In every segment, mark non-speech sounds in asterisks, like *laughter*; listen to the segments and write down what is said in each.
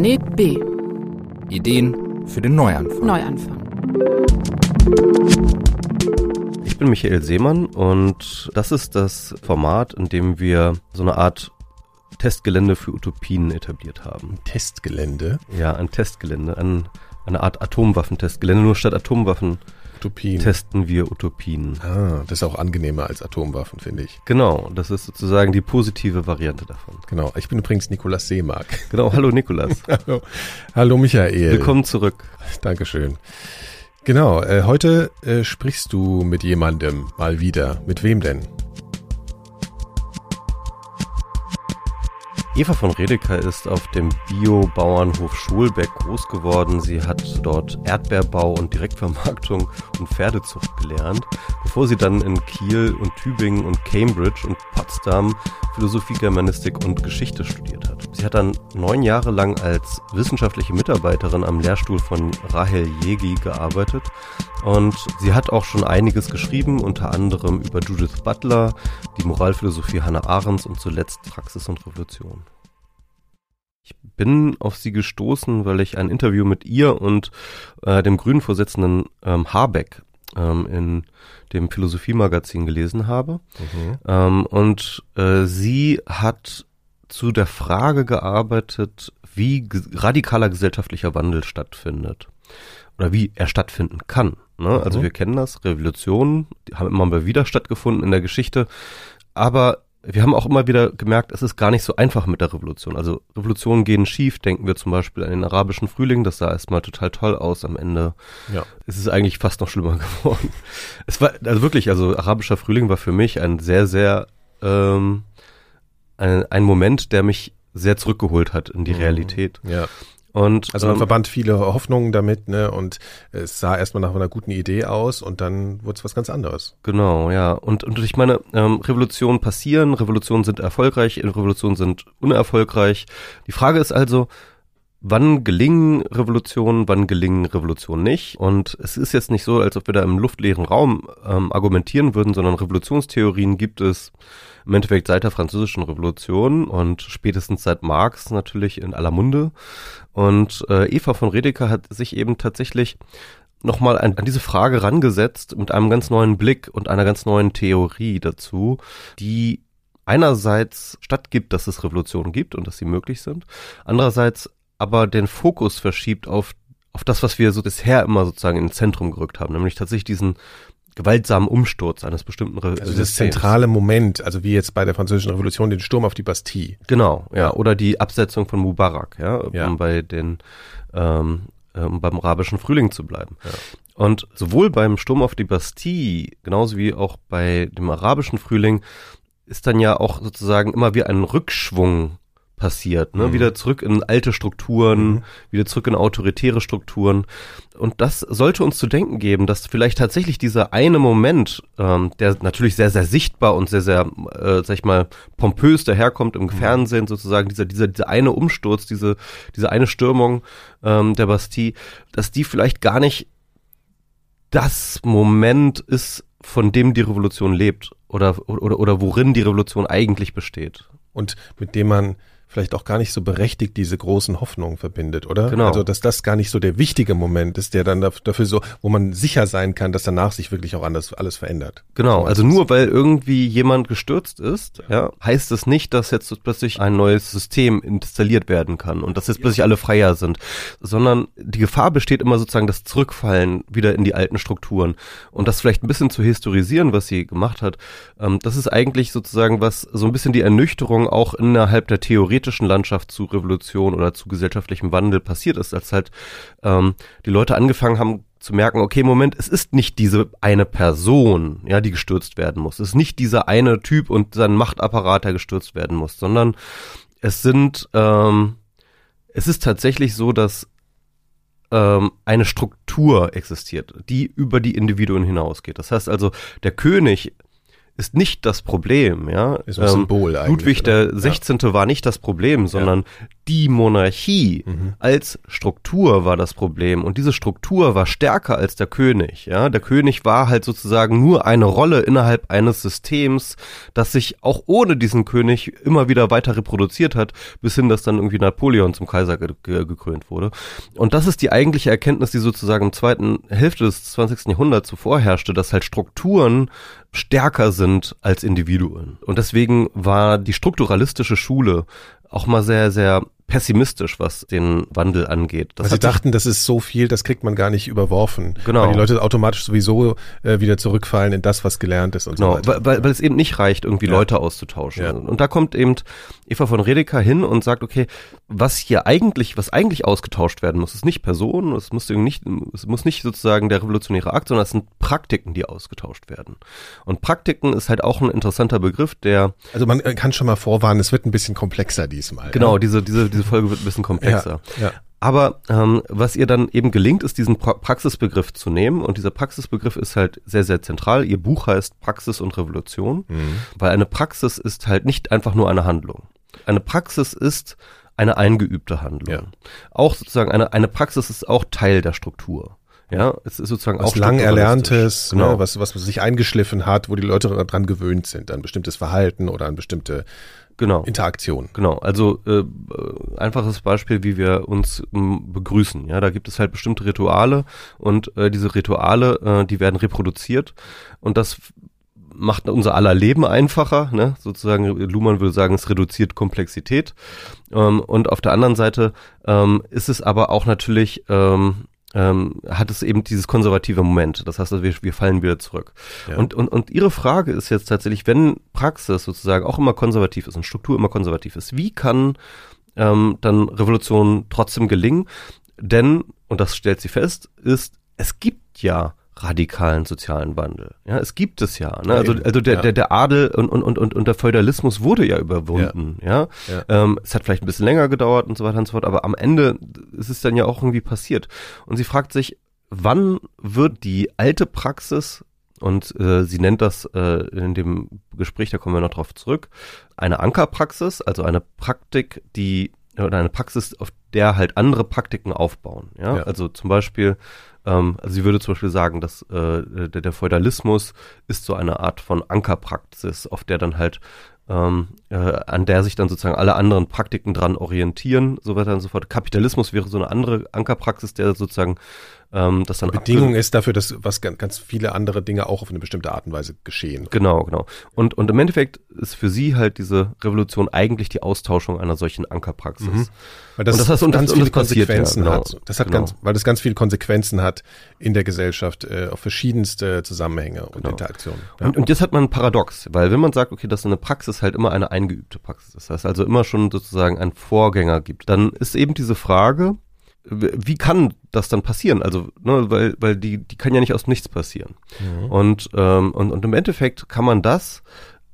Planet B. Ideen für den Neuanfang. Neuanfang. Ich bin Michael Seemann und das ist das Format, in dem wir so eine Art Testgelände für Utopien etabliert haben. Testgelände? Ja, ein Testgelände, ein, eine Art Atomwaffentestgelände. Nur statt Atomwaffen Utopien. testen wir Utopien. Ah, das ist auch angenehmer als Atomwaffen, finde ich. Genau, das ist sozusagen die positive Variante davon. Genau. Ich bin übrigens Nikolas Seemark. Genau, hallo Nikolas. *laughs* Hallo. Hallo Michael. Willkommen zurück. Dankeschön. Genau, äh, heute äh, sprichst du mit jemandem mal wieder. Mit wem denn? Eva von Redeker ist auf dem Biobauernhof Schulbeck groß geworden. Sie hat dort Erdbeerbau und Direktvermarktung und Pferdezucht gelernt, bevor sie dann in Kiel und Tübingen und Cambridge und Potsdam Philosophie, Germanistik und Geschichte studiert hat. Sie hat dann neun Jahre lang als wissenschaftliche Mitarbeiterin am Lehrstuhl von Rahel Jegi gearbeitet und sie hat auch schon einiges geschrieben, unter anderem über Judith Butler, die Moralphilosophie Hannah Arendts und zuletzt Praxis und Revolution. Ich bin auf sie gestoßen, weil ich ein Interview mit ihr und äh, dem grünen Vorsitzenden ähm, Habeck ähm, in dem Philosophiemagazin gelesen habe. Mhm. Ähm, und äh, sie hat zu der Frage gearbeitet, wie radikaler gesellschaftlicher Wandel stattfindet oder wie er stattfinden kann. Ne? Also Mhm. wir kennen das, Revolutionen, die haben immer mal wieder stattgefunden in der Geschichte, aber wir haben auch immer wieder gemerkt, es ist gar nicht so einfach mit der Revolution. Also Revolutionen gehen schief, denken wir zum Beispiel an den arabischen Frühling, das sah erstmal total toll aus, am Ende Ja. es ist eigentlich fast noch schlimmer *laughs* geworden. Es war, also wirklich, also arabischer Frühling war für mich ein sehr, sehr, ähm, ein, ein Moment, der mich sehr zurückgeholt hat in die Mhm. Realität. Ja. Und Also man ähm, verband viele Hoffnungen damit, ne? Und es sah erstmal nach einer guten Idee aus und dann wurde es was ganz anderes. Genau, ja. Und, und ich meine, ähm, Revolutionen passieren, Revolutionen sind erfolgreich, Revolutionen sind unerfolgreich. Die Frage ist also, wann gelingen Revolutionen, wann gelingen Revolutionen nicht? Und es ist jetzt nicht so, als ob wir da im luftleeren Raum ähm, argumentieren würden, sondern Revolutionstheorien gibt es im Endeffekt seit der französischen Revolution und spätestens seit Marx natürlich in aller Munde. Und äh, Eva von Redeker hat sich eben tatsächlich nochmal an, an diese Frage rangesetzt mit einem ganz neuen Blick und einer ganz neuen Theorie dazu, die einerseits stattgibt, dass es Revolutionen gibt und dass sie möglich sind, andererseits aber den Fokus verschiebt auf, auf das, was wir so bisher immer sozusagen ins Zentrum gerückt haben, nämlich tatsächlich diesen gewaltsamen Umsturz eines bestimmten Re Also das Systems. zentrale Moment, also wie jetzt bei der französischen Revolution, den Sturm auf die Bastille. Genau, ja, oder die Absetzung von Mubarak, ja, Ja. um bei den ähm, um beim arabischen Frühling zu bleiben. Und sowohl beim Sturm auf die Bastille, genauso wie auch bei dem arabischen Frühling, ist dann ja auch sozusagen immer wie ein Rückschwung passiert, ne? Mhm. Wieder zurück in alte Strukturen, Mhm. wieder zurück in autoritäre Strukturen. Und das sollte uns zu denken geben, dass vielleicht tatsächlich dieser eine Moment, ähm, der natürlich sehr, sehr sichtbar und sehr, sehr, äh, sag ich mal, pompös daherkommt im Fernsehen sozusagen, dieser, dieser, dieser eine Umsturz, diese, diese eine Stürmung ähm, der Bastille, dass die vielleicht gar nicht das Moment ist, von dem die Revolution lebt oder, oder, oder worin die Revolution eigentlich besteht. Und mit dem man vielleicht auch gar nicht so berechtigt diese großen Hoffnungen verbindet, oder? Genau. Also, dass das gar nicht so der wichtige Moment ist, der dann daf- dafür so, wo man sicher sein kann, dass danach sich wirklich auch anders alles verändert. Genau, So also es. nur weil irgendwie jemand gestürzt ist, ja, heißt es nicht, dass jetzt plötzlich ein neues System installiert werden kann und dass jetzt plötzlich alle freier sind, sondern die Gefahr besteht immer sozusagen das Zurückfallen wieder in die alten Strukturen und das vielleicht ein bisschen zu historisieren, was sie gemacht hat. Ähm, das ist eigentlich sozusagen was so ein bisschen die Ernüchterung auch innerhalb der theoretischen Landschaft zu Revolution oder zu gesellschaftlichem Wandel passiert ist, als halt ähm, die Leute angefangen haben zu merken, okay, Moment, es ist nicht diese eine Person, ja, die gestürzt werden muss. Es ist nicht dieser eine Typ und sein Machtapparat, der gestürzt werden muss, sondern es sind, ähm, es ist tatsächlich so, dass ähm, eine Struktur existiert, die über die Individuen hinausgeht. Das heißt also, der König ist nicht das Problem, ja. Ist ein Symbol eigentlich. Ludwig der 16. war nicht das Problem, sondern die Monarchie Mhm. als Struktur war das Problem und diese Struktur war stärker als der König, ja. Der König war halt sozusagen nur eine Rolle innerhalb eines Systems, das sich auch ohne diesen König immer wieder weiter reproduziert hat, bis hin, dass dann irgendwie Napoleon zum Kaiser ge ge gekrönt wurde. Und das ist die eigentliche Erkenntnis, die sozusagen im zweiten Hälfte des 20. Jahrhunderts zuvor herrschte, dass halt Strukturen stärker sind als Individuen. Und deswegen war die strukturalistische Schule auch mal sehr, sehr pessimistisch, was den Wandel angeht. Das Weil sie dachten, das ist so viel, das kriegt man gar nicht überworfen. Genau. Weil die Leute automatisch sowieso äh, wieder zurückfallen in das, was gelernt ist und so Genau, weiter. weil, weil, weil es eben nicht reicht, irgendwie Ja. Leute auszutauschen. Ja. Und da kommt eben Eva von Redeker hin und sagt, okay, was hier eigentlich, was eigentlich ausgetauscht werden muss, ist nicht Personen, es muss irgendwie nicht, es muss nicht sozusagen der revolutionäre Akt, sondern es sind Praktiken, die ausgetauscht werden. Und Praktiken ist halt auch ein interessanter Begriff, der Also man äh, kann schon mal vorwarnen, es wird ein bisschen komplexer diesmal. Genau, Ja? diese, diese, diese Folge wird ein bisschen komplexer. Ja, ja. Aber ähm, was ihr dann eben gelingt, ist diesen pra Praxisbegriff zu nehmen. Und dieser Praxisbegriff ist halt sehr, sehr zentral. Ihr Buch heißt Praxis und Revolution, Mhm. weil eine Praxis ist halt nicht einfach nur eine Handlung. Eine Praxis ist eine eingeübte Handlung. Ja. Auch sozusagen eine, eine Praxis ist auch Teil der Struktur. Ja, es ist sozusagen Was auch lang erlerntes, genau. ne, was, was sich eingeschliffen hat, wo die Leute daran gewöhnt sind, an bestimmtes Verhalten oder an bestimmte genau. Interaktion. Genau, also äh, einfaches Beispiel, wie wir uns m, begrüßen. Ja, da gibt es halt bestimmte Rituale und äh, diese Rituale, äh, die werden reproduziert und das macht unser aller Leben einfacher, ne? sozusagen, Luhmann würde sagen, es reduziert Komplexität. Ähm, und auf der anderen Seite ähm, ist es aber auch natürlich, ähm, ähm, hat es eben dieses konservative Moment. Das heißt, also wir, wir fallen wieder zurück. Ja. Und, und, und Ihre Frage ist jetzt tatsächlich, wenn Praxis sozusagen auch immer konservativ ist und Struktur immer konservativ ist, wie kann ähm, dann Revolution trotzdem gelingen? Denn, und das stellt sie fest, ist, es gibt ja radikalen sozialen Wandel. Ja, es gibt es ja. Ne? Ja, Also, also der, Ja. der, der Adel und, und, und, und, der Feudalismus wurde ja überwunden. Ja. Ja. Ähm, es hat vielleicht ein bisschen länger gedauert und so weiter und so fort, aber am Ende ist es dann ja auch irgendwie passiert. Und sie fragt sich, wann wird die alte Praxis und äh, sie nennt das äh, in dem Gespräch, da kommen wir noch drauf zurück, eine Ankerpraxis, also eine Praktik, die oder eine Praxis, auf der halt andere Praktiken aufbauen. Ja, Ja. also zum Beispiel, ähm, also sie würde zum Beispiel sagen, dass äh, der, der Feudalismus ist so eine Art von Ankerpraxis, auf der dann halt ähm, äh, an der sich dann sozusagen alle anderen Praktiken dran orientieren, so weiter und so fort. Kapitalismus wäre so eine andere Ankerpraxis, der sozusagen ähm, das dann Bedingung ist dafür, dass was ganz, ganz viele andere Dinge auch auf eine bestimmte Art und Weise geschehen. Genau, genau. Und, und im Endeffekt ist für sie halt diese Revolution eigentlich die Austauschung einer solchen Ankerpraxis. Mhm. Weil das, Und das heißt, und das- ganz und viele das passiert, ja, Konsequenzen genau. hat. Das hat Genau. ganz, weil das ganz viele Konsequenzen hat in der Gesellschaft äh, auf verschiedenste Zusammenhänge und Genau. Interaktionen. Ja. Und, und jetzt hat man ein Paradox, weil wenn man sagt, okay, dass eine Praxis halt immer eine eingeübte Praxis ist, das heißt also immer schon sozusagen einen Vorgänger gibt, dann ist eben diese Frage, wie kann das dann passieren? Also, ne, weil, weil die, die kann ja nicht aus Nichts passieren. Mhm. Und, ähm, und, und im Endeffekt kann man das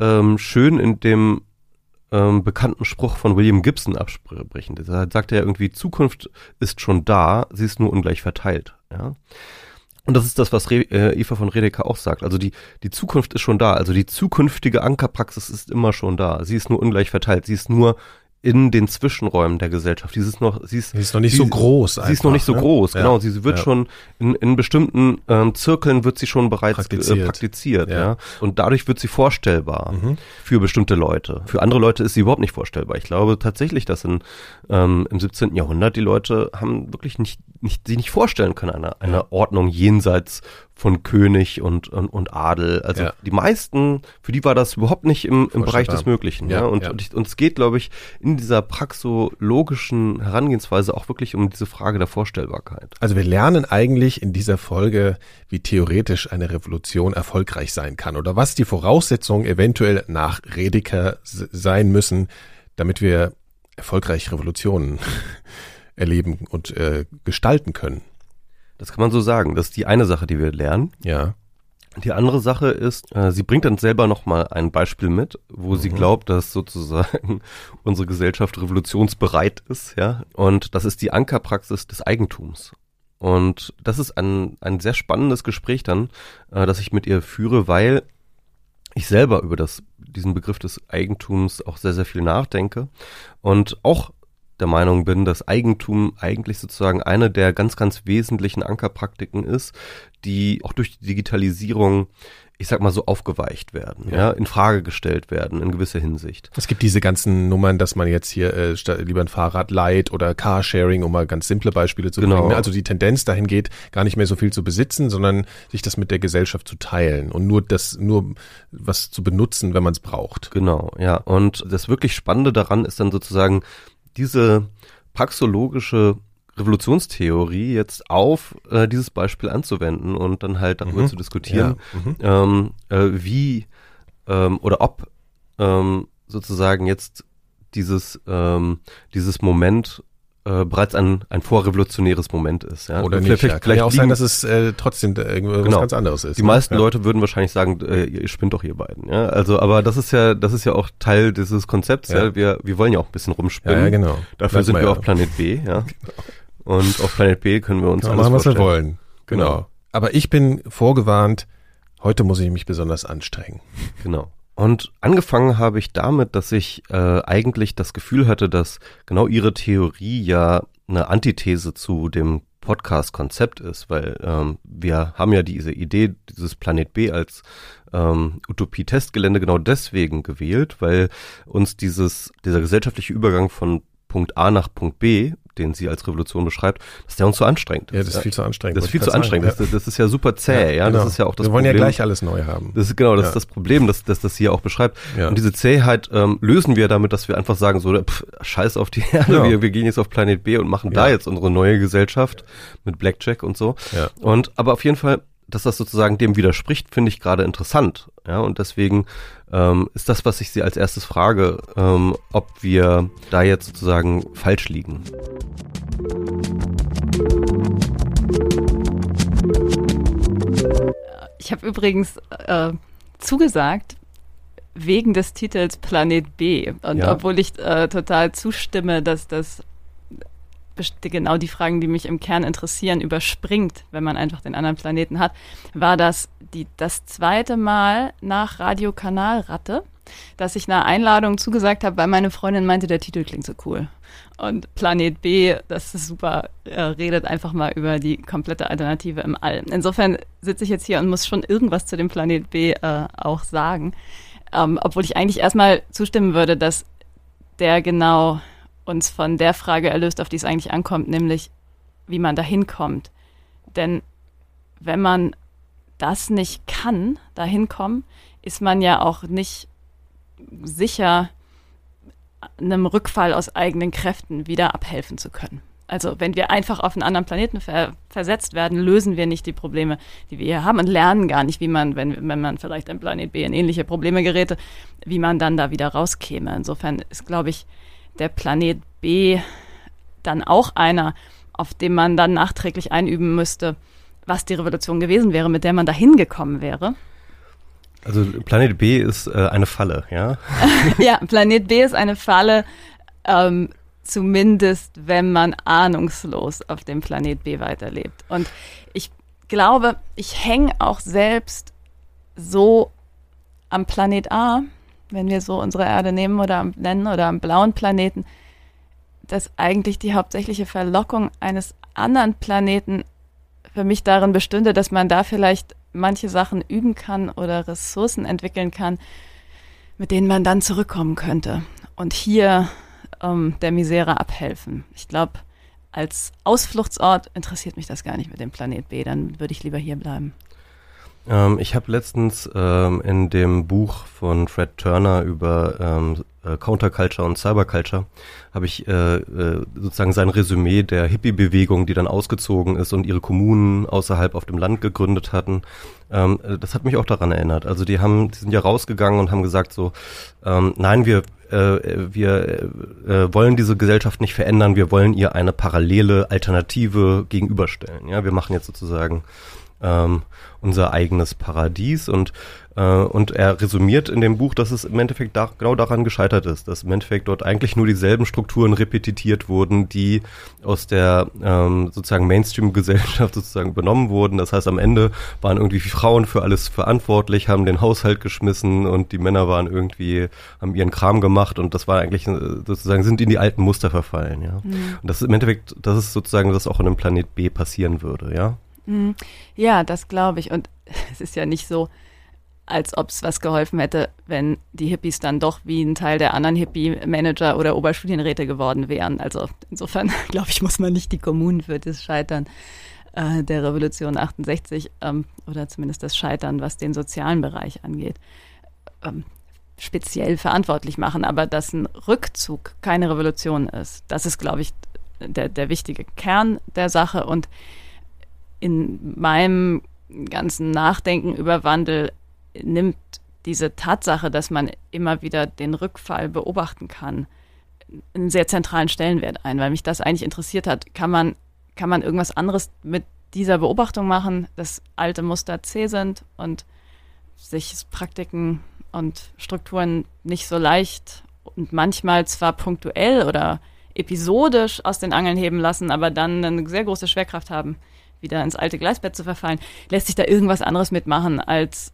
ähm, schön in dem ähm, bekannten Spruch von William Gibson absprechen. Da sagt er irgendwie, Zukunft ist schon da, sie ist nur ungleich verteilt. Ja? Und das ist das, was Re äh, Eva von Redeker auch sagt. Also die, die Zukunft ist schon da. Also die zukünftige Ankerpraxis ist immer schon da. Sie ist nur ungleich verteilt. Sie ist nur in den Zwischenräumen der Gesellschaft. Sie ist noch, sie ist, Sie ist noch nicht sie- so groß Sie ist noch nicht so einfach, ne? groß, Ja. genau. Sie, sie wird Ja. schon in, in bestimmten ähm, Zirkeln wird sie schon bereits Praktiziert. Äh, praktiziert Ja. ja. Und dadurch wird sie vorstellbar Mhm. für bestimmte Leute. Für andere Leute ist sie überhaupt nicht vorstellbar. Ich glaube tatsächlich, dass in, ähm, im 17. Jahrhundert die Leute haben wirklich nicht, nicht sie nicht vorstellen können, eine, eine Ordnung jenseits von König und, und, und Adel. Also Ja. die meisten, für die war das überhaupt nicht im, im Bereich des Möglichen. Ja, Ja, Und, ja. Und, ich, und es geht, glaube ich, in dieser praxologischen Herangehensweise auch wirklich um diese Frage der Vorstellbarkeit. Also wir lernen eigentlich in dieser Folge, wie theoretisch eine Revolution erfolgreich sein kann oder was die Voraussetzungen eventuell nach Redeker sein müssen, damit wir erfolgreich Revolutionen *laughs* erleben und äh, gestalten können. Das kann man so sagen. Das ist die eine Sache, die wir lernen. Ja. Die andere Sache ist, äh, sie bringt dann selber nochmal ein Beispiel mit, wo sie glaubt, dass sozusagen *laughs* unsere Gesellschaft revolutionsbereit ist, ja. Und das ist die Ankerpraxis des Eigentums. Und das ist ein, ein sehr spannendes Gespräch dann, äh, das ich mit ihr führe, weil ich selber über das, diesen Begriff des Eigentums auch sehr, sehr viel nachdenke und auch der Meinung bin, dass Eigentum eigentlich sozusagen eine der ganz, ganz wesentlichen Ankerpraktiken ist, die auch durch die Digitalisierung ich sag mal so aufgeweicht werden, ja. ja, in Frage gestellt werden in gewisser Hinsicht. Es gibt diese ganzen Nummern, dass man jetzt hier äh, lieber ein Fahrrad leiht oder Carsharing, um mal ganz simple Beispiele zu genau. bringen. Also die Tendenz dahin geht, gar nicht mehr so viel zu besitzen, sondern sich das mit der Gesellschaft zu teilen und nur das, nur was zu benutzen, wenn man es braucht. Genau, ja. Und das wirklich Spannende daran ist dann sozusagen diese praxologische Revolutionstheorie jetzt auf äh, dieses Beispiel anzuwenden und dann halt darüber mhm. zu diskutieren, ja. mhm. ähm, äh, wie ähm, oder ob ähm, sozusagen jetzt dieses ähm, dieses Moment äh, bereits ein, ein vorrevolutionäres Moment ist. Ja? Oder nicht. Vielleicht, ja. Kann vielleicht ja auch liegen, sein, dass es äh, trotzdem irgendwas genau. ganz anderes ist. Die ne? meisten ja. Leute würden wahrscheinlich sagen, äh, ihr spinnt doch ihr beiden. Ja? Also, aber das ist ja, das ist ja auch Teil dieses Konzepts. Ja. ja? Wir, wir wollen ja auch ein bisschen rumspinnen. Ja, genau. Dafür Bleib sind wir auf Planet B. Ja. *laughs* Genau. Und auf Planet B können wir uns genau, alles machen, vorstellen. was wir wollen. Genau. genau. Aber ich bin vorgewarnt. Heute muss ich mich besonders anstrengen. Genau. Und angefangen habe ich damit, dass ich äh, eigentlich das Gefühl hatte, dass genau ihre Theorie ja eine Antithese zu dem Podcast-Konzept ist, weil ähm, wir haben ja diese Idee, dieses Planet B als ähm, Utopie-Testgelände genau deswegen gewählt, weil uns dieses, dieser gesellschaftliche Übergang von Punkt A nach Punkt B den sie als Revolution beschreibt, dass der uns zu anstrengend ist. Ja, das ist viel zu anstrengend. Das ist viel zu anstrengend. Das, das, ist ja super zäh, ja. ja. Genau. Das ist ja auch das Wir wollen Problem. ja gleich alles neu haben. Das ist genau, das ja. ist das Problem, dass, dass das hier auch beschreibt. Ja. Und diese Zähheit ähm, lösen wir damit, dass wir einfach sagen, so, pff, scheiß auf die *laughs* Erde, wir, wir gehen jetzt auf Planet B und machen da jetzt unsere neue Gesellschaft mit Blackjack und so. Ja. Und aber auf jeden Fall dass das sozusagen dem widerspricht, finde ich gerade interessant. Ja, und deswegen ähm, ist das, was ich Sie als erstes frage, ähm, ob wir da jetzt sozusagen falsch liegen. Ich habe übrigens äh, zugesagt, wegen des Titels Planet B. Und ja. obwohl ich äh, total zustimme, dass das genau die Fragen, die mich im Kern interessieren, überspringt, wenn man einfach den anderen Planeten hat, war das die, das zweite Mal nach Radiokanal Ratte, dass ich eine Einladung zugesagt habe, weil meine Freundin meinte, der Titel klingt so cool. Und Planet B, das ist super, äh, redet einfach mal über die komplette Alternative im All. Insofern sitze ich jetzt hier und muss schon irgendwas zu dem Planet B äh, auch sagen. Ähm, obwohl ich eigentlich erstmal zustimmen würde, dass der genau uns von der Frage erlöst, auf die es eigentlich ankommt, nämlich wie man da hinkommt. Denn wenn man das nicht kann, da hinkommen, ist man ja auch nicht sicher, einem Rückfall aus eigenen Kräften wieder abhelfen zu können. Also wenn wir einfach auf einen anderen Planeten ver versetzt werden, lösen wir nicht die Probleme, die wir hier haben und lernen gar nicht, wie man, wenn, wenn man vielleicht ein Planet B in ähnliche Probleme geräte, wie man dann da wieder rauskäme. Insofern ist, glaube ich, der Planet B dann auch einer, auf dem man dann nachträglich einüben müsste, was die Revolution gewesen wäre, mit der man da hingekommen wäre. Also Planet B ist äh, eine Falle, ja? *laughs* ja, Planet B ist eine Falle, ähm, zumindest wenn man ahnungslos auf dem Planet B weiterlebt. Und ich glaube, ich hänge auch selbst so am Planet A, wenn wir so unsere Erde nehmen oder am nennen oder am blauen Planeten, dass eigentlich die hauptsächliche Verlockung eines anderen Planeten für mich darin bestünde, dass man da vielleicht manche Sachen üben kann oder Ressourcen entwickeln kann, mit denen man dann zurückkommen könnte und hier ähm, der Misere abhelfen. Ich glaube, als Ausfluchtsort interessiert mich das gar nicht mit dem Planet B, dann würde ich lieber hier bleiben. Ähm, ich habe letztens ähm, in dem Buch von Fred Turner über ähm, äh, Counterculture und Cyberculture habe ich äh, äh, sozusagen sein Resümee der Hippie-Bewegung, die dann ausgezogen ist und ihre Kommunen außerhalb auf dem Land gegründet hatten. Ähm, äh, das hat mich auch daran erinnert. Also die haben, die sind ja rausgegangen und haben gesagt so, ähm, nein, wir äh, wir wollen diese Gesellschaft nicht verändern, wir wollen ihr eine parallele Alternative gegenüberstellen. Ja, wir machen jetzt sozusagen ähm, unser eigenes Paradies und äh, und er resümiert in dem Buch, dass es im Endeffekt da, genau daran gescheitert ist, dass im Endeffekt dort eigentlich nur dieselben Strukturen repetitiert wurden, die aus der ähm, sozusagen Mainstream-Gesellschaft *laughs* sozusagen übernommen wurden. Das heißt, am Ende waren irgendwie Frauen für alles verantwortlich, haben den Haushalt geschmissen und die Männer waren irgendwie, haben ihren Kram gemacht und das war eigentlich äh, sozusagen, sind in die alten Muster verfallen, ja. Mhm. Und das ist im Endeffekt, das ist sozusagen, was auch in einem Planet B passieren würde, ja. Mhm. Ja, das glaube ich. Und *laughs* es ist ja nicht so, als ob es was geholfen hätte, wenn die Hippies dann doch wie ein Teil der anderen Hippie-Manager oder Oberstudienräte geworden wären. Also insofern, *laughs* glaube ich, muss man nicht die Kommunen für das Scheitern äh, der Revolution 68 ähm, oder zumindest das Scheitern, was den sozialen Bereich angeht, ähm, speziell verantwortlich machen. Aber dass ein Rückzug keine Revolution ist, das ist, glaube ich, der, der wichtige Kern der Sache. Und in meinem ganzen Nachdenken über Wandel nimmt diese Tatsache, dass man immer wieder den Rückfall beobachten kann, einen sehr zentralen Stellenwert ein, weil mich das eigentlich interessiert hat. Kann man, kann man irgendwas anderes mit dieser Beobachtung machen, dass alte Muster zäh sind und sich Praktiken und Strukturen nicht so leicht und manchmal zwar punktuell oder episodisch aus den Angeln heben lassen, aber dann eine sehr große Schwerkraft haben, wieder ins alte Gleisbett zu verfallen. Lässt sich da irgendwas anderes mitmachen, als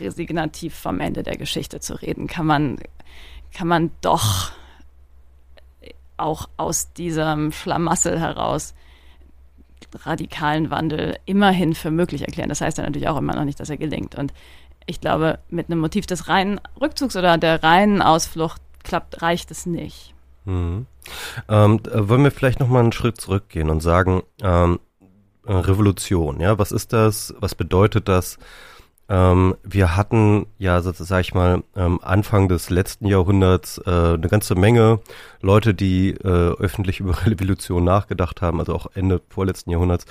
resignativ vom Ende der Geschichte zu reden, kann man, kann man doch auch aus diesem Schlamassel heraus radikalen Wandel immerhin für möglich erklären. Das heißt ja natürlich auch immer noch nicht, dass er gelingt. Und ich glaube, mit einem Motiv des reinen Rückzugs oder der reinen Ausflucht klappt, reicht es nicht. Mhm. Ähm, wollen wir vielleicht noch mal einen Schritt zurückgehen und sagen, ähm, äh, Revolution, ja, was ist das? Was bedeutet das? Ähm, wir hatten ja, sag ich mal, ähm, Anfang des letzten Jahrhunderts äh, eine ganze Menge Leute, die äh, öffentlich über *laughs* Revolution nachgedacht haben, also auch Ende vorletzten Jahrhunderts,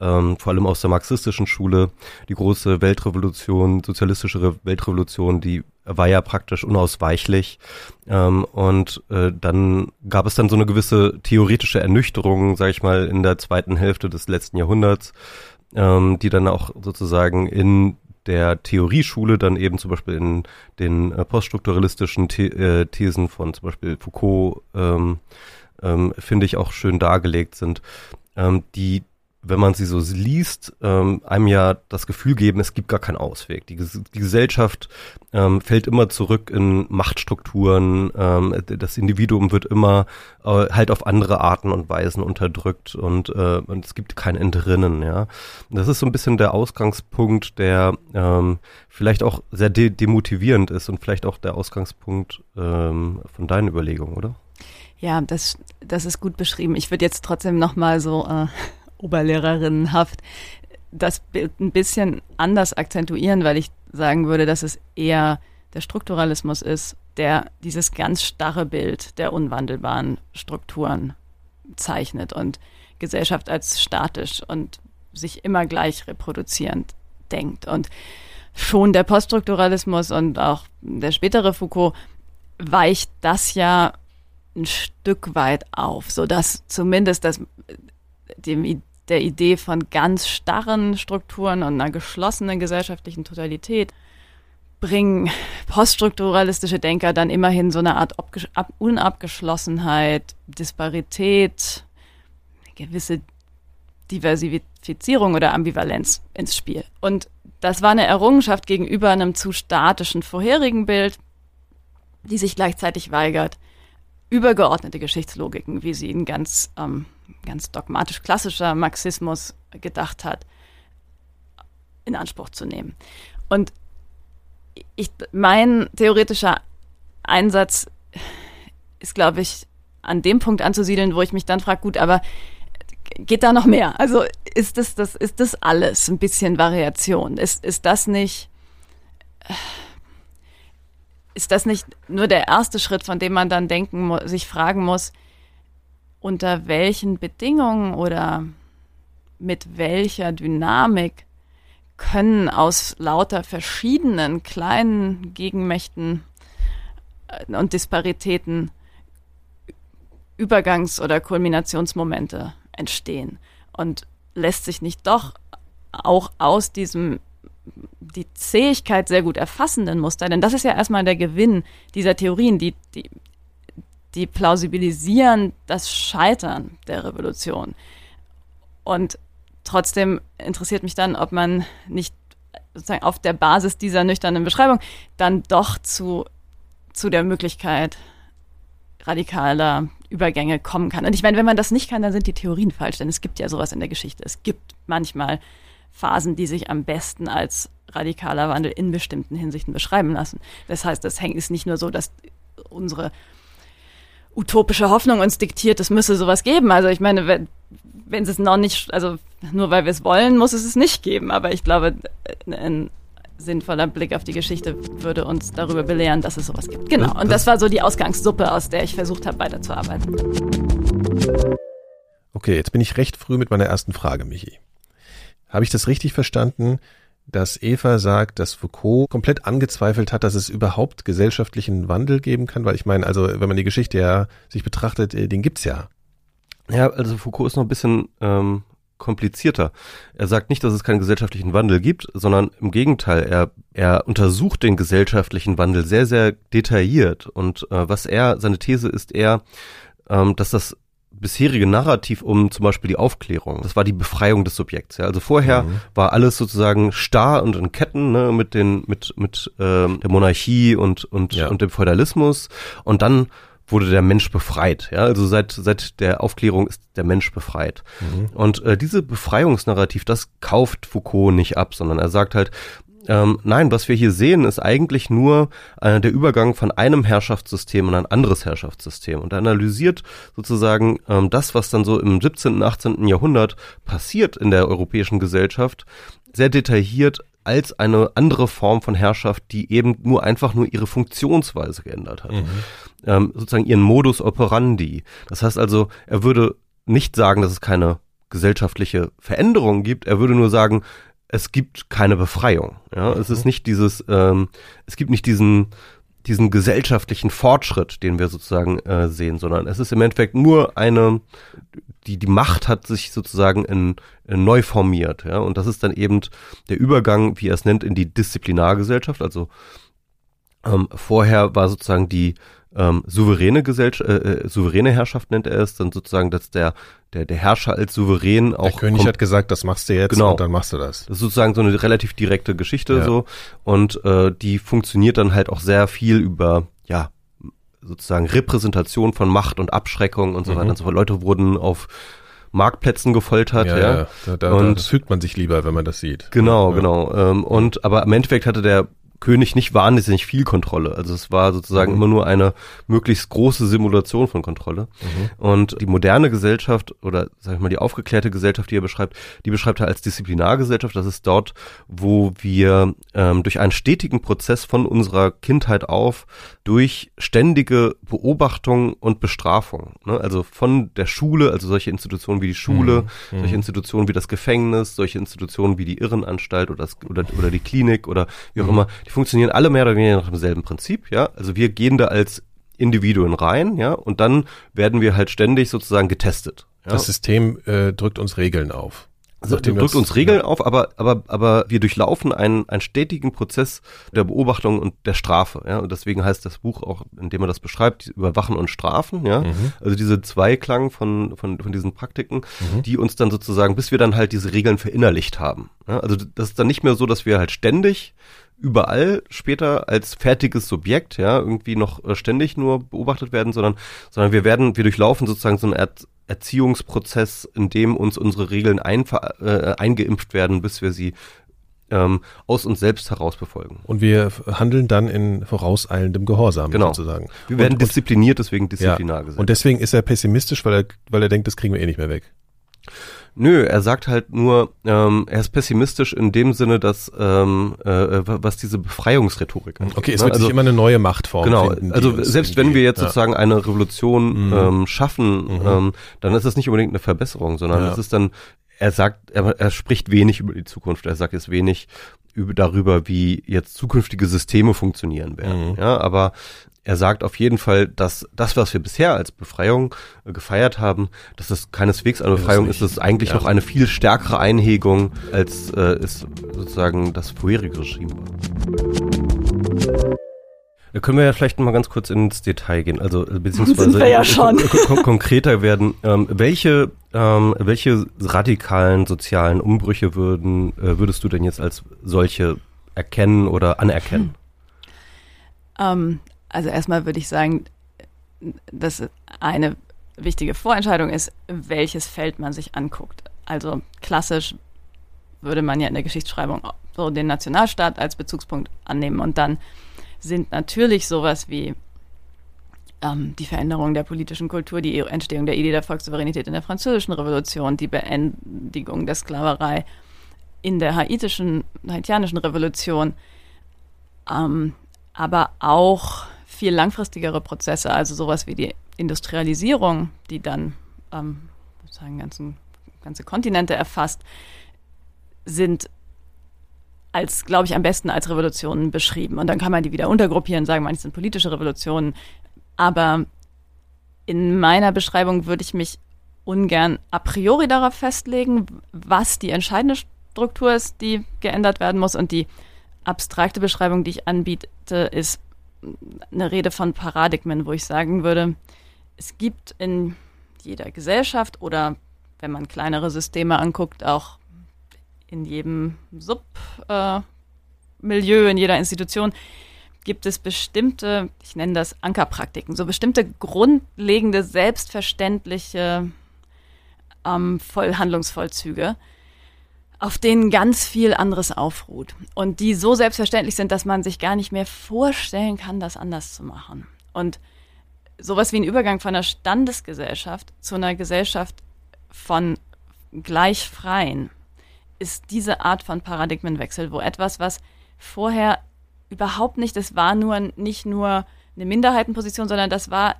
ähm, vor allem aus der marxistischen Schule. Die große Weltrevolution, sozialistische Re Weltrevolution, die war ja praktisch unausweichlich. Ähm, und äh, dann gab es dann so eine gewisse theoretische Ernüchterung, sag ich mal, in der zweiten Hälfte des letzten Jahrhunderts, ähm, die dann auch sozusagen in der Theorieschule dann eben zum Beispiel in den äh, poststrukturalistischen The äh, Thesen von zum Beispiel Foucault, ähm, ähm, finde ich auch schön dargelegt sind, ähm, die wenn man sie so liest, ähm, einem ja das Gefühl geben, es gibt gar keinen Ausweg. Die, die Gesellschaft ähm, fällt immer zurück in Machtstrukturen, ähm, das Individuum wird immer äh, halt auf andere Arten und Weisen unterdrückt und, äh, und es gibt kein Entrinnen, ja. Das ist so ein bisschen der Ausgangspunkt, der ähm, vielleicht auch sehr de demotivierend ist und vielleicht auch der Ausgangspunkt ähm, von deinen Überlegungen, oder? Ja, das, das ist gut beschrieben. Ich würde jetzt trotzdem nochmal so äh, Oberlehrerinnenhaft das Bild ein bisschen anders akzentuieren, weil ich sagen würde, dass es eher der Strukturalismus ist, der dieses ganz starre Bild der unwandelbaren Strukturen zeichnet und Gesellschaft als statisch und sich immer gleich reproduzierend denkt. Und schon der Poststrukturalismus und auch der spätere Foucault weicht das ja ein Stück weit auf, so dass zumindest das dem, der Idee von ganz starren Strukturen und einer geschlossenen gesellschaftlichen Totalität bringen *laughs* poststrukturalistische Denker dann immerhin so eine Art Unabgeschlossenheit, Disparität, eine gewisse Diversifizierung oder Ambivalenz ins Spiel. Und das war eine Errungenschaft gegenüber einem zu statischen vorherigen Bild, die sich gleichzeitig weigert, übergeordnete Geschichtslogiken, wie sie in ganz, ähm, ganz dogmatisch klassischer Marxismus gedacht hat, in Anspruch zu nehmen. Und ich, mein theoretischer Einsatz ist, glaube ich, an dem Punkt anzusiedeln, wo ich mich dann frage, gut, aber geht da noch mehr? Also ist das, das, ist das alles ein bisschen Variation? Ist, ist das nicht, ist das nicht nur der erste Schritt, von dem man dann denken, sich fragen muss, unter welchen Bedingungen oder mit welcher Dynamik können aus lauter verschiedenen kleinen Gegenmächten äh, und Disparitäten Übergangs- oder Kulminationsmomente entstehen? Und lässt sich nicht doch auch aus diesem die Zähigkeit sehr gut erfassenden Muster, denn das ist ja erstmal der Gewinn dieser Theorien, die, die, die plausibilisieren das Scheitern der Revolution. Und trotzdem interessiert mich dann, ob man nicht sozusagen auf der Basis dieser nüchternen Beschreibung dann doch zu, zu der Möglichkeit radikaler Übergänge kommen kann. Und ich meine, wenn man das nicht kann, dann sind die Theorien falsch, denn es gibt ja sowas in der Geschichte. Es gibt manchmal Phasen, die sich am besten als radikaler Wandel in bestimmten Hinsichten beschreiben lassen. Das heißt, das hängt ist nicht nur so, dass unsere utopische Hoffnung uns diktiert, es müsse sowas geben. Also ich meine, wenn, wenn es noch nicht, also nur weil wir es wollen, muss es es nicht geben. Aber ich glaube, ein sinnvoller Blick auf die Geschichte würde uns darüber belehren, dass es sowas gibt. Genau. Und das war so die Ausgangssuppe, aus der ich versucht habe, weiterzuarbeiten. Okay, jetzt bin ich recht früh mit meiner ersten Frage, Michi. Habe ich das richtig verstanden, dass Eva sagt, dass Foucault komplett angezweifelt hat, dass es überhaupt gesellschaftlichen Wandel geben kann? Weil ich meine, also wenn man die Geschichte ja sich betrachtet, äh, den gibt's ja. Ja, also Foucault ist noch ein bisschen ähm, komplizierter. Er sagt nicht, dass es keinen gesellschaftlichen Wandel gibt, sondern im Gegenteil, er, er untersucht den gesellschaftlichen Wandel sehr, sehr detailliert. Und äh, was er, seine These ist eher, ähm, dass das bisherige Narrativ um zum Beispiel die Aufklärung, das war die Befreiung des Subjekts. Ja. Also vorher mhm. war alles sozusagen starr und in Ketten ne, mit den mit mit ähm, der Monarchie und und ja. und dem Feudalismus und dann wurde der Mensch befreit. Ja, also seit seit der Aufklärung ist der Mensch befreit. Mhm. Und äh, diese Befreiungsnarrativ, das kauft Foucault nicht ab, sondern er sagt halt, ähm, nein, was wir hier sehen, ist eigentlich nur äh, der Übergang von einem Herrschaftssystem in ein anderes Herrschaftssystem. Und er analysiert sozusagen ähm, das, was dann so im 17., 18. Jahrhundert passiert in der europäischen Gesellschaft, sehr detailliert als eine andere Form von Herrschaft, die eben nur einfach nur ihre Funktionsweise geändert hat. Mhm. Ähm, sozusagen ihren Modus operandi. Das heißt also, er würde nicht sagen, dass es keine gesellschaftliche Veränderung gibt. Er würde nur sagen, es gibt keine Befreiung. Ja, mhm. es ist nicht dieses, ähm, es gibt nicht diesen diesen gesellschaftlichen Fortschritt, den wir sozusagen äh, sehen, sondern es ist im Endeffekt nur eine, die die Macht hat sich sozusagen in, in neu formiert, ja, und das ist dann eben der Übergang, wie er es nennt, in die Disziplinargesellschaft. Also ähm, vorher war sozusagen die ähm, souveräne Gesellschaft, äh, äh, souveräne Herrschaft nennt er es, dann sozusagen, dass der der, der Herrscher als souverän auch. Der König hat gesagt, das machst du jetzt genau. und dann machst du das. Das ist sozusagen so eine relativ direkte Geschichte ja. so und äh, die funktioniert dann halt auch sehr viel über ja sozusagen Repräsentation von Macht und Abschreckung und so mhm. weiter und so fort. Leute wurden auf Marktplätzen gefoltert, ja. ja. ja. Da, da, und das fügt man sich lieber, wenn man das sieht. Genau, ja. genau. Ähm, und aber im Endeffekt hatte der König nicht wahnsinnig viel Kontrolle. Also es war sozusagen mhm. immer nur eine möglichst große Simulation von Kontrolle. Mhm. Und die moderne Gesellschaft oder sag ich mal die aufgeklärte Gesellschaft, die er beschreibt, die beschreibt er als Disziplinargesellschaft. Das ist dort, wo wir ähm, durch einen stetigen Prozess von unserer Kindheit auf durch ständige Beobachtung und Bestrafung, ne? also von der Schule, also solche Institutionen wie die Schule, mhm. solche Institutionen wie das Gefängnis, solche Institutionen wie die Irrenanstalt oder, das, oder, oder die Klinik oder wie auch mhm. immer, die funktionieren alle mehr oder weniger nach demselben Prinzip, ja. Also wir gehen da als Individuen rein, ja, und dann werden wir halt ständig sozusagen getestet. Ja? Das System äh, drückt uns Regeln auf. Also drückt uns Regeln ja. auf, aber, aber, aber wir durchlaufen einen, einen stetigen Prozess der Beobachtung und der Strafe. Ja? Und deswegen heißt das Buch auch, in dem man das beschreibt, Überwachen und Strafen. Ja? Mhm. Also diese Zweiklang von, von, von diesen Praktiken, mhm. die uns dann sozusagen, bis wir dann halt diese Regeln verinnerlicht haben. Ja? Also das ist dann nicht mehr so, dass wir halt ständig überall später als fertiges Subjekt, ja, irgendwie noch äh, ständig nur beobachtet werden, sondern, sondern wir werden, wir durchlaufen sozusagen so eine Art Erziehungsprozess, in dem uns unsere Regeln äh, eingeimpft werden, bis wir sie ähm, aus uns selbst heraus befolgen. Und wir handeln dann in vorauseilendem Gehorsam genau. sozusagen. Wir werden und, diszipliniert, deswegen Disziplinar ja. Und deswegen ist er pessimistisch, weil er, weil er denkt, das kriegen wir eh nicht mehr weg. Nö, er sagt halt nur, ähm, er ist pessimistisch in dem Sinne, dass ähm, äh, was diese Befreiungsrhetorik angeht. Okay, es ne? wird also, sich immer eine neue Machtform genau, finden. Also selbst wenn wir jetzt ja. sozusagen eine Revolution mhm. ähm, schaffen, mhm. ähm, dann ist das nicht unbedingt eine Verbesserung, sondern ja. es ist dann er sagt, er, er spricht wenig über die Zukunft. Er sagt jetzt wenig über, darüber, wie jetzt zukünftige Systeme funktionieren werden. Mhm. Ja, aber er sagt auf jeden Fall, dass das, was wir bisher als Befreiung äh, gefeiert haben, dass es keineswegs eine Befreiung ist, es ist eigentlich ja. noch eine viel stärkere Einhegung, als äh, es sozusagen das vorherige Regime war. Da können wir ja vielleicht mal ganz kurz ins Detail gehen, also äh, beziehungsweise *laughs* ja kon kon konkreter werden. Ähm, welche, ähm, welche radikalen sozialen Umbrüche würden, äh, würdest du denn jetzt als solche erkennen oder anerkennen? Hm. Ähm, also erstmal würde ich sagen, dass eine wichtige Vorentscheidung ist, welches Feld man sich anguckt. Also klassisch würde man ja in der Geschichtsschreibung so den Nationalstaat als Bezugspunkt annehmen und dann sind natürlich sowas wie ähm, die Veränderung der politischen Kultur, die Entstehung der Idee der Volkssouveränität in der Französischen Revolution, die Beendigung der Sklaverei in der haitischen, haitianischen Revolution, ähm, aber auch viel langfristigere Prozesse, also sowas wie die Industrialisierung, die dann ähm, sozusagen ganzen, ganze Kontinente erfasst, sind als, glaube ich, am besten als Revolutionen beschrieben. Und dann kann man die wieder untergruppieren, sagen, manche sind politische Revolutionen. Aber in meiner Beschreibung würde ich mich ungern a priori darauf festlegen, was die entscheidende Struktur ist, die geändert werden muss. Und die abstrakte Beschreibung, die ich anbiete, ist eine Rede von Paradigmen, wo ich sagen würde, es gibt in jeder Gesellschaft oder wenn man kleinere Systeme anguckt, auch in jedem Submilieu, äh, in jeder Institution, gibt es bestimmte, ich nenne das Ankerpraktiken, so bestimmte grundlegende, selbstverständliche ähm, Vollhandlungsvollzüge, auf denen ganz viel anderes aufruht und die so selbstverständlich sind, dass man sich gar nicht mehr vorstellen kann, das anders zu machen. Und sowas wie ein Übergang von einer Standesgesellschaft zu einer Gesellschaft von Gleichfreien ist diese Art von Paradigmenwechsel, wo etwas, was vorher überhaupt nicht, das war nur nicht nur eine Minderheitenposition, sondern das war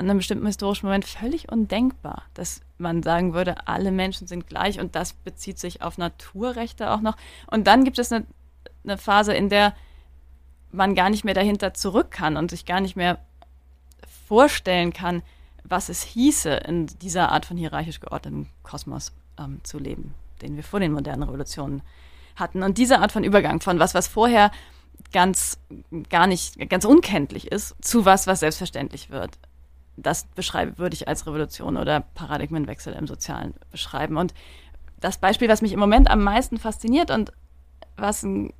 an einem bestimmten historischen Moment völlig undenkbar, dass man sagen würde, alle Menschen sind gleich und das bezieht sich auf Naturrechte auch noch. Und dann gibt es eine, eine Phase, in der man gar nicht mehr dahinter zurück kann und sich gar nicht mehr vorstellen kann, was es hieße, in dieser Art von hierarchisch geordnetem Kosmos ähm, zu leben, den wir vor den modernen Revolutionen hatten. Und diese Art von Übergang von was, was vorher ganz gar nicht ganz unkenntlich ist, zu was, was selbstverständlich wird, das beschreibe, würde ich als Revolution oder Paradigmenwechsel im Sozialen beschreiben. Und das Beispiel, was mich im Moment am meisten fasziniert und was ein,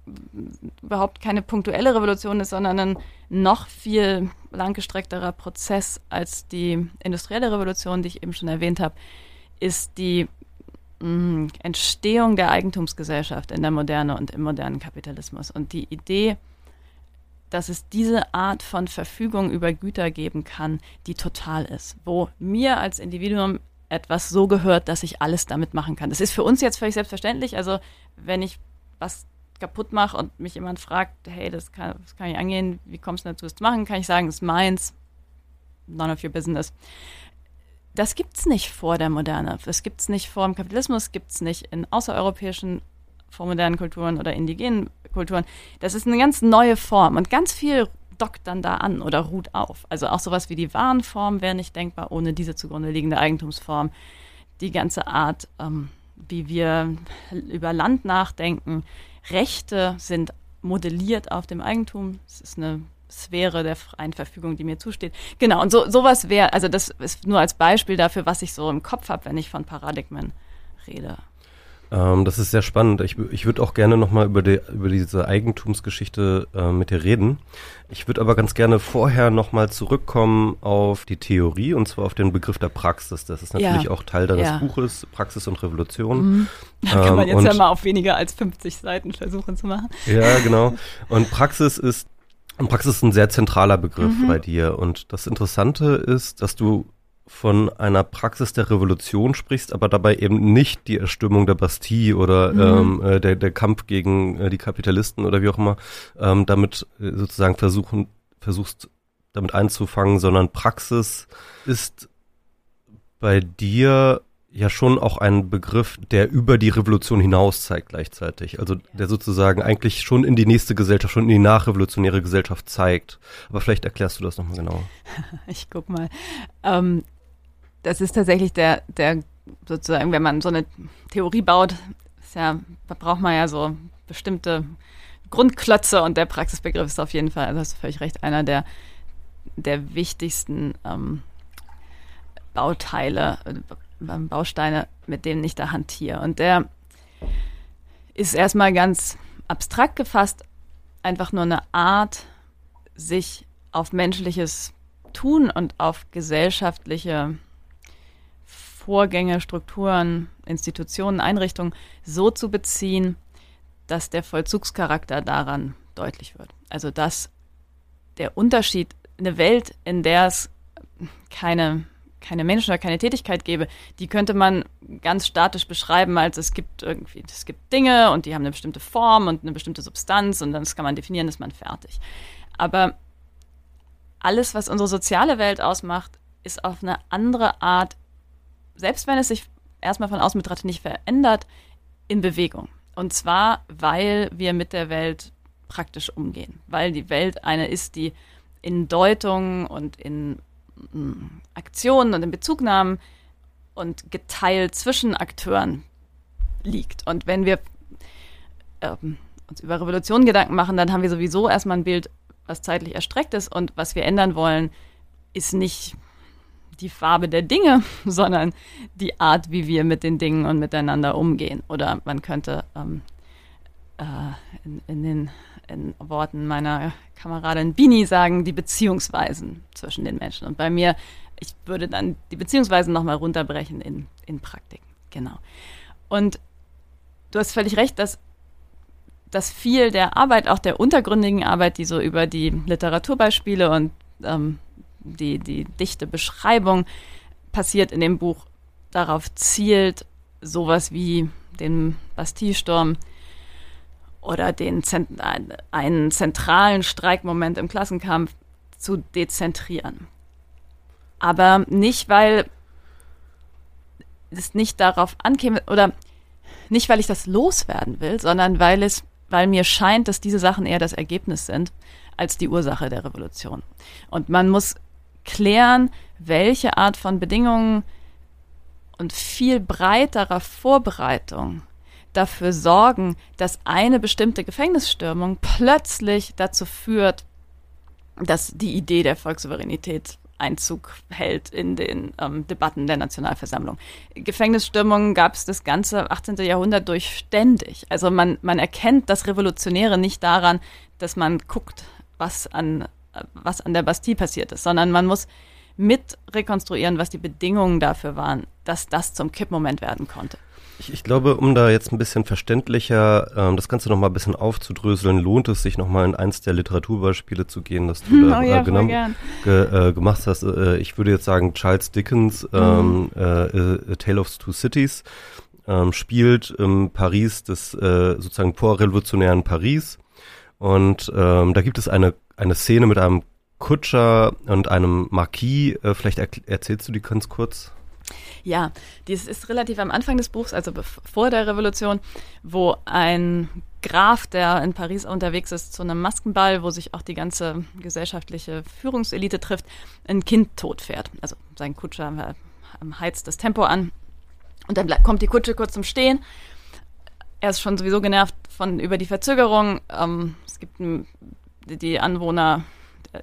überhaupt keine punktuelle Revolution ist, sondern ein noch viel langgestreckterer Prozess als die industrielle Revolution, die ich eben schon erwähnt habe, ist die mh, mm, Entstehung der Eigentumsgesellschaft in der Moderne und im modernen Kapitalismus. Und die Idee, dass es diese Art von Verfügung über Güter geben kann, die total ist, wo mir als Individuum etwas so gehört, dass ich alles damit machen kann. Das ist für uns jetzt völlig selbstverständlich. Also wenn ich was kaputt mache und mich jemand fragt, hey, das kann, das kann ich angehen, wie kommst du dazu, das zu machen, kann ich sagen, es ist meins, none of your business. Das gibt es nicht vor der Moderne. Das gibt es nicht vor dem Kapitalismus, gibt es nicht in außereuropäischen vormodernen Kulturen oder indigenen Kulturen. Das ist eine ganz neue Form und ganz viel dockt dann da an oder ruht auf. Also auch sowas wie die Warenform wäre nicht denkbar ohne diese zugrunde liegende Eigentumsform. Die ganze Art, ähm, wie wir über Land nachdenken. Rechte sind modelliert auf dem Eigentum. Es ist eine Sphäre der freien Verfügung, die mir zusteht. Genau, und so sowas wäre, also das ist nur als Beispiel dafür, was ich so im Kopf habe, wenn ich von Paradigmen rede. Ähm, das ist sehr spannend. Ich, ich würde auch gerne nochmal über, die, über diese Eigentumsgeschichte äh, mit dir reden. Ich würde aber ganz gerne vorher nochmal zurückkommen auf die Theorie und zwar auf den Begriff der Praxis. Das ist natürlich ja. auch Teil deines ja. Buches, Praxis und Revolution. Mhm. Da kann man ähm, jetzt ja mal auf weniger als 50 Seiten versuchen zu machen. Ja, genau. Und Praxis ist und Praxis ist ein sehr zentraler Begriff mhm. bei dir. Und das Interessante ist, dass du von einer Praxis der Revolution sprichst, aber dabei eben nicht die Erstürmung der Bastille oder mhm. ähm, äh, der, der Kampf gegen äh, die Kapitalisten oder wie auch immer, ähm, damit äh, sozusagen versuchen, versuchst damit einzufangen, sondern Praxis ist bei dir ja schon auch ein Begriff, der über die Revolution hinaus zeigt gleichzeitig. Also der sozusagen eigentlich schon in die nächste Gesellschaft, schon in die nachrevolutionäre Gesellschaft zeigt. Aber vielleicht erklärst du das nochmal genauer. *laughs* Ich guck mal. Ähm, das ist tatsächlich der, der sozusagen, wenn man so eine Theorie baut, ist ja, da braucht man ja so bestimmte Grundklötze und der Praxisbegriff ist auf jeden Fall, also hast du völlig recht, einer der, der wichtigsten ähm, Bauteile, äh, Bausteine, mit denen ich da hantiere. Und der ist erstmal ganz abstrakt gefasst, einfach nur eine Art, sich auf menschliches Tun und auf gesellschaftliche Vorgänge, Strukturen, Institutionen, Einrichtungen so zu beziehen, dass der Vollzugscharakter daran deutlich wird. Also dass der Unterschied, eine Welt, in der es keine keine Menschen oder keine Tätigkeit gäbe, die könnte man ganz statisch beschreiben, als es gibt irgendwie, es gibt Dinge und die haben eine bestimmte Form und eine bestimmte Substanz und dann kann man definieren, ist man fertig. Aber alles, was unsere soziale Welt ausmacht, ist auf eine andere Art, selbst wenn es sich erstmal von außen betrachtet nicht verändert, in Bewegung. Und zwar, weil wir mit der Welt praktisch umgehen, weil die Welt eine ist, die in Deutung und in Aktionen und in Bezugnahmen und geteilt zwischen Akteuren liegt. Und wenn wir ähm, uns über Revolution Gedanken machen, dann haben wir sowieso erstmal ein Bild, was zeitlich erstreckt ist und was wir ändern wollen, ist nicht die Farbe der Dinge, *laughs* sondern die Art, wie wir mit den Dingen und miteinander umgehen. Oder man könnte ähm, äh, in, in den in Worten meiner Kameradin Bini sagen, die Beziehungsweisen zwischen den Menschen. Und bei mir, ich würde dann die Beziehungsweisen nochmal runterbrechen in, in Praktiken. Genau. Und du hast völlig recht, dass, dass viel der Arbeit, auch der untergründigen Arbeit, die so über die Literaturbeispiele und ähm, die, die dichte Beschreibung passiert in dem Buch, darauf zielt, sowas wie den Bastille-Sturm oder den, einen zentralen Streikmoment im Klassenkampf zu dezentrieren. Aber nicht, weil es nicht darauf ankäme oder nicht, weil ich das loswerden will, sondern weil es, weil mir scheint, dass diese Sachen eher das Ergebnis sind als die Ursache der Revolution. Und man muss klären, welche Art von Bedingungen und viel breiterer Vorbereitung dafür sorgen, dass eine bestimmte Gefängnisstürmung plötzlich dazu führt, dass die Idee der Volkssouveränität Einzug hält in den ähm, Debatten der Nationalversammlung. Gefängnisstürmungen gab es das ganze 18. Jahrhundert durch ständig. Also man, man erkennt das Revolutionäre nicht daran, dass man guckt, was an, was an der Bastille passiert ist, sondern man muss mit rekonstruieren, was die Bedingungen dafür waren, dass das zum Kippmoment werden konnte. Ich, ich, glaube, um da jetzt ein bisschen verständlicher ähm, das Ganze nochmal ein bisschen aufzudröseln, lohnt es sich nochmal in eins der Literaturbeispiele zu gehen, das du *laughs* da oh ja, äh, genommen, ge, äh, gemacht hast. Äh, ich würde jetzt sagen, Charles Dickens, ähm, mhm. äh, A Tale of Two Cities, ähm, spielt im Paris des äh, sozusagen vorrevolutionären Paris. Und ähm, da gibt es eine, eine Szene mit einem Kutscher und einem Marquis. Äh, vielleicht er erzählst du die ganz kurz? Ja, dies ist relativ am Anfang des Buchs, also vor der Revolution, wo ein Graf, der in Paris unterwegs ist, zu einem Maskenball, wo sich auch die ganze gesellschaftliche Führungselite trifft, ein Kind tot fährt. Also sein Kutscher heizt das Tempo an und dann kommt die Kutsche kurz zum Stehen. Er ist schon sowieso genervt von über die Verzögerung. Ähm, es gibt die Anwohner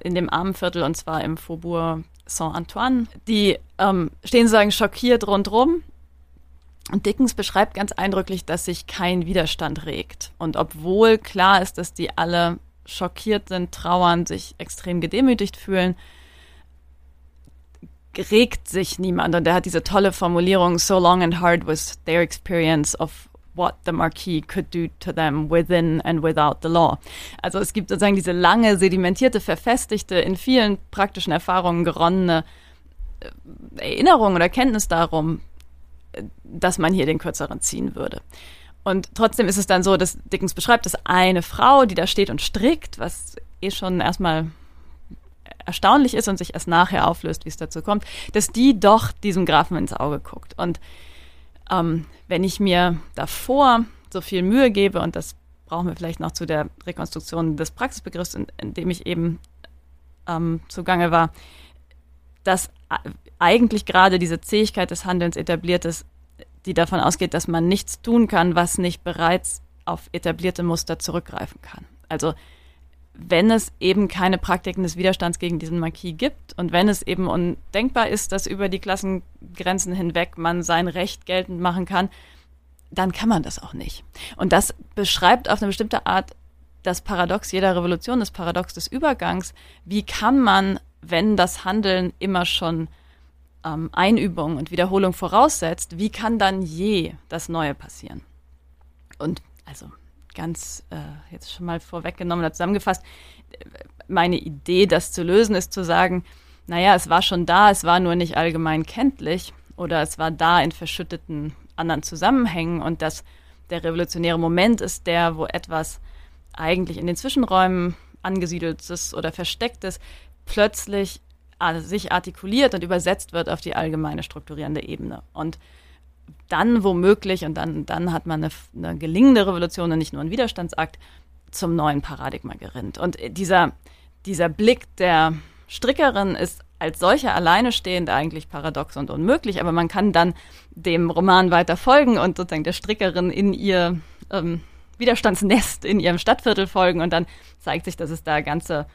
in dem armen Viertel und zwar im Faubourg Saint-Antoine. Die ähm, stehen sozusagen schockiert rundrum. Und Dickens beschreibt ganz eindrücklich, dass sich kein Widerstand regt. Und obwohl klar ist, dass die alle schockiert sind, trauern, sich extrem gedemütigt fühlen, regt sich niemand. Und er hat diese tolle Formulierung, so long and hard was their experience of what the Marquis could do to them within and without the law. Also es gibt sozusagen diese lange, sedimentierte, verfestigte, in vielen praktischen Erfahrungen geronnene äh, Erinnerung oder Kenntnis darum, dass man hier den Kürzeren ziehen würde. Und trotzdem ist es dann so, dass Dickens beschreibt, dass eine Frau, die da steht und strickt, was eh schon erstmal erstaunlich ist und sich erst nachher auflöst, wie es dazu kommt, dass die doch diesem Grafen ins Auge guckt. Und ähm, wenn ich mir davor so viel Mühe gebe, und das brauchen wir vielleicht noch zu der Rekonstruktion des Praxisbegriffs, in, in dem ich eben ähm, zugange war, dass eigentlich gerade diese Zähigkeit des Handelns etabliert ist, die davon ausgeht, dass man nichts tun kann, was nicht bereits auf etablierte Muster zurückgreifen kann. Also wenn es eben keine Praktiken des Widerstands gegen diesen Marquis gibt und wenn es eben undenkbar ist, dass über die Klassengrenzen hinweg man sein Recht geltend machen kann, dann kann man das auch nicht. Und das beschreibt auf eine bestimmte Art das Paradox jeder Revolution, das Paradox des Übergangs. Wie kann man, wenn das Handeln immer schon ähm, Einübung und Wiederholung voraussetzt, wie kann dann je das Neue passieren? Und also ganz äh, jetzt schon mal vorweggenommen oder zusammengefasst, meine Idee, das zu lösen, ist zu sagen, naja, es war schon da, es war nur nicht allgemein kenntlich oder es war da in verschütteten anderen Zusammenhängen und dass der revolutionäre Moment ist der, wo etwas eigentlich in den Zwischenräumen angesiedelt ist oder versteckt ist, plötzlich äh, sich artikuliert und übersetzt wird auf die allgemeine strukturierende Ebene. Und dann womöglich, und dann, dann hat man eine, eine gelingende Revolution und nicht nur einen Widerstandsakt, zum neuen Paradigma gerinnt. Und dieser, dieser Blick der Strickerin ist als solcher alleine stehend eigentlich paradox und unmöglich, aber man kann dann dem Roman weiter folgen und sozusagen der Strickerin in ihr ähm, Widerstandsnest in ihrem Stadtviertel folgen und dann zeigt sich, dass es da ganze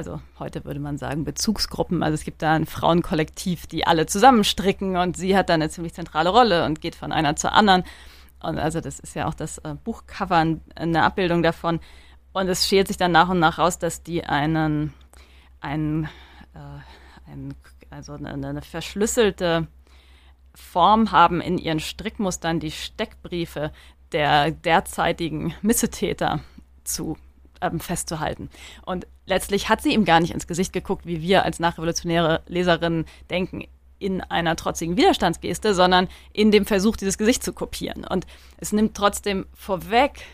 also heute würde man sagen Bezugsgruppen. Also es gibt da ein Frauenkollektiv, die alle zusammenstricken und sie hat da eine ziemlich zentrale Rolle und geht von einer zur anderen. Und also das ist ja auch das äh, Buchcover eine Abbildung davon. Und es schält sich dann nach und nach raus, dass die einen, einen, äh, einen also eine, eine verschlüsselte Form haben in ihren Strickmustern, die Steckbriefe der derzeitigen Missetäter zu ähm, festzuhalten. Und letztlich hat sie ihm gar nicht ins Gesicht geguckt, wie wir als nachrevolutionäre Leserinnen denken, in einer trotzigen Widerstandsgeste, sondern in dem Versuch, dieses Gesicht zu kopieren. Und es nimmt trotzdem vorweg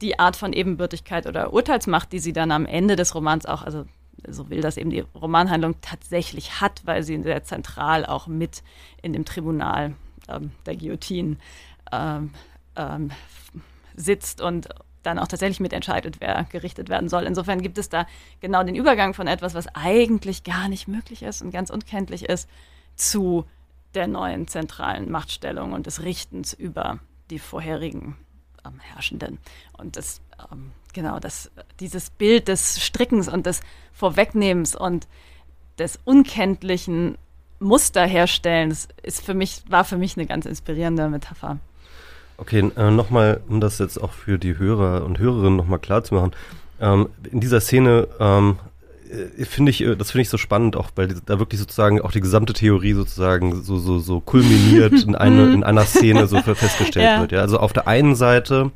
die Art von Ebenbürtigkeit oder Urteilsmacht, die sie dann am Ende des Romans auch, also so will das eben die Romanhandlung tatsächlich hat, weil sie sehr zentral auch mit in dem Tribunal ähm, der Guillotine ähm, ähm, sitzt und dann auch tatsächlich mitentscheidet, wer gerichtet werden soll. Insofern gibt es da genau den Übergang von etwas, was eigentlich gar nicht möglich ist und ganz unkenntlich ist, zu der neuen zentralen Machtstellung und des Richtens über die vorherigen ähm, Herrschenden. Und das, ähm, genau, das, dieses Bild des Strickens und des Vorwegnehmens und des unkenntlichen Musterherstellens ist für mich, war für mich eine ganz inspirierende Metapher. Okay, äh, nochmal, um das jetzt auch für die Hörer und Hörerinnen nochmal klar zu machen. Ähm, in dieser Szene ähm, äh, finde ich, äh, das finde ich so spannend, auch weil da wirklich sozusagen auch die gesamte Theorie sozusagen so, so, so kulminiert *laughs* in, eine, in einer Szene so festgestellt ja. wird. Ja? Also auf der einen Seite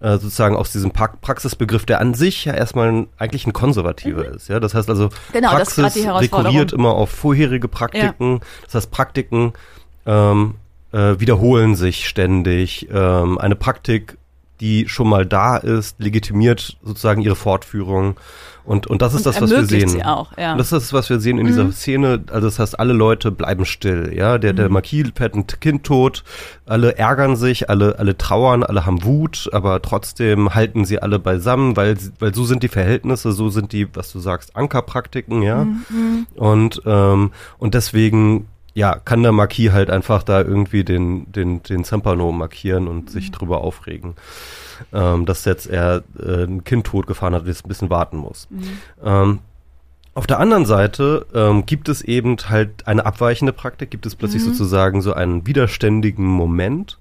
äh, sozusagen aus diesem pra Praxisbegriff, der an sich ja erstmal ein, eigentlich ein konservativer mhm. ist. Ja, das heißt also genau, Praxis rekurriert immer auf vorherige Praktiken. Ja. Das heißt Praktiken ähm, äh, wiederholen sich ständig. Ähm, eine Praktik, die schon mal da ist, legitimiert sozusagen ihre Fortführung. Und, und das ist und das, was wir sehen. Sie auch, ja. Und das ist das, was wir sehen in mhm. dieser Szene. Also das heißt, alle Leute bleiben still. Ja, der, der mhm. Marquis fährt ein Kind tot. Alle ärgern sich, alle, alle trauern, alle haben Wut, aber trotzdem halten sie alle beisammen, weil, weil so sind die Verhältnisse, so sind die, was du sagst, Ankerpraktiken, ja. Mhm. Und, ähm, und deswegen ja, kann der Marquis halt einfach da irgendwie den, den, den Zampano markieren und mhm. sich drüber aufregen. Ähm, dass jetzt er äh, ein Kind totgefahren hat und jetzt ein bisschen warten muss. Mhm. Ähm, auf der anderen Seite ähm, gibt es eben halt eine abweichende Praktik, gibt es plötzlich mhm. sozusagen so einen widerständigen Moment,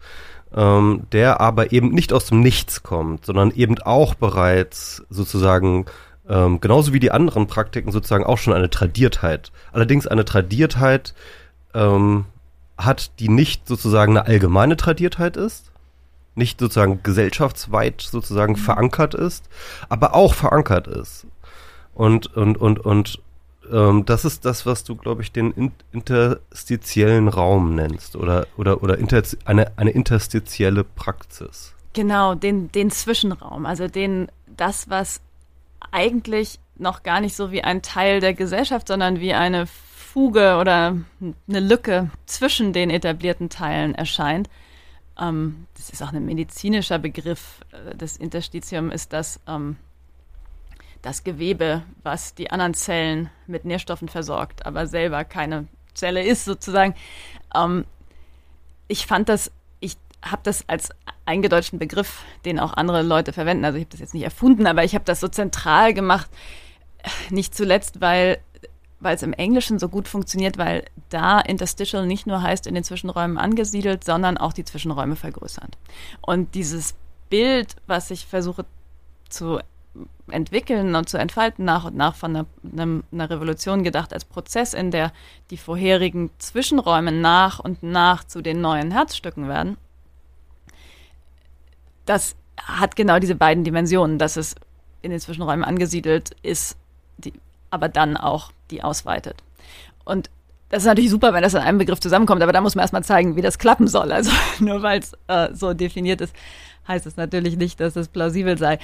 ähm, der aber eben nicht aus dem Nichts kommt, sondern eben auch bereits sozusagen ähm, genauso wie die anderen Praktiken sozusagen auch schon eine Tradiertheit. Allerdings eine Tradiertheit, ähm, hat, die nicht sozusagen eine allgemeine Tradiertheit ist, nicht sozusagen gesellschaftsweit sozusagen mhm. verankert ist, aber auch verankert ist. Und, und, und, und ähm, das ist das, was du, glaube ich, den in, interstitiellen Raum nennst oder, oder, oder inter, eine, eine interstitielle Praxis. Genau, den, den Zwischenraum, also den, das, was eigentlich noch gar nicht so wie ein Teil der Gesellschaft, sondern wie eine Fuge oder eine Lücke zwischen den etablierten Teilen erscheint, ähm, das ist auch ein medizinischer Begriff, äh, das Interstitium ist das, ähm, das Gewebe, was die anderen Zellen mit Nährstoffen versorgt, aber selber keine Zelle ist sozusagen. Ähm, ich fand das, ich habe das als eingedeutschten Begriff, den auch andere Leute verwenden. Also ich habe das jetzt nicht erfunden, aber ich habe das so zentral gemacht, nicht zuletzt, weil weil es im Englischen so gut funktioniert, weil da Interstitial nicht nur heißt in den Zwischenräumen angesiedelt, sondern auch die Zwischenräume vergrößert. Und dieses Bild, was ich versuche zu entwickeln und zu entfalten, nach und nach von einer, einer, Revolution gedacht als Prozess, in der die vorherigen Zwischenräume nach und nach zu den neuen Herzstücken werden, das hat genau diese beiden Dimensionen, dass es in den Zwischenräumen angesiedelt ist, die, aber dann auch die ausweitet. Und das ist natürlich super, wenn das in einem Begriff zusammenkommt, aber da muss man erstmal zeigen, wie das klappen soll. Also *laughs* nur weil es äh, so definiert ist, heißt es natürlich nicht, dass es plausibel sei.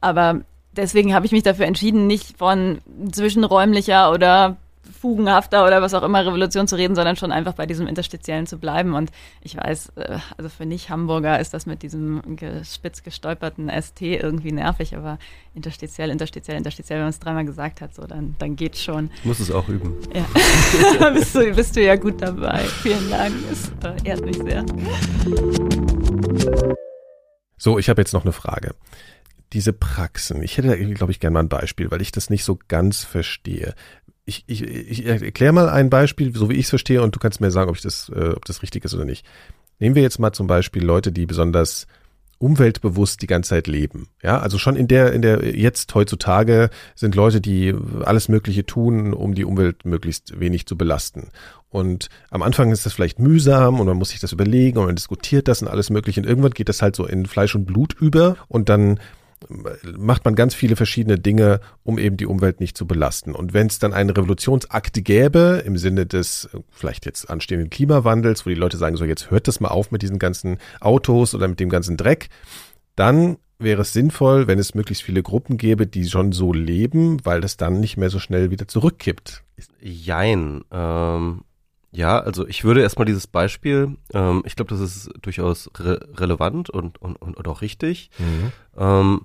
Aber deswegen habe ich mich dafür entschieden, nicht von zwischenräumlicher oder fugenhafter oder was auch immer Revolution zu reden, sondern schon einfach bei diesem Interstitiellen zu bleiben. Und ich weiß, äh, also für Nicht-Hamburger ist das mit diesem spitz gestolperten ST irgendwie nervig, aber interstitiell, interstitiell, interstitiell, wenn man es dreimal gesagt hat, so dann, dann geht's schon. Ich muss es auch üben. Ja, *laughs* bist, du, bist du ja gut dabei. Vielen Dank, es äh, ehrt mich sehr. So, ich habe jetzt noch eine Frage diese Praxen. Ich hätte da, glaube ich, gerne mal ein Beispiel, weil ich das nicht so ganz verstehe. Ich, ich, ich erkläre mal ein Beispiel, so wie ich es verstehe, und du kannst mir sagen, ob ich das, äh, ob das richtig ist oder nicht. Nehmen wir jetzt mal zum Beispiel Leute, die besonders umweltbewusst die ganze Zeit leben. Ja, also schon in der, in der jetzt heutzutage sind Leute, die alles Mögliche tun, um die Umwelt möglichst wenig zu belasten. Und am Anfang ist das vielleicht mühsam und man muss sich das überlegen und man diskutiert das und alles Mögliche. Und irgendwann geht das halt so in Fleisch und Blut über und dann macht man ganz viele verschiedene Dinge, um eben die Umwelt nicht zu belasten. Und wenn es dann eine Revolutionsakte gäbe, im Sinne des vielleicht jetzt anstehenden Klimawandels, wo die Leute sagen, so jetzt hört das mal auf mit diesen ganzen Autos oder mit dem ganzen Dreck, dann wäre es sinnvoll, wenn es möglichst viele Gruppen gäbe, die schon so leben, weil das dann nicht mehr so schnell wieder zurückkippt. Jein. Ähm, ja, also ich würde erstmal dieses Beispiel, ähm, ich glaube, das ist durchaus re relevant und, und, und, auch richtig. Mhm. Ähm,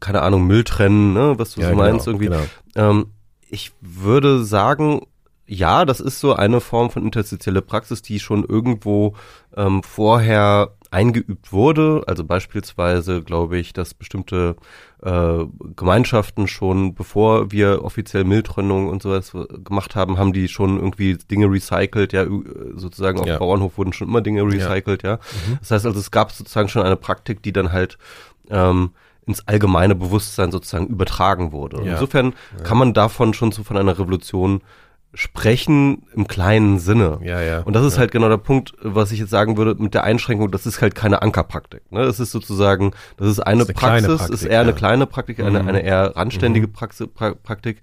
keine Ahnung, Müll trennen, ne, was du ja, so meinst genau, irgendwie. Genau. Ähm, ich würde sagen, ja, das ist so eine Form von interstitielle Praxis, die schon irgendwo ähm, vorher eingeübt wurde. Also beispielsweise glaube ich, dass bestimmte äh, Gemeinschaften schon, bevor wir offiziell Mülltrennung und sowas gemacht haben, haben die schon irgendwie Dinge recycelt, ja, sozusagen auf ja. Bauernhof wurden schon immer Dinge recycelt, ja. ja. Mhm. Das heißt also, es gab sozusagen schon eine Praktik, die dann halt ähm, ins allgemeine Bewusstsein sozusagen übertragen wurde. Ja. Insofern kann man davon schon so von einer Revolution sprechen im kleinen Sinne. Ja, ja. Und das ist ja. halt genau der Punkt, was ich jetzt sagen würde mit der Einschränkung, das ist halt keine Ankerpraktik. Ne? Das ist sozusagen, das ist eine, das ist eine Praxis, Praktik, ist eher ja. eine kleine Praktik, eine, mhm. eine eher randständige mhm. Praxis, pra Praktik.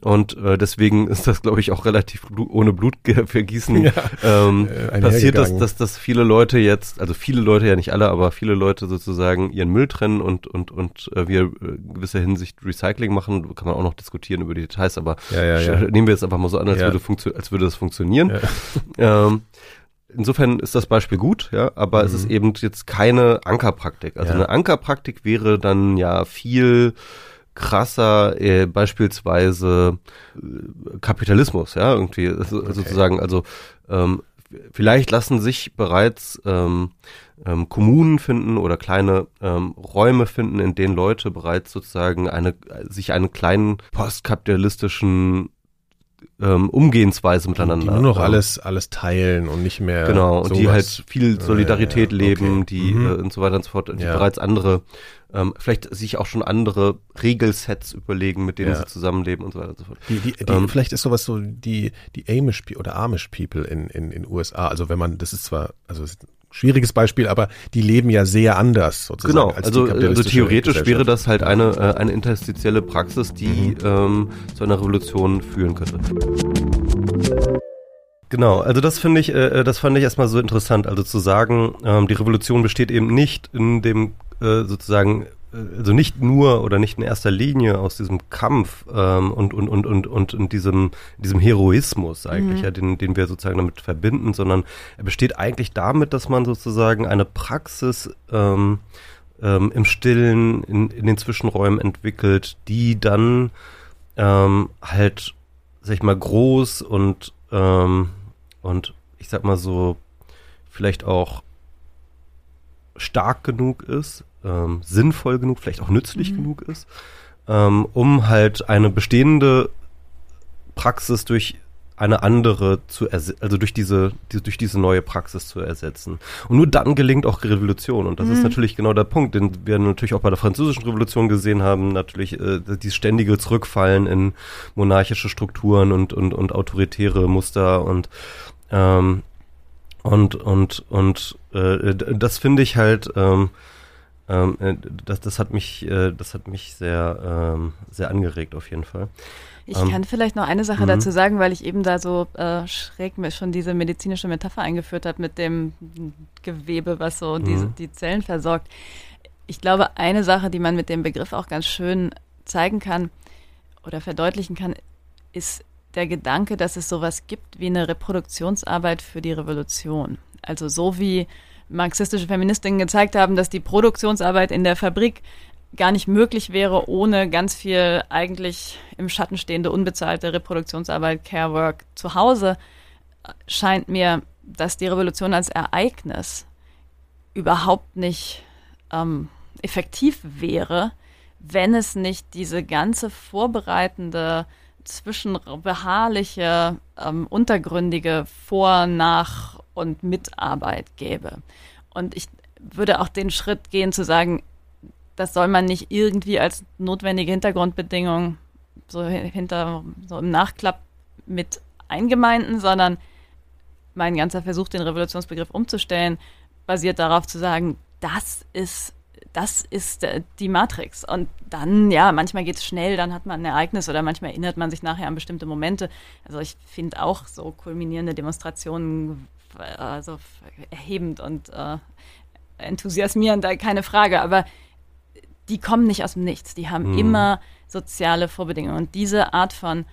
Und äh, deswegen ist das, glaube ich, auch relativ blut, ohne Blutvergießen ja, ähm, äh, passiert, dass, dass, dass viele Leute jetzt, also viele Leute, ja nicht alle, aber viele Leute sozusagen ihren Müll trennen und, und, und äh, wir in gewisser Hinsicht Recycling machen. Kann man auch noch diskutieren über die Details, aber ja. nehmen wir jetzt einfach mal so an, als, würde, als würde das funktionieren. *laughs* Ähm, Insofern ist das Beispiel gut, ja, aber mhm. es ist mhm. eben jetzt keine Ankerpraktik. Also eine Ankerpraktik wäre dann ja viel krasser äh, beispielsweise äh, Kapitalismus, ja, irgendwie also, okay. sozusagen, also ähm, vielleicht lassen sich bereits ähm, ähm, Kommunen finden oder kleine ähm, Räume finden, in denen Leute bereits sozusagen eine sich einen kleinen postkapitalistischen ähm, Umgehensweise miteinander. Die nur noch alles, alles teilen und nicht mehr. Genau, und die halt viel Solidarität ja, ja, leben, okay. die mhm. äh, und so weiter und so fort, die ja. bereits andere, ähm, vielleicht sich auch schon andere Regelsets überlegen, mit denen sie zusammenleben und so weiter und so fort. Die, die, die, ähm, vielleicht ist sowas so die, die Amish oder Amish People in, in, in USA. Also wenn man, das ist zwar, also schwieriges Beispiel, aber die leben ja sehr anders sozusagen. Genau, als also, also theoretisch wäre das halt eine, äh, eine interstitielle Praxis, die mhm. ähm, zu einer Revolution führen könnte. Genau, also das finde ich, äh, äh, das fand ich erstmal so interessant, also zu sagen, ähm, die Revolution besteht eben nicht in dem äh, sozusagen also nicht nur oder nicht in erster Linie aus diesem Kampf ähm, und, und, und, und, und in diesem, diesem Heroismus eigentlich, mhm. ja, den, den wir sozusagen damit verbinden, sondern er besteht eigentlich damit, dass man sozusagen eine Praxis ähm, ähm, im Stillen in, in den Zwischenräumen entwickelt, die dann ähm, halt, sag ich mal, groß und, ähm, und ich sag mal so, vielleicht auch stark genug ist, ähm, sinnvoll genug, vielleicht auch nützlich mhm. genug ist, ähm, um halt eine bestehende Praxis durch eine andere zu ersetzen, also durch diese, die, durch diese neue Praxis zu ersetzen. Und nur dann gelingt auch Revolution. Und das mhm. ist natürlich genau der Punkt, den wir natürlich auch bei der französischen Revolution gesehen haben, natürlich äh, dieses ständige Zurückfallen in monarchische Strukturen und, und, und autoritäre Muster und ähm, und und und äh, das finde ich halt ähm, ähm, äh, das, das hat mich äh, das hat mich sehr ähm, sehr angeregt auf jeden Fall. Ich ähm, kann vielleicht noch eine Sache mhm. dazu sagen, weil ich eben da so äh, schräg mir schon diese medizinische Metapher eingeführt habe mit dem Gewebe, was so mhm. diese, die Zellen versorgt. Ich glaube, eine Sache, die man mit dem Begriff auch ganz schön zeigen kann oder verdeutlichen kann, ist der Gedanke, dass es sowas gibt wie eine Reproduktionsarbeit für die Revolution. Also so wie marxistische Feministinnen gezeigt haben, dass die Produktionsarbeit in der Fabrik gar nicht möglich wäre ohne ganz viel eigentlich im Schatten stehende unbezahlte Reproduktionsarbeit, Care Work zu Hause, scheint mir, dass die Revolution als Ereignis überhaupt nicht ähm, effektiv wäre, wenn es nicht diese ganze vorbereitende, zwischenbeharrliche, ähm, untergründige Vor-, Nach- und Mitarbeit gäbe. Und ich würde auch den Schritt gehen zu sagen, das soll man nicht irgendwie als notwendige Hintergrundbedingung so hinter so im Nachklapp mit eingemeinden, sondern mein ganzer Versuch, den Revolutionsbegriff umzustellen, basiert darauf zu sagen, das ist das ist äh, die Matrix. Und dann, ja, manchmal geht es schnell, dann hat man ein Ereignis oder manchmal erinnert man sich nachher an bestimmte Momente. Also ich finde auch so kulminierende Demonstrationen also erhebend und äh, enthusiasmierend, keine Frage. Aber die kommen nicht aus dem Nichts. Die haben mhm. immer soziale Vorbedingungen. Und diese Art von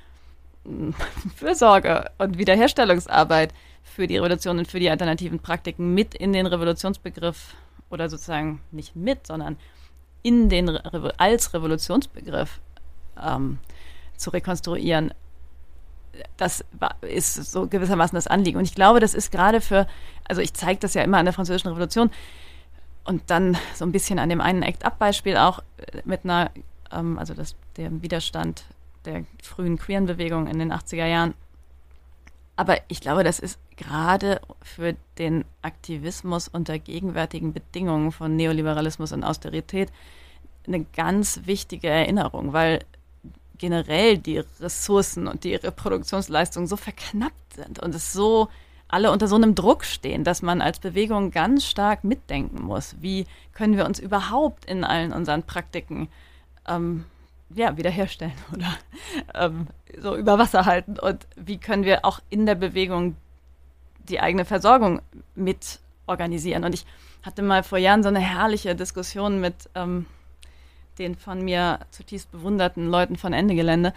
mm, *laughs* Fürsorge und Wiederherstellungsarbeit für die Revolution und für die alternativen Praktiken mit in den Revolutionsbegriff oder sozusagen nicht mit, sondern in den Re als Revolutionsbegriff ähm, zu rekonstruieren, das ist so gewissermaßen das Anliegen. Und ich glaube, das ist gerade für, also ich zeige das ja immer an der Französischen Revolution, und dann so ein bisschen an dem einen Act-Up-Beispiel auch äh, mit einer, ähm, also das, der Widerstand der frühen queeren Bewegung in den 80er Jahren. Aber ich glaube, das ist gerade für den Aktivismus unter gegenwärtigen Bedingungen von Neoliberalismus und Austerität eine ganz wichtige Erinnerung, weil generell die Ressourcen und die Reproduktionsleistungen so verknappt sind und es so alle unter so einem Druck stehen, dass man als Bewegung ganz stark mitdenken muss. Wie können wir uns überhaupt in allen unseren Praktiken ähm, ja, wiederherstellen *laughs* oder ähm, so über Wasser halten? Und wie können wir auch in der Bewegung die eigene Versorgung mit organisieren? Und ich hatte mal vor Jahren so eine herrliche Diskussion mit ähm, den von mir zutiefst bewunderten Leuten von Ende Gelände,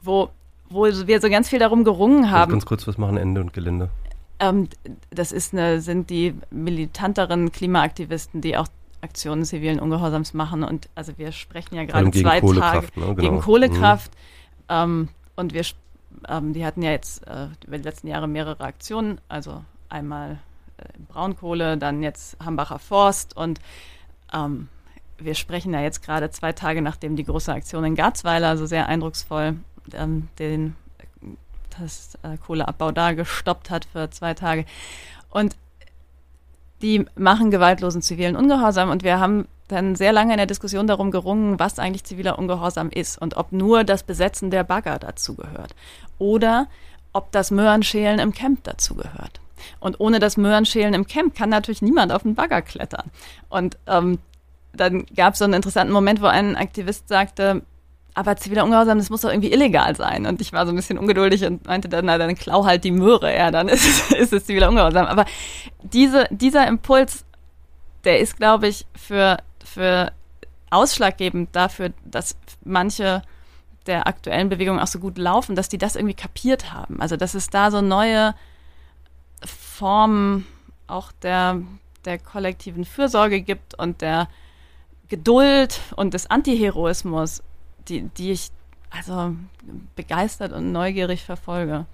wo, wo wir so ganz viel darum gerungen haben. Ganz kurz, was machen Ende und Gelände? Ähm, das ist eine, sind die militanteren Klimaaktivisten, die auch Aktionen zivilen Ungehorsams machen. Und also wir sprechen ja gerade zwei Tage ne? genau. gegen Kohlekraft. Mhm. Ähm, und wir, ähm, die hatten ja jetzt äh, über die letzten Jahre mehrere Aktionen. Also einmal äh, Braunkohle, dann jetzt Hambacher Forst und ähm, wir sprechen ja jetzt gerade zwei Tage nachdem die große Aktion in Garzweiler so sehr eindrucksvoll ähm, den das äh, Kohleabbau da gestoppt hat für zwei Tage. Und die machen gewaltlosen zivilen Ungehorsam und wir haben dann sehr lange in der Diskussion darum gerungen, was eigentlich ziviler Ungehorsam ist und ob nur das Besetzen der Bagger dazugehört oder ob das Möhrenschälen im Camp dazugehört. Und ohne das Möhrenschälen im Camp kann natürlich niemand auf den Bagger klettern. Und ähm, dann gab es so einen interessanten Moment, wo ein Aktivist sagte, aber ziviler Ungehorsam, das muss doch irgendwie illegal sein. Und ich war so ein bisschen ungeduldig und meinte dann, na, dann klau halt die Möhre, ja, dann *laughs* ist es, ist es ziviler Ungehorsam. Aber diese, dieser Impuls, der ist, glaube ich, für, für ausschlaggebend dafür, dass manche der aktuellen Bewegungen auch so gut laufen, dass die das irgendwie kapiert haben. Also dass es da so neue Formen auch der, der kollektiven Fürsorge gibt und der Geduld und des Antiheroismus, die, die ich also begeistert und neugierig verfolge.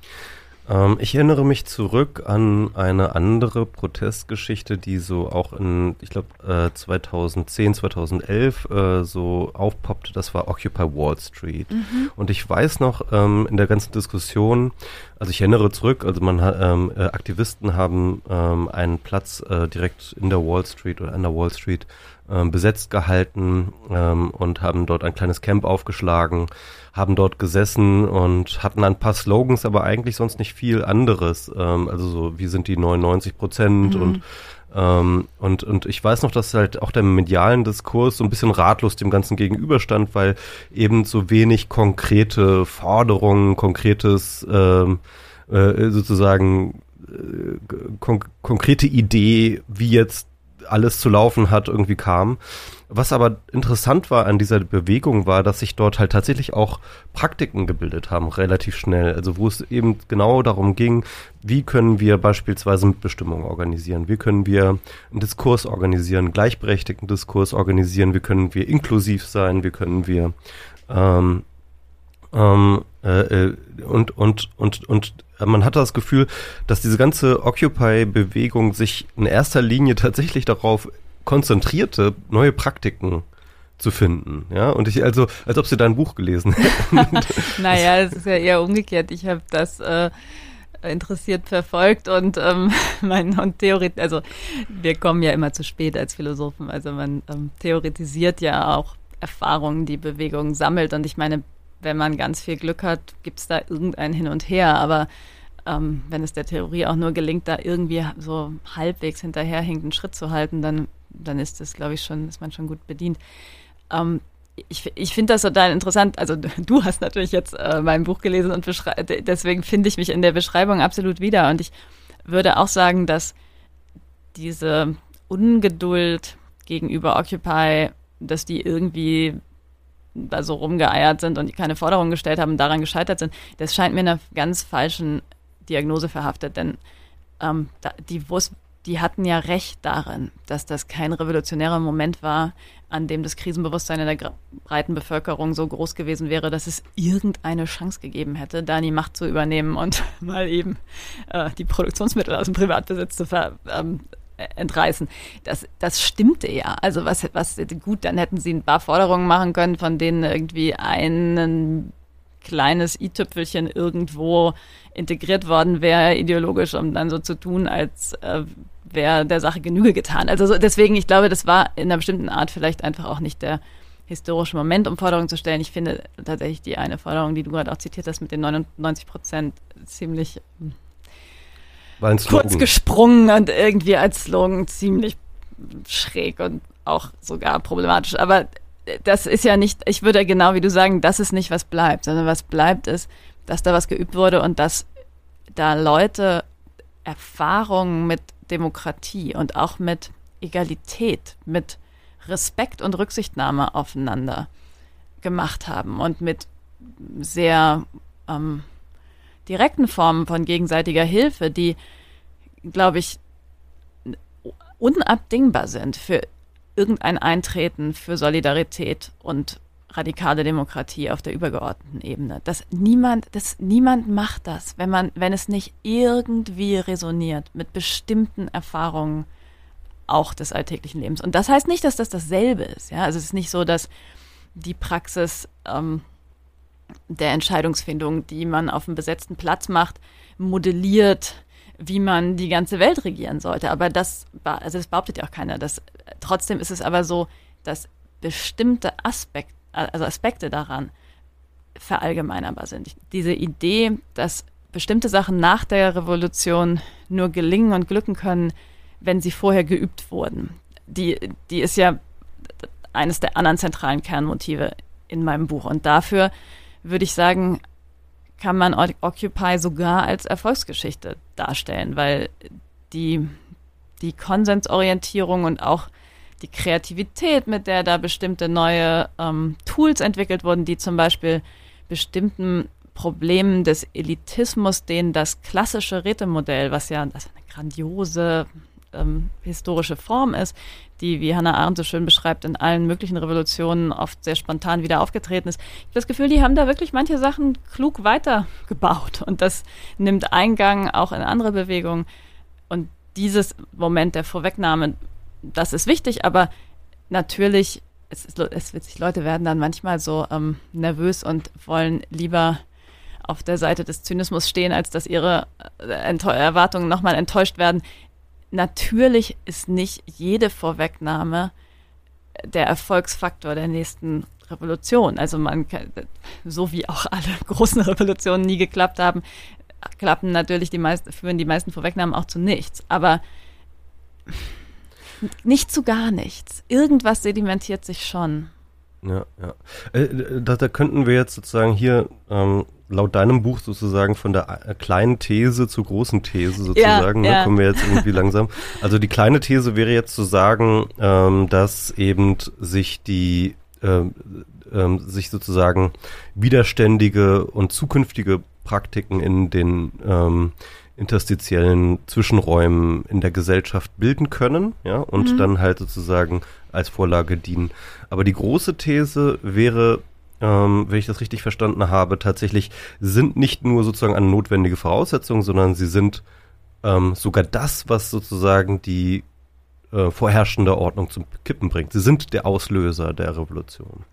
Ähm, ich erinnere mich zurück an eine andere Protestgeschichte, die so auch in, ich glaube, äh, 2010, 2011 äh, so aufpoppte. Das war Occupy Wall Street. Mhm. Und ich weiß noch ähm, in der ganzen Diskussion, also ich erinnere zurück, also man hat, ähm, äh, Aktivisten haben ähm, einen Platz äh, direkt in der Wall Street oder an der Wall Street ähm, besetzt gehalten ähm, und haben dort ein kleines Camp aufgeschlagen haben dort gesessen und hatten ein paar Slogans, aber eigentlich sonst nicht viel anderes. Ähm, also so, wie sind die 99 Prozent mhm. und ähm, und, und ich weiß noch, dass halt auch der medialen Diskurs so ein bisschen ratlos dem Ganzen gegenüberstand, weil eben so wenig konkrete Forderungen, konkretes ähm, äh, sozusagen äh, kon konkrete Idee, wie jetzt alles zu laufen hat, irgendwie kam. Was aber interessant war an dieser Bewegung war, dass sich dort halt tatsächlich auch Praktiken gebildet haben, relativ schnell. Also wo es eben genau darum ging, wie können wir beispielsweise Mitbestimmung organisieren, wie können wir einen Diskurs organisieren, gleichberechtigten Diskurs organisieren, wie können wir inklusiv sein, wie können wir ähm, ähm, äh, äh und, und, und, und man hat das Gefühl, dass diese ganze Occupy-Bewegung sich in erster Linie tatsächlich darauf konzentrierte, neue Praktiken zu finden. Ja, und ich, also, als ob sie dein Buch gelesen hätten. *laughs* naja, es ist ja eher umgekehrt. Ich habe das äh, interessiert verfolgt und ähm, *laughs* mein und Theorie, also wir kommen ja immer zu spät als Philosophen. Also man ähm, theoretisiert ja auch Erfahrungen, die Bewegung sammelt. Und ich meine, wenn man ganz viel Glück hat, gibt es da irgendein Hin und Her. Aber ähm, wenn es der Theorie auch nur gelingt, da irgendwie so halbwegs hinterherhinkt, einen Schritt zu halten, dann dann ist das, glaube ich, schon, ist man schon gut bedient. Ähm, ich, ich finde das total interessant. Also *laughs* du hast natürlich jetzt äh, mein Buch gelesen und deswegen finde ich mich in der Beschreibung absolut wieder. Und ich würde auch sagen, dass diese Ungeduld gegenüber Occupy, dass die irgendwie da so rumgeeiert sind und keine Forderungen gestellt haben, daran gescheitert sind, das scheint mir einer ganz falschen Diagnose verhaftet. Denn ähm, da, die die hatten ja recht darin, dass das kein revolutionärer Moment war, an dem das Krisenbewusstsein in der breiten Bevölkerung so groß gewesen wäre, dass es irgendeine Chance gegeben hätte, da die Macht zu übernehmen und *laughs* mal eben äh, die Produktionsmittel aus dem Privatbesitz zu ver, ähm, entreißen. Das, das stimmte ja. Also was, was gut, dann hätten sie ein paar Forderungen machen können, von denen irgendwie einen kleines i-Tüpfelchen irgendwo integriert worden wäre, ideologisch, um dann so zu tun, als äh, wäre der Sache Genüge getan. Also so, deswegen, ich glaube, das war in einer bestimmten Art vielleicht einfach auch nicht der historische Moment, um Forderungen zu stellen. Ich finde tatsächlich die eine Forderung, die du gerade auch zitiert hast, mit den 99 Prozent ziemlich hm, kurz gesprungen und irgendwie als Slogan ziemlich schräg und auch sogar problematisch. Aber das ist ja nicht, ich würde genau wie du sagen, das ist nicht, was bleibt, sondern was bleibt ist, dass da was geübt wurde und dass da Leute Erfahrungen mit Demokratie und auch mit Egalität, mit Respekt und Rücksichtnahme aufeinander gemacht haben und mit sehr ähm, direkten Formen von gegenseitiger Hilfe, die, glaube ich, unabdingbar sind für irgendein Eintreten für Solidarität und radikale Demokratie auf der übergeordneten Ebene. Dass niemand, dass niemand macht das, wenn man, wenn es nicht irgendwie resoniert mit bestimmten Erfahrungen auch des alltäglichen Lebens. Und das heißt nicht, dass das dasselbe ist. Ja, also es ist nicht so, dass die Praxis ähm, der Entscheidungsfindung, die man auf einem besetzten Platz macht, modelliert, wie man die ganze Welt regieren sollte. Aber das, also das behauptet ja auch keiner. Das, trotzdem ist es aber so, dass bestimmte Aspekte also Aspekte daran verallgemeinerbar sind. Diese Idee, dass bestimmte Sachen nach der Revolution nur gelingen und glücken können, wenn sie vorher geübt wurden, die, die ist ja eines der anderen zentralen Kernmotive in meinem Buch. Und dafür würde ich sagen, kann man Occupy sogar als Erfolgsgeschichte darstellen, weil die, die Konsensorientierung und auch die Kreativität, mit der da bestimmte neue ähm, Tools entwickelt wurden, die zum Beispiel bestimmten Problemen des Elitismus, den das klassische Rätemodell, was ja also eine grandiose ähm, historische Form ist, die, wie Hannah Arendt so schön beschreibt, in allen möglichen Revolutionen oft sehr spontan wieder aufgetreten ist. Ich habe das Gefühl, die haben da wirklich manche Sachen klug weitergebaut und das nimmt Eingang auch in andere Bewegungen. Und dieses Moment der Vorwegnahme, das ist wichtig, aber natürlich, es, ist, es sich, Leute werden dann manchmal so ähm, nervös und wollen lieber auf der Seite des Zynismus stehen, als dass ihre äh, Erwartungen nochmal enttäuscht werden natürlich ist nicht jede Vorwegnahme der Erfolgsfaktor der nächsten Revolution. Also man kann, so wie auch alle *laughs* großen Revolutionen nie geklappt haben, klappen natürlich die meisten, führen die meisten Vorwegnahmen auch zu nichts. Aber nicht zu gar nichts. Irgendwas sedimentiert sich schon. Ja, ja. Äh, da, da könnten wir jetzt sozusagen hier ähm, laut deinem Buch sozusagen von der äh, kleinen These zur großen These sozusagen, ja, ne, ja. kommen wir jetzt irgendwie langsam. Also die kleine These wäre jetzt zu sagen, ähm, dass eben sich die ähm, ähm, sich sozusagen widerständige und zukünftige Praktiken in den ähm, interstitiellen Zwischenräumen in der Gesellschaft bilden können, ja, und mhm. dann halt sozusagen als Vorlage dienen. Aber die große These wäre, ähm, wenn ich das richtig verstanden habe, tatsächlich sind nicht nur sozusagen eine notwendige Voraussetzung, sondern sie sind ähm, sogar das, was sozusagen die äh, vorherrschende Ordnung zum Kippen bringt. Sie sind der Auslöser der Revolution.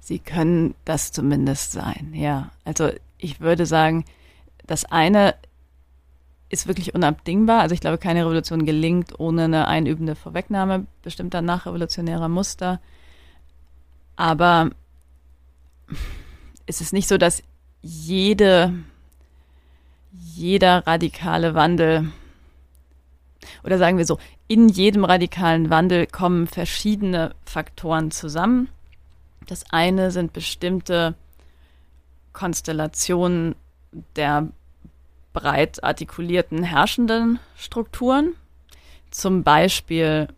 Sie können das zumindest sein, ja. Also ich würde sagen, das eine ist wirklich unabdingbar. Also ich glaube, keine Revolution gelingt ohne eine einübende Vorwegnahme bestimmter nachrevolutionärer Muster. Aber es ist nicht so, dass jede, jeder radikale Wandel oder sagen wir so, in jedem radikalen Wandel kommen verschiedene Faktoren zusammen. Das eine sind bestimmte Konstellationen der breit artikulierten herrschenden Strukturen, zum Beispiel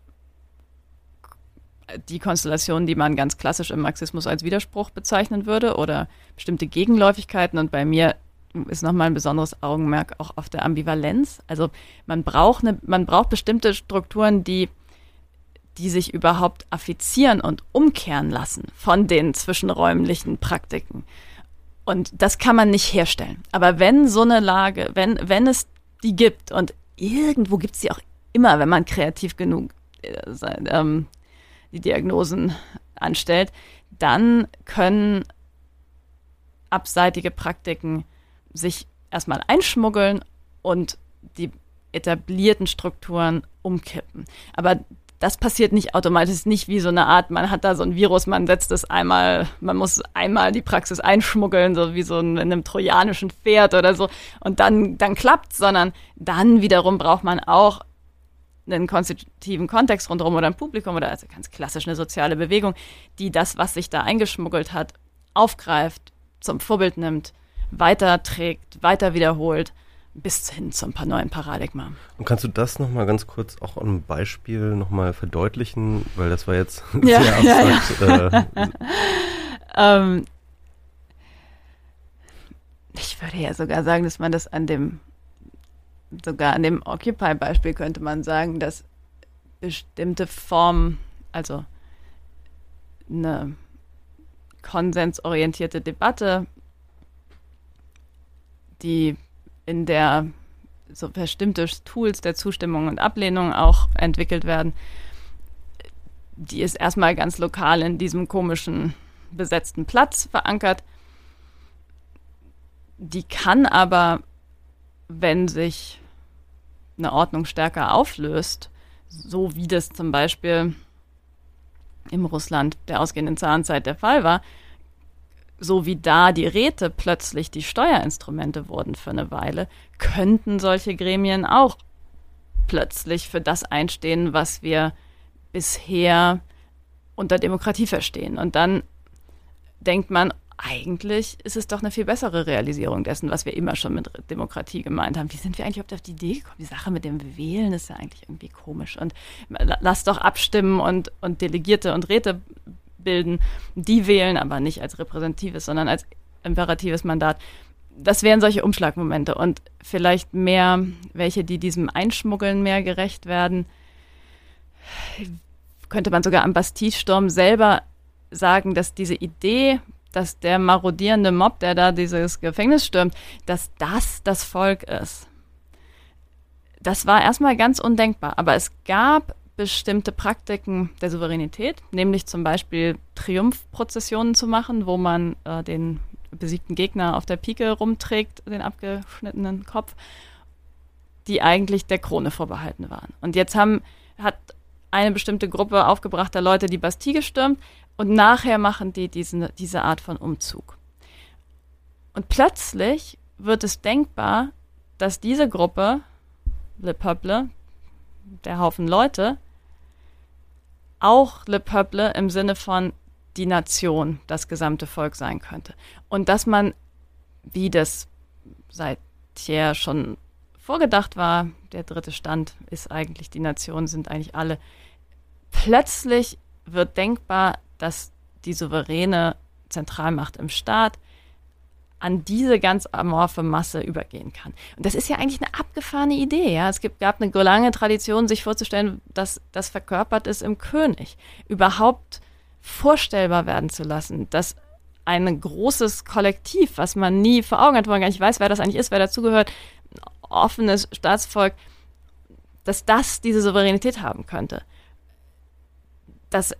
die Konstellation, die man ganz klassisch im Marxismus als Widerspruch bezeichnen würde oder bestimmte Gegenläufigkeiten. Und bei mir ist nochmal ein besonderes Augenmerk auch auf der Ambivalenz. Also man braucht, eine, man braucht bestimmte Strukturen, die, die sich überhaupt affizieren und umkehren lassen von den zwischenräumlichen Praktiken. Und das kann man nicht herstellen. Aber wenn so eine Lage, wenn, wenn es die gibt und irgendwo gibt es die auch immer, wenn man kreativ genug äh, ähm, die Diagnosen anstellt, dann können abseitige Praktiken sich erstmal einschmuggeln und die etablierten Strukturen umkippen. Aber das passiert nicht automatisch, nicht wie so eine Art, man hat da so ein Virus, man setzt es einmal, man muss einmal die Praxis einschmuggeln, so wie so in einem trojanischen Pferd oder so, und dann, dann klappt sondern dann wiederum braucht man auch einen konstitutiven Kontext rundherum oder ein Publikum oder also ganz klassisch eine soziale Bewegung, die das, was sich da eingeschmuggelt hat, aufgreift, zum Vorbild nimmt, weiterträgt, weiter wiederholt, bis hin zum neuen Paradigma. Und kannst du das nochmal ganz kurz auch an einem Beispiel nochmal verdeutlichen, weil das war jetzt ja, *laughs* sehr abstrakt. Ja, ja. Äh, *laughs* ähm, ich würde ja sogar sagen, dass man das an dem sogar an dem Occupy-Beispiel könnte man sagen, dass bestimmte Formen, also eine konsensorientierte Debatte, die in der so bestimmte Tools der Zustimmung und Ablehnung auch entwickelt werden, die ist erstmal ganz lokal in diesem komischen besetzten Platz verankert. Die kann aber, wenn sich eine Ordnung stärker auflöst, so wie das zum Beispiel im Russland der ausgehenden Zahnzeit der Fall war, so wie da die Räte plötzlich die Steuerinstrumente wurden für eine Weile, könnten solche Gremien auch plötzlich für das einstehen, was wir bisher unter Demokratie verstehen. Und dann denkt man, eigentlich ist es doch eine viel bessere Realisierung dessen, was wir immer schon mit Demokratie gemeint haben. Wie sind wir eigentlich überhaupt auf die Idee gekommen? Die Sache mit dem Wählen ist ja eigentlich irgendwie komisch. Und lass doch abstimmen und, und Delegierte und Räte bilden. Die wählen aber nicht als repräsentatives, sondern als imperatives Mandat. Das wären solche Umschlagmomente und vielleicht mehr welche, die diesem Einschmuggeln mehr gerecht werden. Könnte man sogar am Bastille-Sturm selber sagen, dass diese Idee, dass der marodierende Mob, der da dieses Gefängnis stürmt, dass das das Volk ist. Das war erstmal ganz undenkbar, aber es gab bestimmte Praktiken der Souveränität, nämlich zum Beispiel Triumphprozessionen zu machen, wo man äh, den besiegten Gegner auf der Pike rumträgt, den abgeschnittenen Kopf, die eigentlich der Krone vorbehalten waren. Und jetzt haben, hat eine bestimmte Gruppe aufgebrachter Leute die Bastille gestürmt, und nachher machen die diesen, diese Art von Umzug. Und plötzlich wird es denkbar, dass diese Gruppe, Le Peuple, der Haufen Leute, auch Le Peuple im Sinne von die Nation, das gesamte Volk sein könnte. Und dass man, wie das seit Thiers schon vorgedacht war, der dritte Stand ist eigentlich die Nation, sind eigentlich alle, plötzlich wird denkbar, dass die souveräne Zentralmacht im Staat an diese ganz amorphe Masse übergehen kann. Und das ist ja eigentlich eine abgefahrene Idee. Ja? Es gibt, gab eine lange Tradition, sich vorzustellen, dass das verkörpert ist im König. Überhaupt vorstellbar werden zu lassen, dass ein großes Kollektiv, was man nie vor Augen hat, wo man gar nicht weiß, wer das eigentlich ist, wer dazugehört, offenes Staatsvolk, dass das diese Souveränität haben könnte. Das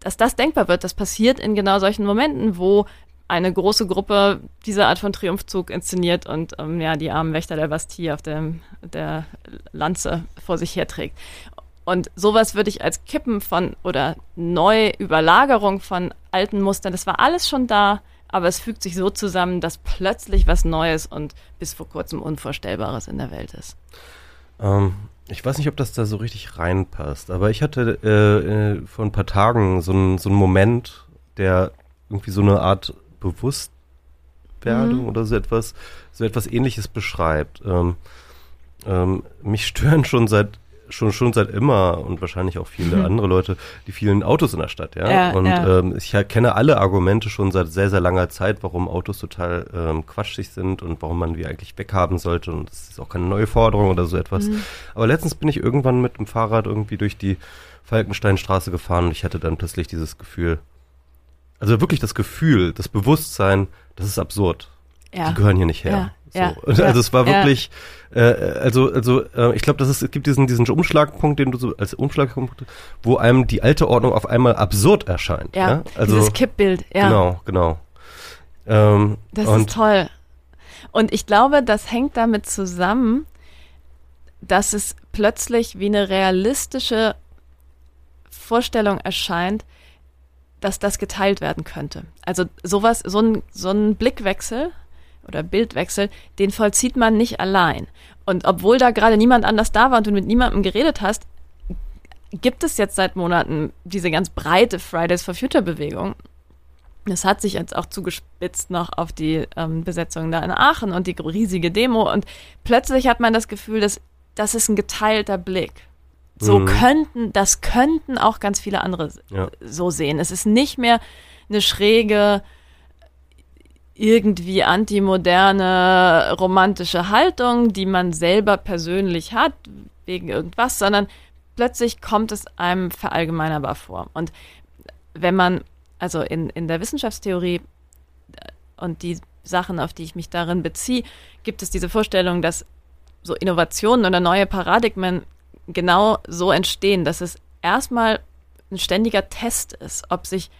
dass das denkbar wird, das passiert in genau solchen Momenten, wo eine große Gruppe diese Art von Triumphzug inszeniert und ähm, ja, die armen Wächter der Bastille auf dem, der Lanze vor sich herträgt. Und sowas würde ich als Kippen von oder Neuüberlagerung von alten Mustern, das war alles schon da, aber es fügt sich so zusammen, dass plötzlich was Neues und bis vor kurzem Unvorstellbares in der Welt ist. Ähm, ich weiß nicht, ob das da so richtig reinpasst, aber ich hatte äh, äh, vor ein paar Tagen so einen so Moment, der irgendwie so eine Art Bewusstwerdung mhm. oder so etwas, so etwas ähnliches beschreibt. Ähm, ähm, mich stören schon seit schon schon seit immer und wahrscheinlich auch viele mhm. andere Leute die vielen Autos in der Stadt, ja. ja und ja. Ähm, ich kenne alle Argumente schon seit sehr sehr langer Zeit, warum Autos total ähm, quatschig sind und warum man die eigentlich weghaben sollte und das ist auch keine neue Forderung oder so etwas. Mhm. Aber letztens bin ich irgendwann mit dem Fahrrad irgendwie durch die Falkensteinstraße gefahren und ich hatte dann plötzlich dieses Gefühl, also wirklich das Gefühl, das Bewusstsein, das ist absurd. Ja. Die gehören hier nicht her. Ja. So. Ja, *laughs* also es war wirklich, äh, also also äh, ich glaube, dass es, es gibt diesen diesen Umschlagpunkt, den du so als Umschlagpunkt, wo einem die alte Ordnung auf einmal absurd erscheint. Ja, ja? Also, dieses Kippbild. Ja. Genau, genau. Ähm, das ist toll. Und ich glaube, das hängt damit zusammen, dass es plötzlich wie eine realistische Vorstellung erscheint, dass das geteilt werden könnte. Also sowas, so ein, so ein Blickwechsel oder Bildwechsel, den vollzieht man nicht allein. Und obwohl da gerade niemand anders da war und du mit niemandem geredet hast, gibt es jetzt seit Monaten diese ganz breite Fridays for Future Bewegung. Das hat sich jetzt auch zugespitzt noch auf die ähm, Besetzung da in Aachen und die riesige Demo. Und plötzlich hat man das Gefühl, dass das ist ein geteilter Blick. So mhm. könnten, das könnten auch ganz viele andere ja. so sehen. Es ist nicht mehr eine schräge, irgendwie antimoderne romantische Haltung, die man selber persönlich hat, wegen irgendwas, sondern plötzlich kommt es einem verallgemeinerbar vor. Und wenn man, also in, in der Wissenschaftstheorie äh, und die Sachen, auf die ich mich darin beziehe, gibt es diese Vorstellung, dass so Innovationen oder neue Paradigmen genau so entstehen, dass es erstmal ein ständiger Test ist, ob sich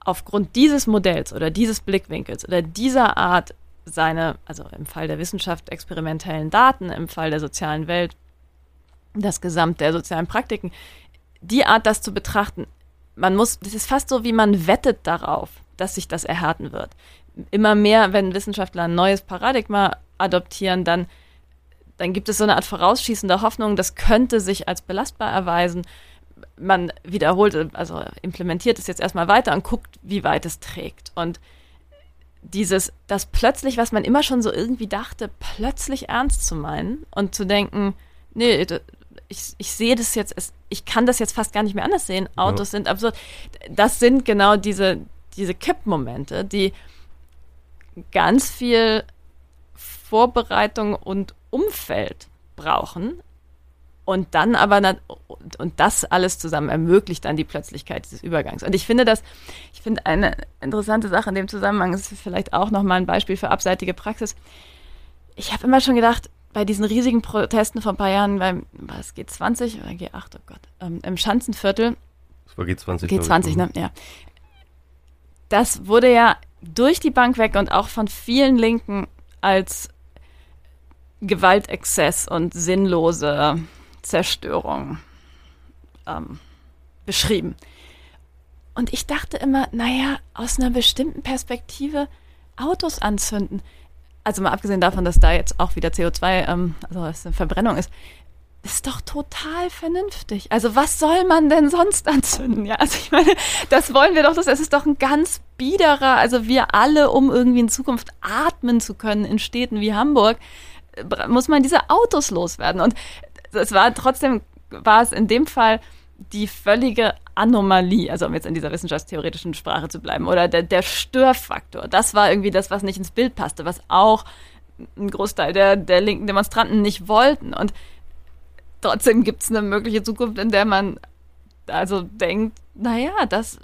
aufgrund dieses Modells oder dieses Blickwinkels oder dieser Art seine, also im Fall der Wissenschaft experimentellen Daten, im Fall der sozialen Welt das Gesamt der sozialen Praktiken, die Art, das zu betrachten, man muss, das ist fast so, wie man wettet darauf, dass sich das erhärten wird. Immer mehr, wenn Wissenschaftler ein neues Paradigma adoptieren, dann, dann gibt es so eine Art vorausschießende Hoffnung, das könnte sich als belastbar erweisen man wiederholt, also implementiert es jetzt erstmal weiter und guckt, wie weit es trägt. Und dieses, das plötzlich, was man immer schon so irgendwie dachte, plötzlich ernst zu meinen und zu denken, nee, ich, ich sehe das jetzt, ich kann das jetzt fast gar nicht mehr anders sehen. Autos ja. sind absurd. Das sind genau diese, diese Kippmomente, die ganz viel Vorbereitung und Umfeld brauchen. Und dann aber, und das alles zusammen ermöglicht dann die Plötzlichkeit dieses Übergangs. Und ich finde das, ich finde eine interessante Sache in dem Zusammenhang, das ist vielleicht auch nochmal ein Beispiel für abseitige Praxis. Ich habe immer schon gedacht, bei diesen riesigen Protesten vor ein paar Jahren beim, was, G20 oder G8, oh Gott, ähm, im Schanzenviertel. Das war G20. G20, ne, ja. Das wurde ja durch die Bank weg und auch von vielen Linken als Gewaltexzess und sinnlose Zerstörung ähm, beschrieben. Und ich dachte immer, naja, aus einer bestimmten Perspektive Autos anzünden. Also mal abgesehen davon, dass da jetzt auch wieder CO2, ähm, also es eine Verbrennung ist, ist doch total vernünftig. Also was soll man denn sonst anzünden? Ja, also ich meine, das wollen wir doch, das ist doch ein ganz biederer, also wir alle, um irgendwie in Zukunft atmen zu können in Städten wie Hamburg, muss man diese Autos loswerden. Und es war trotzdem, war es in dem Fall die völlige Anomalie, also um jetzt in dieser wissenschaftstheoretischen Sprache zu bleiben, oder der, der Störfaktor. Das war irgendwie das, was nicht ins Bild passte, was auch ein Großteil der, der linken Demonstranten nicht wollten. Und trotzdem gibt es eine mögliche Zukunft, in der man also denkt, naja, das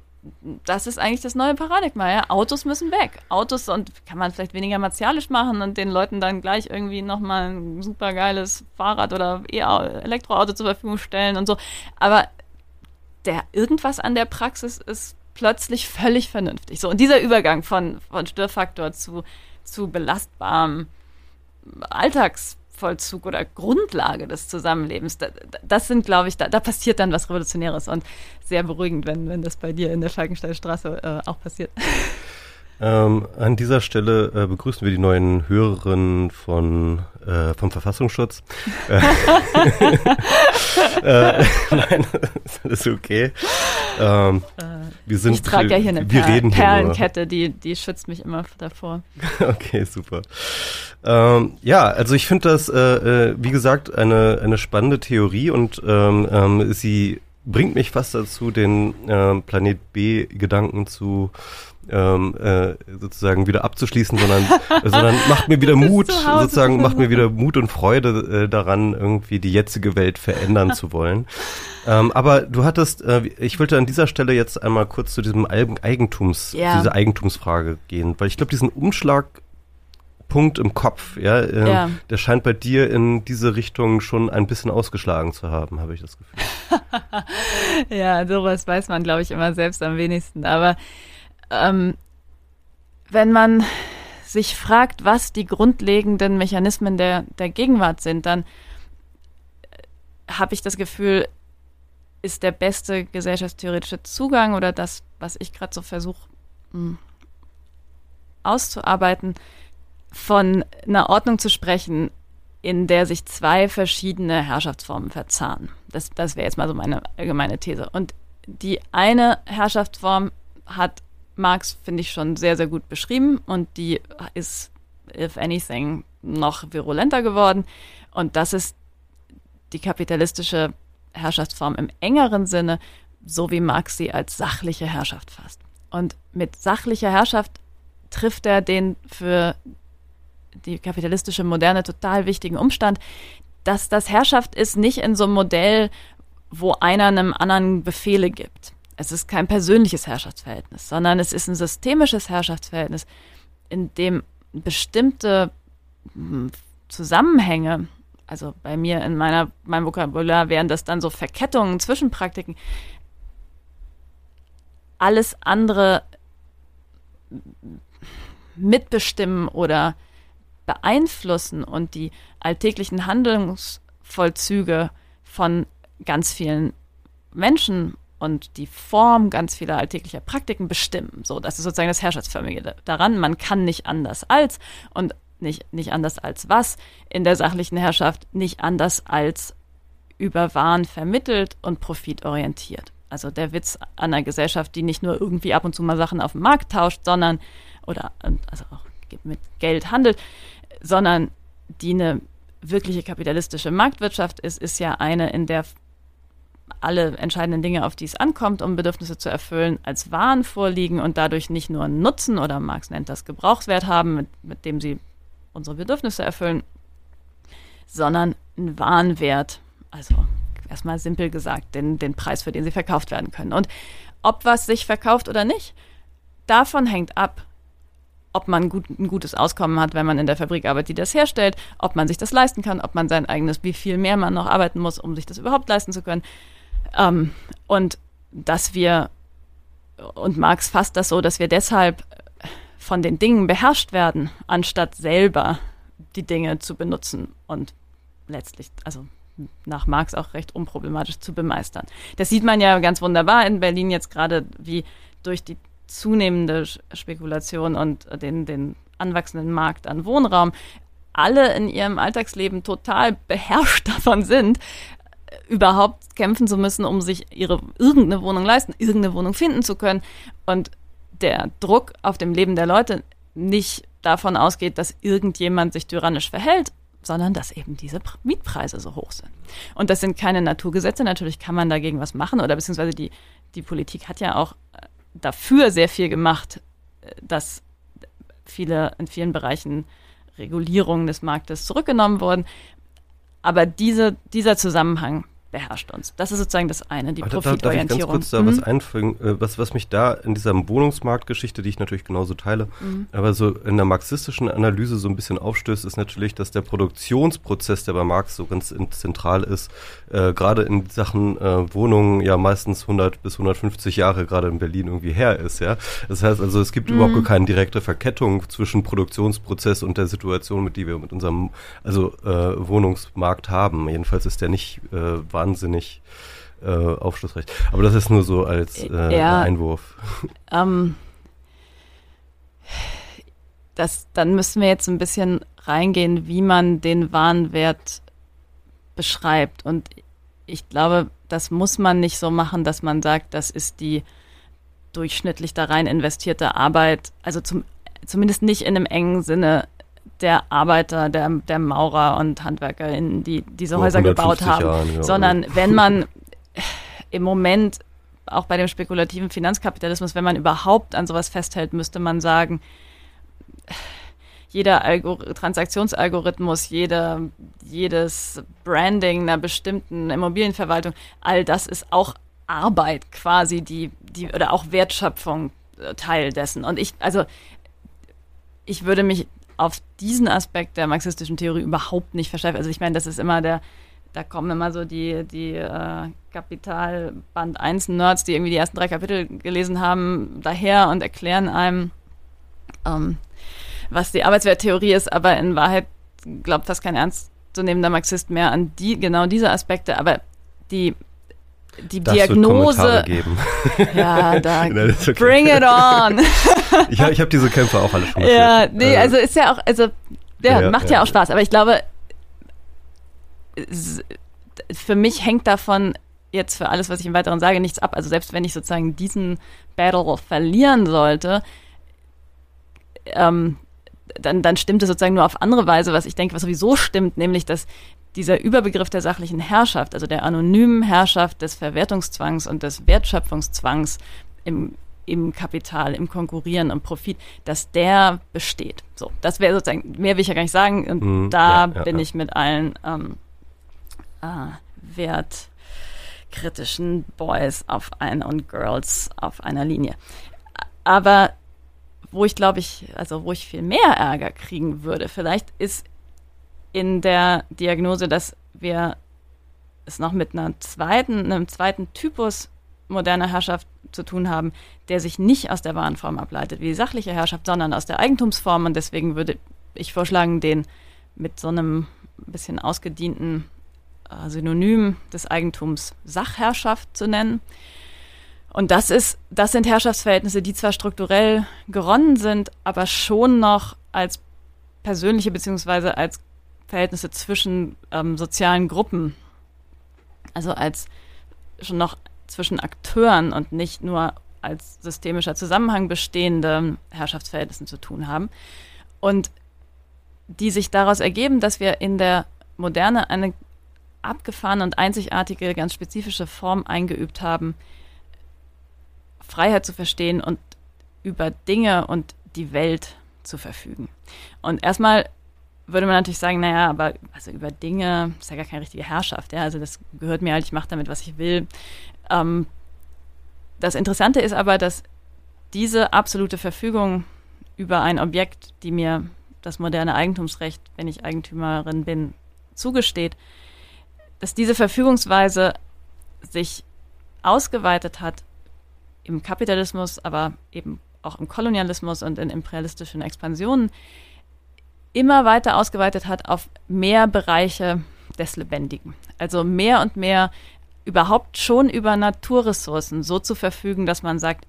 das ist eigentlich das neue Paradigma. Ja? Autos müssen weg. Autos und kann man vielleicht weniger martialisch machen und den Leuten dann gleich irgendwie nochmal ein super geiles Fahrrad oder Elektroauto zur Verfügung stellen und so. Aber der irgendwas an der Praxis ist plötzlich völlig vernünftig. So, und dieser Übergang von, von Störfaktor zu, zu belastbarem Alltags Vollzug oder Grundlage des Zusammenlebens. Das sind, glaube ich, da, da, passiert dann was Revolutionäres und sehr beruhigend, wenn, wenn das bei dir in der Falkensteinstraße äh, auch passiert. Ähm, an dieser Stelle äh, begrüßen wir die neuen Hörerinnen von, äh, vom Verfassungsschutz. *laughs* äh, *laughs* äh nein, ist alles okay. Ähm, äh, wir sind, ich trage ja hier eine wir per Perlenkette, die, die schützt mich immer davor. *laughs* okay, super. Ähm, ja, also ich finde das, äh, äh, wie gesagt, eine, eine spannende Theorie und ähm, ähm, sie bringt mich fast dazu, den äh, Planet B-Gedanken zu ähm, äh, sozusagen wieder abzuschließen, sondern, *laughs* sondern macht mir wieder Mut, sozusagen macht mir wieder Mut und Freude äh, daran, irgendwie die jetzige Welt verändern zu wollen. Ähm, aber du hattest, äh, ich wollte an dieser Stelle jetzt einmal kurz zu diesem Eigentums, ja. diese Eigentumsfrage gehen, weil ich glaube, diesen Umschlagpunkt im Kopf, ja, äh, ja, der scheint bei dir in diese Richtung schon ein bisschen ausgeschlagen zu haben, habe ich das Gefühl. *laughs* ja, sowas weiß man, glaube ich, immer selbst am wenigsten. Aber ähm, wenn man sich fragt, was die grundlegenden Mechanismen der, der Gegenwart sind, dann äh, habe ich das Gefühl, ist der beste gesellschaftstheoretische Zugang oder das, was ich gerade so versuche hm, auszuarbeiten, von einer Ordnung zu sprechen, in der sich zwei verschiedene Herrschaftsformen verzahnen. Das, das wäre jetzt mal so meine allgemeine These. Und die eine Herrschaftsform hat Marx, finde ich, schon sehr, sehr gut beschrieben und die ist, if anything, noch virulenter geworden. Und das ist die kapitalistische Herrschaftsform im engeren Sinne, so wie Marx sie als sachliche Herrschaft fasst. Und mit sachlicher Herrschaft trifft er den für die kapitalistische Moderne total wichtigen Umstand, dass das Herrschaft ist nicht in so einem Modell, wo einer einem anderen Befehle gibt. Es ist kein persönliches Herrschaftsverhältnis, sondern es ist ein systemisches Herrschaftsverhältnis, in dem bestimmte hm, Zusammenhänge also bei mir in meiner, meinem Vokabular wären das dann so Verkettungen, Zwischenpraktiken. Alles andere mitbestimmen oder beeinflussen und die alltäglichen Handlungsvollzüge von ganz vielen Menschen und die Form ganz vieler alltäglicher Praktiken bestimmen. So, das ist sozusagen das Herrschaftsförmige daran. Man kann nicht anders als und nicht, nicht anders als was in der sachlichen Herrschaft, nicht anders als über Waren vermittelt und profitorientiert. Also der Witz einer Gesellschaft, die nicht nur irgendwie ab und zu mal Sachen auf dem Markt tauscht, sondern oder also auch mit Geld handelt, sondern die eine wirkliche kapitalistische Marktwirtschaft ist, ist ja eine, in der alle entscheidenden Dinge, auf die es ankommt, um Bedürfnisse zu erfüllen, als Waren vorliegen und dadurch nicht nur einen Nutzen oder Marx nennt das Gebrauchswert haben, mit, mit dem sie unsere Bedürfnisse erfüllen, sondern einen Warenwert. Also erstmal simpel gesagt, den, den Preis, für den sie verkauft werden können. Und ob was sich verkauft oder nicht, davon hängt ab, ob man gut, ein gutes Auskommen hat, wenn man in der Fabrik arbeitet, die das herstellt, ob man sich das leisten kann, ob man sein eigenes, wie viel mehr man noch arbeiten muss, um sich das überhaupt leisten zu können. Ähm, und dass wir, und Marx fasst das so, dass wir deshalb von den Dingen beherrscht werden, anstatt selber die Dinge zu benutzen und letztlich, also nach Marx auch recht unproblematisch zu bemeistern. Das sieht man ja ganz wunderbar in Berlin jetzt gerade, wie durch die zunehmende Spekulation und den, den anwachsenden Markt an Wohnraum alle in ihrem Alltagsleben total beherrscht *laughs* davon sind, überhaupt kämpfen zu müssen, um sich ihre irgendeine Wohnung leisten, irgendeine Wohnung finden zu können. Und der Druck auf dem Leben der Leute nicht davon ausgeht, dass irgendjemand sich tyrannisch verhält, sondern dass eben diese Mietpreise so hoch sind. Und das sind keine Naturgesetze. Natürlich kann man dagegen was machen oder beziehungsweise die, die Politik hat ja auch äh, dafür sehr viel gemacht, äh, dass viele in vielen Bereichen Regulierungen des Marktes zurückgenommen wurden. Aber diese, dieser Zusammenhang beherrscht uns. Das ist sozusagen das eine, die Aber Profitorientierung. Darf ich ganz kurz da mhm. was einfügen, äh, was, was mich da in dieser Wohnungsmarktgeschichte, die ich natürlich genauso teile, mhm. aber so in der marxistischen Analyse so ein bisschen aufstößt, ist natürlich, dass der Produktionsprozess, der bei Marx so ganz zentral ist, äh, gerade in Sachen äh, Wohnungen ja meistens 100 bis 150 Jahre gerade in Berlin irgendwie her ist, ja. Das heißt also, es gibt mhm. überhaupt keine direkte Verkettung zwischen Produktionsprozess und der Situation, mit die wir mit unserem also äh, Wohnungsmarkt haben. Jedenfalls ist der nicht äh, wahnsinnig äh, aufschlussreich. Aber das ist nur so als äh, ja, Einwurf. *laughs* Ähm, das, dann müssen wir jetzt ein bisschen reingehen, wie man den Warenwert beschreibt. Und ich glaube, das muss man nicht so machen, dass man sagt, das ist die durchschnittlich da rein investierte Arbeit, also zum, zumindest nicht in einem engen Sinne der Arbeiter, der, der Maurer und HandwerkerInnen, die diese Vor Häuser gebaut haben, Jahren, ja, sondern wenn man *laughs* im Moment auch bei dem spekulativen Finanzkapitalismus, wenn man überhaupt an sowas festhält, müsste man sagen, jeder Algor Transaktionsalgorithmus, jeder, jedes Branding einer bestimmten Immobilienverwaltung, all das ist auch Arbeit quasi, die, die, oder auch Wertschöpfung äh, Teil dessen. Und ich, also, ich würde mich auf diesen Aspekt der marxistischen Theorie überhaupt nicht versteift. Also ich meine, das ist immer der, da kommen immer so die, die äh, Kapital Band 1 Nerds, die irgendwie die ersten drei Kapitel gelesen haben, daher und erklären einem, ähm, was die Arbeitswerttheorie ist, aber in Wahrheit glaubt fast kein ernstzunehmender Marxist mehr an die, genau diese Aspekte, aber die die das Diagnose. geben. *laughs* Ja, da *laughs* okay. bring it on. *laughs* ich habe ich hab diese Kämpfe auch alle schon geführt. Ja, nee, also ist ja auch, also ja, ja macht ja, ja, auch Spaß, aber ich glaube, für mich hängt davon jetzt für alles, was ich im Weiteren sage, nichts ab. Also selbst wenn ich sozusagen diesen Battle verlieren sollte, ähm, dann, dann stimmt es sozusagen nur auf andere Weise, was ich denke, was sowieso stimmt, nämlich dass dieser Überbegriff der sachlichen Herrschaft, also der anonymen Herrschaft des Verwertungszwangs und des Wertschöpfungszwangs im, im Kapital, im Konkurrieren, im Profit, dass der besteht. So, das wäre sozusagen, mehr will ich ja gar nicht sagen. Und mhm, da ja, ja, bin ja. ich mit allen ähm, äh, wertkritischen Boys auf ein und Girls auf einer Linie. Aber wo ich glaube ich, also wo ich viel mehr Ärger kriegen würde, vielleicht ist in der Diagnose, dass wir es noch mit einer zweiten, einem zweiten Typus moderner Herrschaft zu tun haben, der sich nicht aus der Warenform ableitet, wie die sachliche Herrschaft, sondern aus der Eigentumsform. Und deswegen würde ich vorschlagen, den mit so einem bisschen ausgedienten äh, Synonym des Eigentums Sachherrschaft zu nennen. Und das ist, das sind Herrschaftsverhältnisse, die zwar strukturell geronnen sind, aber schon noch als persönliche beziehungsweise als Verhältnisse zwischen ähm, sozialen Gruppen, also als schon noch zwischen Akteuren und nicht nur als systemischer Zusammenhang bestehende Herrschaftsverhältnissen zu tun haben. Und die sich daraus ergeben, dass wir in der Moderne eine abgefahrene und einzigartige, ganz spezifische Form eingeübt haben, Freiheit zu verstehen und über Dinge und die Welt zu verfügen. Und erstmal würde man natürlich sagen, naja, aber also über Dinge ist ja gar keine richtige Herrschaft. Ja? Also das gehört mir halt, ich mache damit, was ich will. Ähm, das Interessante ist aber, dass diese absolute Verfügung über ein Objekt, die mir das moderne Eigentumsrecht, wenn ich Eigentümerin bin, zugesteht, dass diese Verfügungsweise sich ausgeweitet hat im Kapitalismus, aber eben auch im Kolonialismus und in imperialistischen Expansionen, immer weiter ausgeweitet hat auf mehr Bereiche des Lebendigen. Also mehr und mehr überhaupt schon über Naturressourcen so zu verfügen, dass man sagt,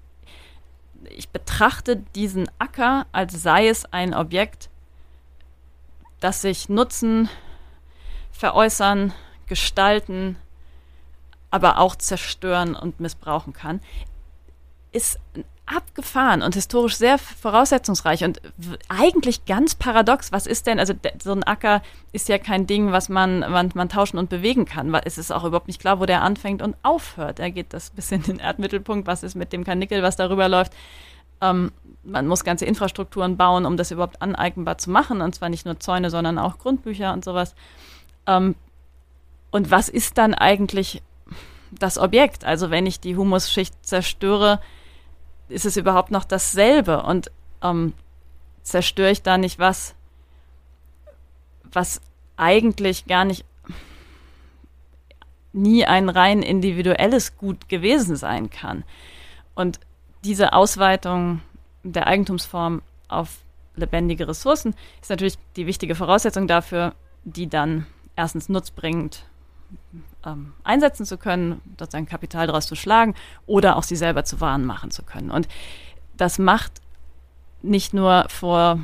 ich betrachte diesen Acker, als sei es ein Objekt, das sich nutzen, veräußern, gestalten, aber auch zerstören und missbrauchen kann, ist abgefahren und historisch sehr voraussetzungsreich und eigentlich ganz paradox. Was ist denn, also so ein Acker ist ja kein Ding, was man, man, man tauschen und bewegen kann. Es ist auch überhaupt nicht klar, wo der anfängt und aufhört. Er geht das bis in den Erdmittelpunkt. Was ist mit dem Karnickel, was darüber läuft? Ähm, man muss ganze Infrastrukturen bauen, um das überhaupt aneignbar zu machen. Und zwar nicht nur Zäune, sondern auch Grundbücher und sowas. Ähm, und was ist dann eigentlich das Objekt? Also wenn ich die Humusschicht zerstöre, ist es überhaupt noch dasselbe? Und ähm, zerstöre ich da nicht was, was eigentlich gar nicht nie ein rein individuelles Gut gewesen sein kann? Und diese Ausweitung der Eigentumsform auf lebendige Ressourcen ist natürlich die wichtige Voraussetzung dafür, die dann erstens nutzbringend ähm, einsetzen zu können, sozusagen Kapital daraus zu schlagen oder auch sie selber zu Waren machen zu können. Und das macht nicht nur vor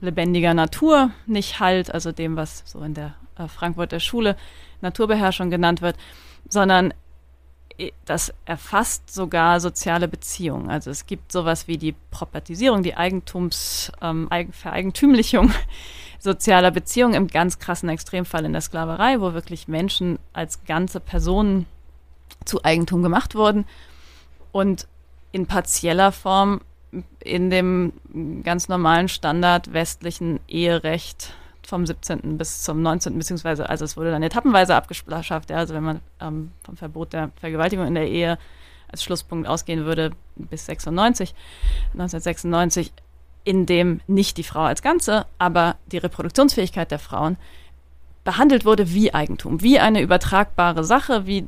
lebendiger Natur nicht Halt, also dem, was so in der äh, Frankfurter Schule Naturbeherrschung genannt wird, sondern das erfasst sogar soziale Beziehungen. Also es gibt sowas wie die Propertisierung, die Eigentums, ähm, Vereigentümlichung sozialer Beziehungen im ganz krassen Extremfall in der Sklaverei, wo wirklich Menschen als ganze Personen zu Eigentum gemacht wurden und in partieller Form in dem ganz normalen Standard westlichen Eherecht vom 17. bis zum 19. beziehungsweise, also es wurde dann etappenweise abgeschafft, ja, also wenn man ähm, vom Verbot der Vergewaltigung in der Ehe als Schlusspunkt ausgehen würde, bis 96, 1996, in dem nicht die Frau als Ganze, aber die Reproduktionsfähigkeit der Frauen behandelt wurde wie Eigentum, wie eine übertragbare Sache, wie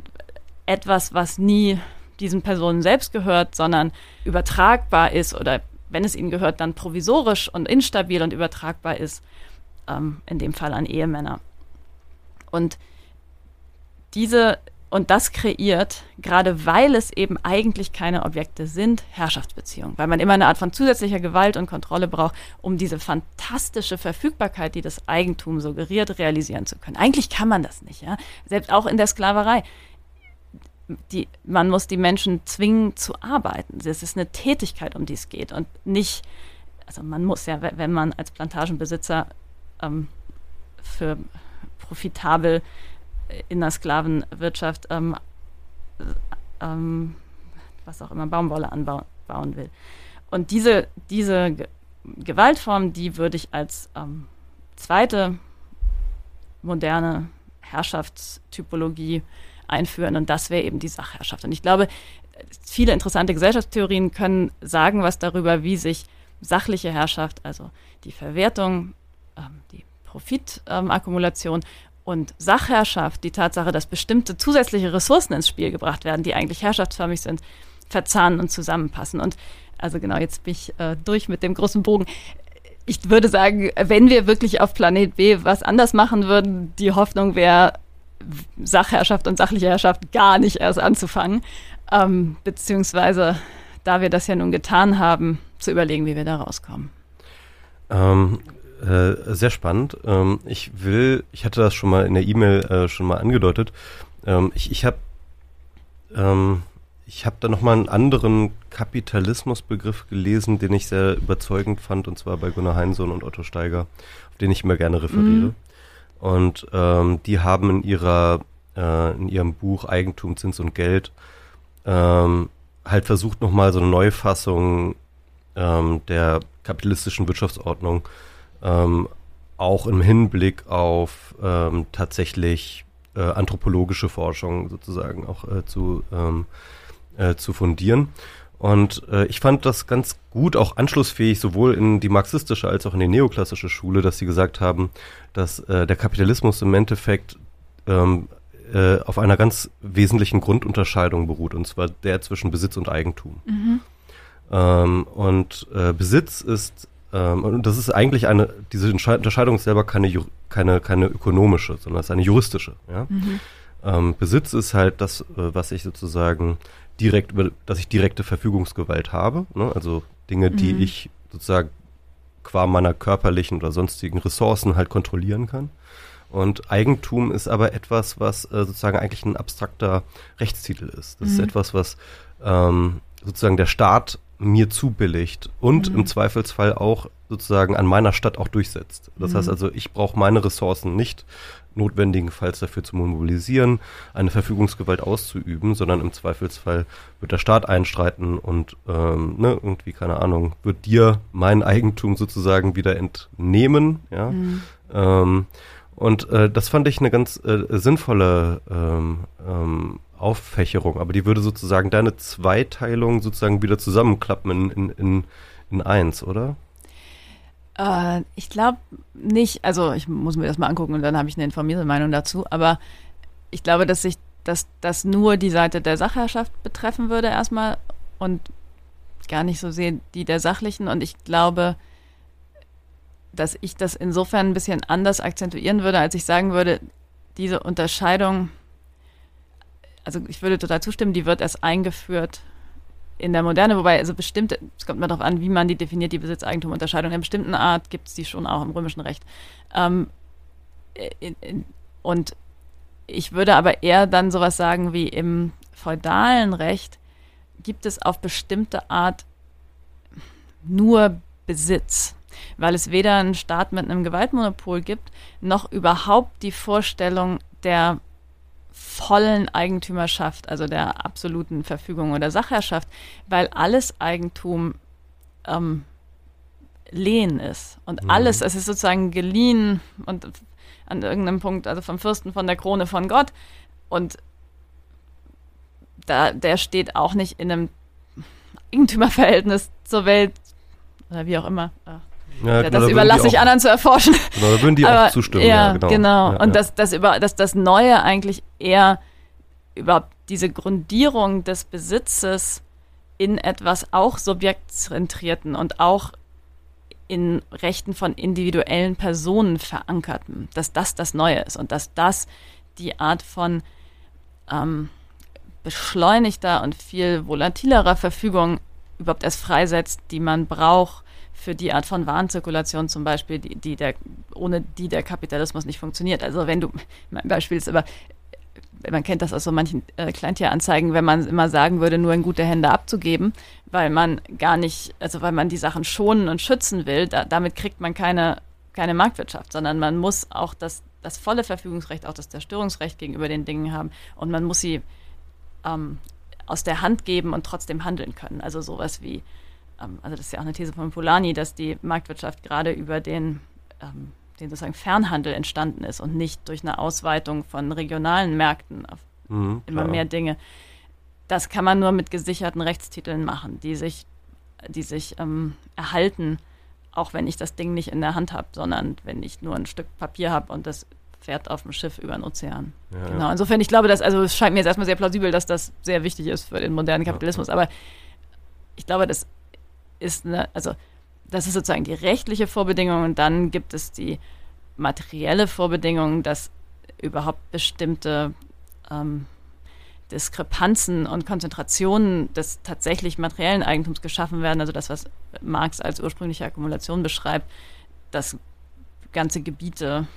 etwas, was nie diesen Personen selbst gehört, sondern übertragbar ist oder wenn es ihnen gehört, dann provisorisch und instabil und übertragbar ist ähm, in dem Fall an Ehemänner. Und diese und das kreiert, gerade weil es eben eigentlich keine Objekte sind, Herrschaftsbeziehungen. Weil man immer eine Art von zusätzlicher Gewalt und Kontrolle braucht, um diese fantastische Verfügbarkeit, die das Eigentum suggeriert, realisieren zu können. Eigentlich kann man das nicht, ja. Selbst auch in der Sklaverei. Die, man muss die Menschen zwingen zu arbeiten. Es ist eine Tätigkeit, um die es geht und nicht, also man muss ja, wenn man als Plantagenbesitzer ähm, für profitabel in der Sklavenwirtschaft ähm, ähm, was auch immer Baumwolle anbauen will. Und diese, diese Gewaltform, die würde ich als ähm, zweite moderne Herrschaftstypologie einführen und das wäre eben die Sachherrschaft. Und ich glaube, viele interessante Gesellschaftstheorien können sagen was darüber, wie sich sachliche Herrschaft, also die Verwertung ähm, die Profitakkumulation und Sachherrschaft, die Tatsache, dass bestimmte zusätzliche Ressourcen ins Spiel gebracht werden, die eigentlich herrschaftsförmig sind, verzahnen und zusammenpassen. Und also genau, jetzt bin ich äh, durch mit dem großen Bogen. Ich würde sagen, wenn wir wirklich auf Planet B was anders machen würden, die Hoffnung wäre, Sachherrschaft und sachliche Herrschaft gar nicht erst anzufangen, ähm, beziehungsweise da wir das ja nun getan haben, zu überlegen, wie wir da rauskommen. Ähm, äh, sehr spannend. Ähm, ich will, ich hatte das schon mal in der E-Mail äh, schon mal angedeutet. Ähm, ich ich habe, ähm, ich habe da nochmal einen anderen Kapitalismusbegriff gelesen, den ich sehr überzeugend fand, und zwar bei Gunnar Heinsohn und Otto Steiger, auf den ich immer gerne referiere. Mhm. Und ähm, die haben in ihrer äh, in ihrem Buch Eigentum, Zins und Geld ähm, halt versucht nochmal so eine Neufassung ähm, der kapitalistischen Wirtschaftsordnung ähm, auch im Hinblick auf ähm, tatsächlich äh, anthropologische Forschung sozusagen auch äh, zu, ähm, äh, zu fundieren. Und äh, ich fand das ganz gut, auch anschlussfähig, sowohl in die marxistische als auch in die neoklassische Schule, dass sie gesagt haben, dass äh, der Kapitalismus im Endeffekt ähm, äh, auf einer ganz wesentlichen Grundunterscheidung beruht, und zwar der zwischen Besitz und Eigentum. Mhm. Ähm, und äh, Besitz ist, ähm, und das ist eigentlich eine, diese Unterscheidung ist selber keine, keine, keine ökonomische, sondern es ist eine juristische. Ja? Mhm. Ähm, Besitz ist halt das, äh, was ich sozusagen direkt dass ich direkte Verfügungsgewalt habe, ne? also Dinge, die mhm. ich sozusagen qua meiner körperlichen oder sonstigen Ressourcen halt kontrollieren kann. Und Eigentum ist aber etwas, was äh, sozusagen eigentlich ein abstrakter Rechtstitel ist. Das mhm. ist etwas, was ähm, sozusagen der Staat mir zubilligt und mhm. im Zweifelsfall auch sozusagen an meiner Stadt auch durchsetzt. Das mhm. heißt also, ich brauche meine Ressourcen nicht notwendigenfalls dafür zu mobilisieren, eine Verfügungsgewalt auszuüben, sondern im Zweifelsfall wird der Staat einstreiten und ähm, ne, irgendwie, keine Ahnung, wird dir mein Eigentum sozusagen wieder entnehmen, ja. Mhm. Ähm, und äh, das fand ich eine ganz äh, sinnvolle ähm, ähm, Auffächerung, aber die würde sozusagen deine Zweiteilung sozusagen wieder zusammenklappen in, in, in, in eins, oder? Äh, ich glaube nicht, also ich muss mir das mal angucken und dann habe ich eine informierte Meinung dazu, aber ich glaube, dass sich dass das nur die Seite der Sachherrschaft betreffen würde erstmal und gar nicht so sehr die der sachlichen. Und ich glaube, dass ich das insofern ein bisschen anders akzentuieren würde, als ich sagen würde, diese Unterscheidung, also ich würde total zustimmen, die wird erst eingeführt in der Moderne, wobei also bestimmte, es kommt mal darauf an, wie man die definiert, die Besitzeigentumunterscheidung. In einer bestimmten Art gibt es die schon auch im römischen Recht. Ähm, in, in, und ich würde aber eher dann sowas sagen wie im feudalen Recht gibt es auf bestimmte Art nur Besitz weil es weder einen Staat mit einem Gewaltmonopol gibt, noch überhaupt die Vorstellung der vollen Eigentümerschaft, also der absoluten Verfügung oder Sachherrschaft, weil alles Eigentum ähm, Lehen ist und mhm. alles, es ist sozusagen geliehen und an irgendeinem Punkt, also vom Fürsten von der Krone von Gott und da, der steht auch nicht in einem Eigentümerverhältnis zur Welt oder wie auch immer. Ach. Ja, ja, das da überlasse ich auch, anderen zu erforschen. Genau, da würden die Aber, auch zustimmen. Ja, ja genau. genau. und Das, das, über, dass das Neue eigentlich eher überhaupt diese Grundierung des Besitzes in etwas auch subjektzentrierten und auch in Rechten von individuellen Personen verankerten, dass das das Neue ist und dass das die Art von ähm, beschleunigter und viel volatilerer Verfügung überhaupt erst freisetzt, die man braucht, für die Art von Warenzirkulation zum Beispiel, die, die der, ohne die der Kapitalismus nicht funktioniert. Also wenn du, *laughs* mein Beispiel ist aber, man kennt das aus so manchen äh, Kleintieranzeigen, wenn man immer sagen würde, nur in gute Hände abzugeben, weil man gar nicht, also weil man die Sachen schonen und schützen will, da, damit kriegt man keine, keine Marktwirtschaft, sondern man muss auch das, das volle Verfügungsrecht, auch das Zerstörungsrecht gegenüber den Dingen haben und man muss sie ähm, aus der Hand geben und trotzdem handeln können. Also sowas wie also das ist ja auch eine These von Polanyi, dass die Marktwirtschaft gerade über den, ähm, den sozusagen Fernhandel entstanden ist und nicht durch eine Ausweitung von regionalen Märkten auf mhm, immer mehr Dinge. Das kann man nur mit gesicherten Rechtstiteln machen, die sich, die sich ähm, erhalten, auch wenn ich das Ding nicht in der Hand habe, sondern wenn ich nur ein Stück Papier habe und das fährt auf dem Schiff über den Ozean. Ja, genau. Ja. Insofern, ich glaube, dass, also es scheint mir jetzt erstmal sehr plausibel, dass das sehr wichtig ist für den modernen Kapitalismus. Ja, aber ich glaube, das ist eine, also das ist sozusagen die rechtliche Vorbedingung und dann gibt es die materielle Vorbedingung, dass überhaupt bestimmte ähm, Diskrepanzen und Konzentrationen des tatsächlich materiellen Eigentums geschaffen werden, also das, was Marx als ursprüngliche Akkumulation beschreibt, dass ganze Gebiete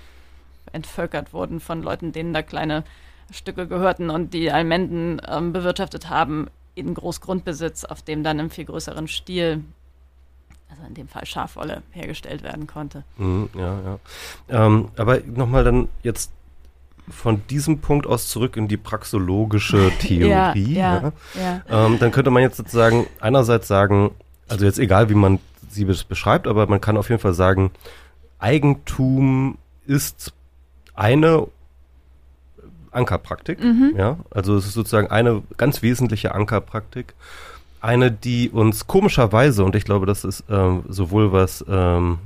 entvölkert wurden von Leuten, denen da kleine Stücke gehörten und die Almenden ähm, bewirtschaftet haben in Großgrundbesitz, auf dem dann im viel größeren Stil, also in dem Fall Schafwolle, hergestellt werden konnte. Mhm, ja, ja. Ähm, aber nochmal dann jetzt von diesem Punkt aus zurück in die praxologische *laughs* Theorie. ja, ja, ja. Ähm, dann könnte man jetzt sozusagen einerseits sagen, also jetzt egal, wie man sie beschreibt, aber man kann auf jeden Fall sagen, Eigentum ist eine Ankerpraktik. Mhm. Ja, also es ist sozusagen eine ganz wesentliche Ankerpraktik. Eine, die uns komischerweise, und ich glaube, das ist ähm, sowohl was ähm,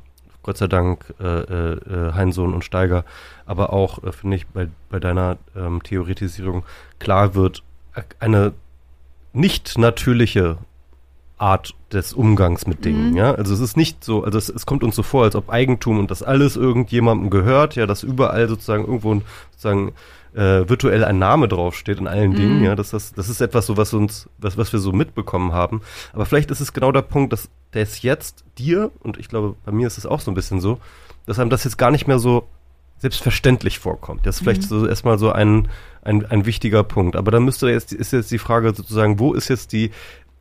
Gott sei Dank äh, äh, Heinsohn und Steiger, aber auch, äh, finde ich, bei, bei deiner ähm, Theoretisierung klar wird, äh, eine nicht natürliche Art des Umgangs mit Dingen, mhm. ja. Also es ist nicht so, also es, es, kommt uns so vor, als ob Eigentum und das alles irgendjemandem gehört, ja, dass überall sozusagen irgendwo sozusagen äh, virtuell ein Name draufsteht in allen mhm. Dingen, ja, dass das, das ist etwas so, was uns, was, was wir so mitbekommen haben. Aber vielleicht ist es genau der Punkt, dass ist jetzt dir, und ich glaube, bei mir ist es auch so ein bisschen so, dass einem das jetzt gar nicht mehr so selbstverständlich vorkommt. Das ist vielleicht mhm. so erstmal so ein, ein, ein wichtiger Punkt. Aber dann müsste jetzt, ist jetzt die Frage sozusagen, wo ist jetzt die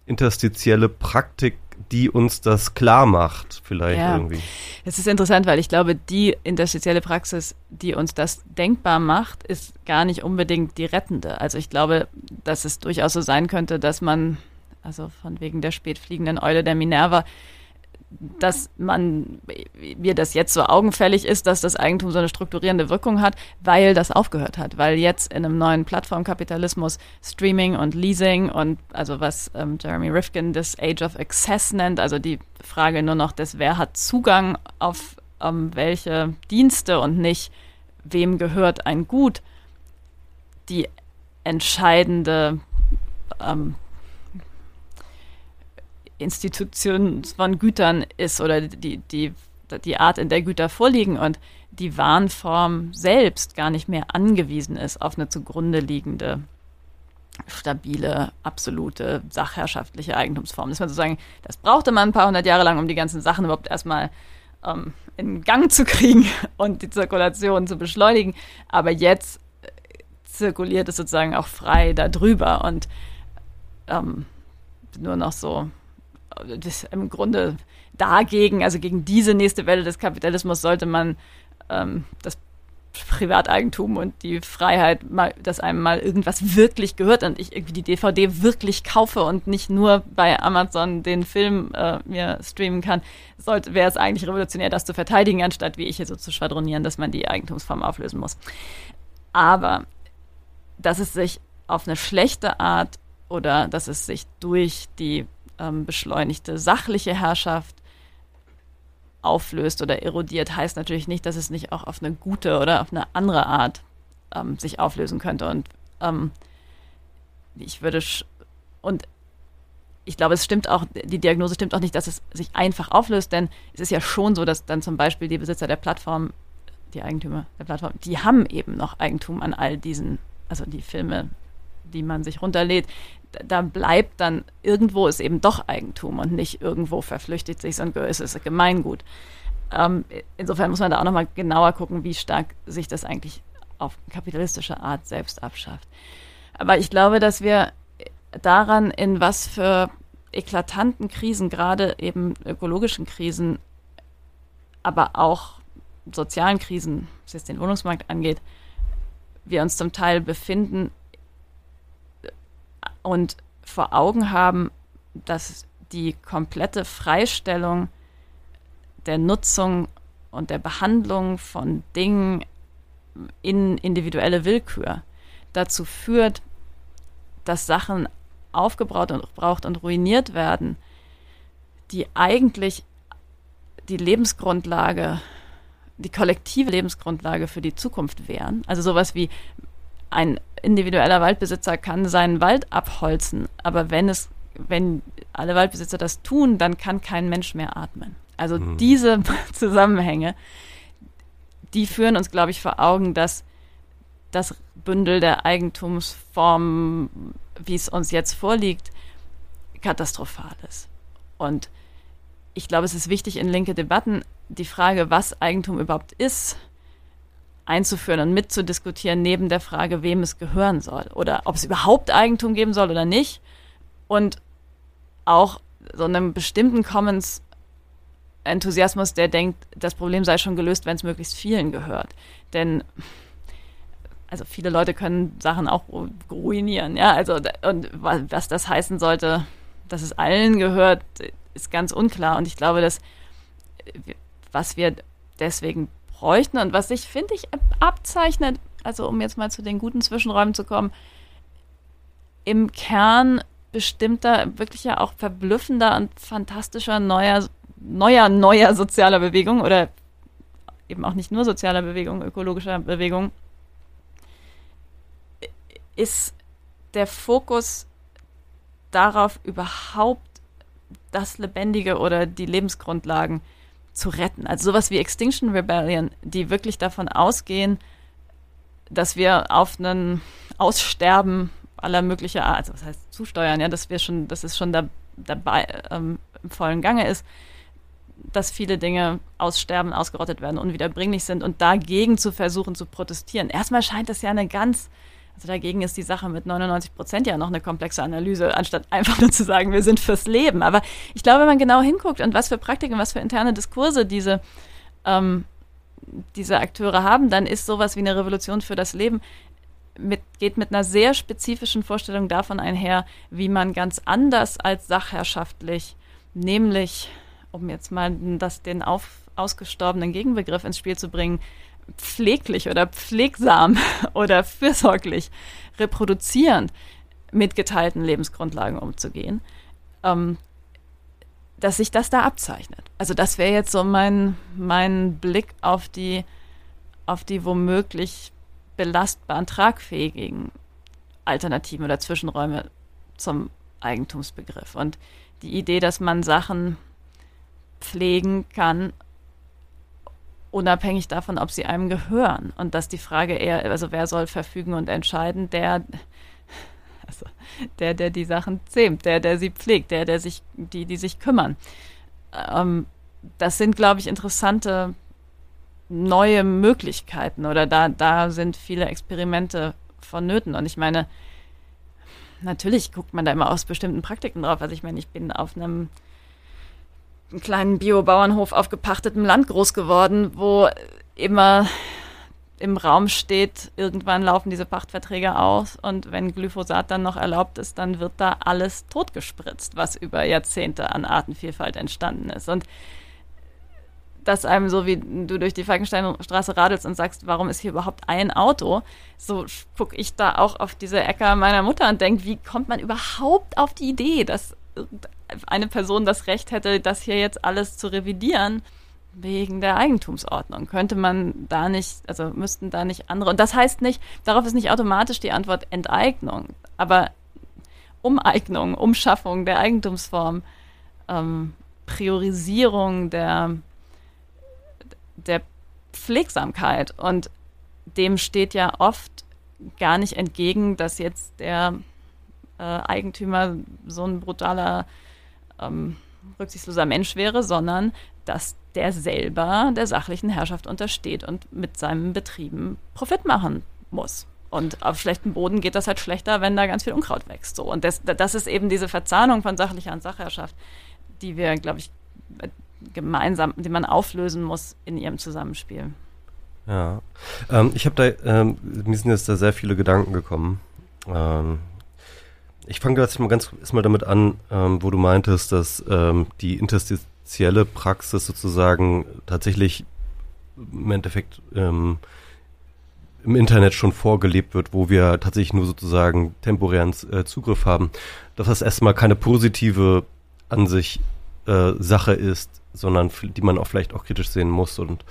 interstitielle Praktik die uns das klar macht, vielleicht ja. irgendwie. Es ist interessant, weil ich glaube, die interstitielle Praxis, die uns das denkbar macht, ist gar nicht unbedingt die rettende. Also ich glaube, dass es durchaus so sein könnte, dass man, also von wegen der spätfliegenden Eule der Minerva, dass man mir das jetzt so augenfällig ist, dass das Eigentum so eine strukturierende Wirkung hat, weil das aufgehört hat, weil jetzt in einem neuen Plattformkapitalismus Streaming und Leasing und also was ähm, Jeremy Rifkin das Age of Access nennt, also die Frage nur noch des, wer hat Zugang auf ähm, welche Dienste und nicht wem gehört ein Gut, die entscheidende ähm, Institution von Gütern ist oder die, die, die Art, in der Güter vorliegen und die Warenform selbst gar nicht mehr angewiesen ist auf eine zugrunde liegende stabile, absolute, sachherrschaftliche Eigentumsform. Das, man sozusagen, das brauchte man ein paar hundert Jahre lang, um die ganzen Sachen überhaupt erstmal ähm, in Gang zu kriegen *laughs* und die Zirkulation zu beschleunigen. Aber jetzt äh, zirkuliert es sozusagen auch frei darüber und ähm, nur noch so das im Grunde dagegen, also gegen diese nächste Welle des Kapitalismus sollte man ähm, das Privateigentum und die Freiheit, mal, dass einem mal irgendwas wirklich gehört und ich irgendwie die DVD wirklich kaufe und nicht nur bei Amazon den Film äh, mir streamen kann, wäre es eigentlich revolutionär, das zu verteidigen, anstatt wie ich hier so zu schwadronieren, dass man die Eigentumsform auflösen muss. Aber dass es sich auf eine schlechte Art oder dass es sich durch die ähm, beschleunigte sachliche Herrschaft auflöst oder erodiert, heißt natürlich nicht, dass es nicht auch auf eine gute oder auf eine andere Art ähm, sich auflösen könnte. Und ähm, ich würde und ich glaube, es stimmt auch, die Diagnose stimmt auch nicht, dass es sich einfach auflöst, denn es ist ja schon so, dass dann zum Beispiel die Besitzer der Plattform, die Eigentümer der Plattform, die haben eben noch Eigentum an all diesen, also die Filme, die man sich runterlädt, da bleibt dann irgendwo ist eben doch Eigentum und nicht irgendwo verflüchtigt sich, es ist Gemeingut. Ähm, insofern muss man da auch nochmal genauer gucken, wie stark sich das eigentlich auf kapitalistische Art selbst abschafft. Aber ich glaube, dass wir daran, in was für eklatanten Krisen, gerade eben ökologischen Krisen, aber auch sozialen Krisen, was jetzt den Wohnungsmarkt angeht, wir uns zum Teil befinden, und vor Augen haben, dass die komplette Freistellung der Nutzung und der Behandlung von Dingen in individuelle Willkür dazu führt, dass Sachen aufgebraucht und, braucht und ruiniert werden, die eigentlich die Lebensgrundlage, die kollektive Lebensgrundlage für die Zukunft wären. Also sowas wie ein individueller Waldbesitzer kann seinen Wald abholzen, aber wenn es, wenn alle Waldbesitzer das tun, dann kann kein Mensch mehr atmen. Also mhm. diese *laughs* Zusammenhänge, die führen uns, glaube ich, vor Augen, dass das Bündel der Eigentumsformen, wie es uns jetzt vorliegt, katastrophal ist. Und ich glaube, es ist wichtig in linke Debatten die Frage, was Eigentum überhaupt ist, einzuführen und mitzudiskutieren, neben der Frage, wem es gehören soll oder ob es überhaupt Eigentum geben soll oder nicht und auch so einem bestimmten Commons Enthusiasmus, der denkt, das Problem sei schon gelöst, wenn es möglichst vielen gehört. Denn also viele Leute können Sachen auch ruinieren, ja. Also und was das heißen sollte, dass es allen gehört, ist ganz unklar. Und ich glaube, dass was wir deswegen bräuchten. Und was sich, finde ich, abzeichnet, also um jetzt mal zu den guten Zwischenräumen zu kommen, im Kern bestimmter, wirklich ja auch verblüffender und fantastischer neuer, neuer, neuer sozialer Bewegung oder eben auch nicht nur sozialer Bewegung, ökologischer Bewegung, ist der Fokus darauf, überhaupt das Lebendige oder die Lebensgrundlagen zu retten. Also sowas wie Extinction Rebellion, die wirklich davon ausgehen, dass wir auf einen Aussterben aller möglicher Art, also was heißt zusteuern, ja, dass wir schon, dass es schon da, dabei ähm, im vollen Gange ist, dass viele Dinge aussterben, ausgerottet werden, unwiederbringlich sind und dagegen zu versuchen zu protestieren. Erstmal scheint das ja eine ganz also dagegen ist die Sache mit 99 Prozent ja noch eine komplexe Analyse, anstatt einfach nur zu sagen, wir sind fürs Leben. Aber ich glaube, wenn man genau hinguckt und was für Praktiken, was für interne Diskurse diese, ähm, diese Akteure haben, dann ist sowas wie eine Revolution für das Leben mit, geht mit einer sehr spezifischen Vorstellung davon einher, wie man ganz anders als sachherrschaftlich, nämlich, um jetzt mal das, den auf, ausgestorbenen Gegenbegriff ins Spiel zu bringen, pfleglich oder pflegsam *laughs* oder fürsorglich reproduzierend mit geteilten Lebensgrundlagen umzugehen, ähm, dass sich das da abzeichnet. Also das wäre jetzt so mein, mein Blick auf die, auf die womöglich belastbaren, tragfähigen Alternativen oder Zwischenräume zum Eigentumsbegriff. Und die Idee, dass man Sachen pflegen kann unabhängig davon, ob sie einem gehören. Und dass die Frage eher, also wer soll verfügen und entscheiden, der, also der, der die Sachen zähmt, der, der sie pflegt, der, der sich, die, die sich kümmern. Ähm, das sind, glaube ich, interessante neue Möglichkeiten oder da, da sind viele Experimente vonnöten. Und ich meine, natürlich guckt man da immer aus bestimmten Praktiken drauf. Also ich meine, ich bin auf einem einen kleinen Biobauernhof auf gepachtetem Land groß geworden, wo immer im Raum steht, irgendwann laufen diese Pachtverträge aus und wenn Glyphosat dann noch erlaubt ist, dann wird da alles totgespritzt, was über Jahrzehnte an Artenvielfalt entstanden ist. Und dass einem so wie du durch die Falkensteinstraße radelst und sagst, warum ist hier überhaupt ein Auto? So gucke ich da auch auf diese Äcker meiner Mutter und denke, wie kommt man überhaupt auf die Idee, dass eine Person das Recht hätte, das hier jetzt alles zu revidieren wegen der Eigentumsordnung. Könnte man da nicht, also müssten da nicht andere, und das heißt nicht, darauf ist nicht automatisch die Antwort Enteignung, aber Umeignung, Umschaffung der Eigentumsform, ähm, Priorisierung der, der Pflegsamkeit. Und dem steht ja oft gar nicht entgegen, dass jetzt der äh, Eigentümer so ein brutaler, ähm, rücksichtsloser Mensch wäre, sondern dass der selber der sachlichen Herrschaft untersteht und mit seinen Betrieben Profit machen muss. Und auf schlechtem Boden geht das halt schlechter, wenn da ganz viel Unkraut wächst. So. Und das, das ist eben diese Verzahnung von sachlicher und Sachherrschaft, die wir, glaube ich, gemeinsam, die man auflösen muss in ihrem Zusammenspiel. Ja, ähm, ich habe da, ähm, mir sind jetzt da sehr viele Gedanken gekommen. Ähm, ich fange jetzt mal ganz erstmal damit an, ähm, wo du meintest, dass ähm, die interstitielle Praxis sozusagen tatsächlich im Endeffekt ähm, im Internet schon vorgelebt wird, wo wir tatsächlich nur sozusagen temporären äh, Zugriff haben, dass das erstmal keine positive an sich äh, Sache ist, sondern die man auch vielleicht auch kritisch sehen muss und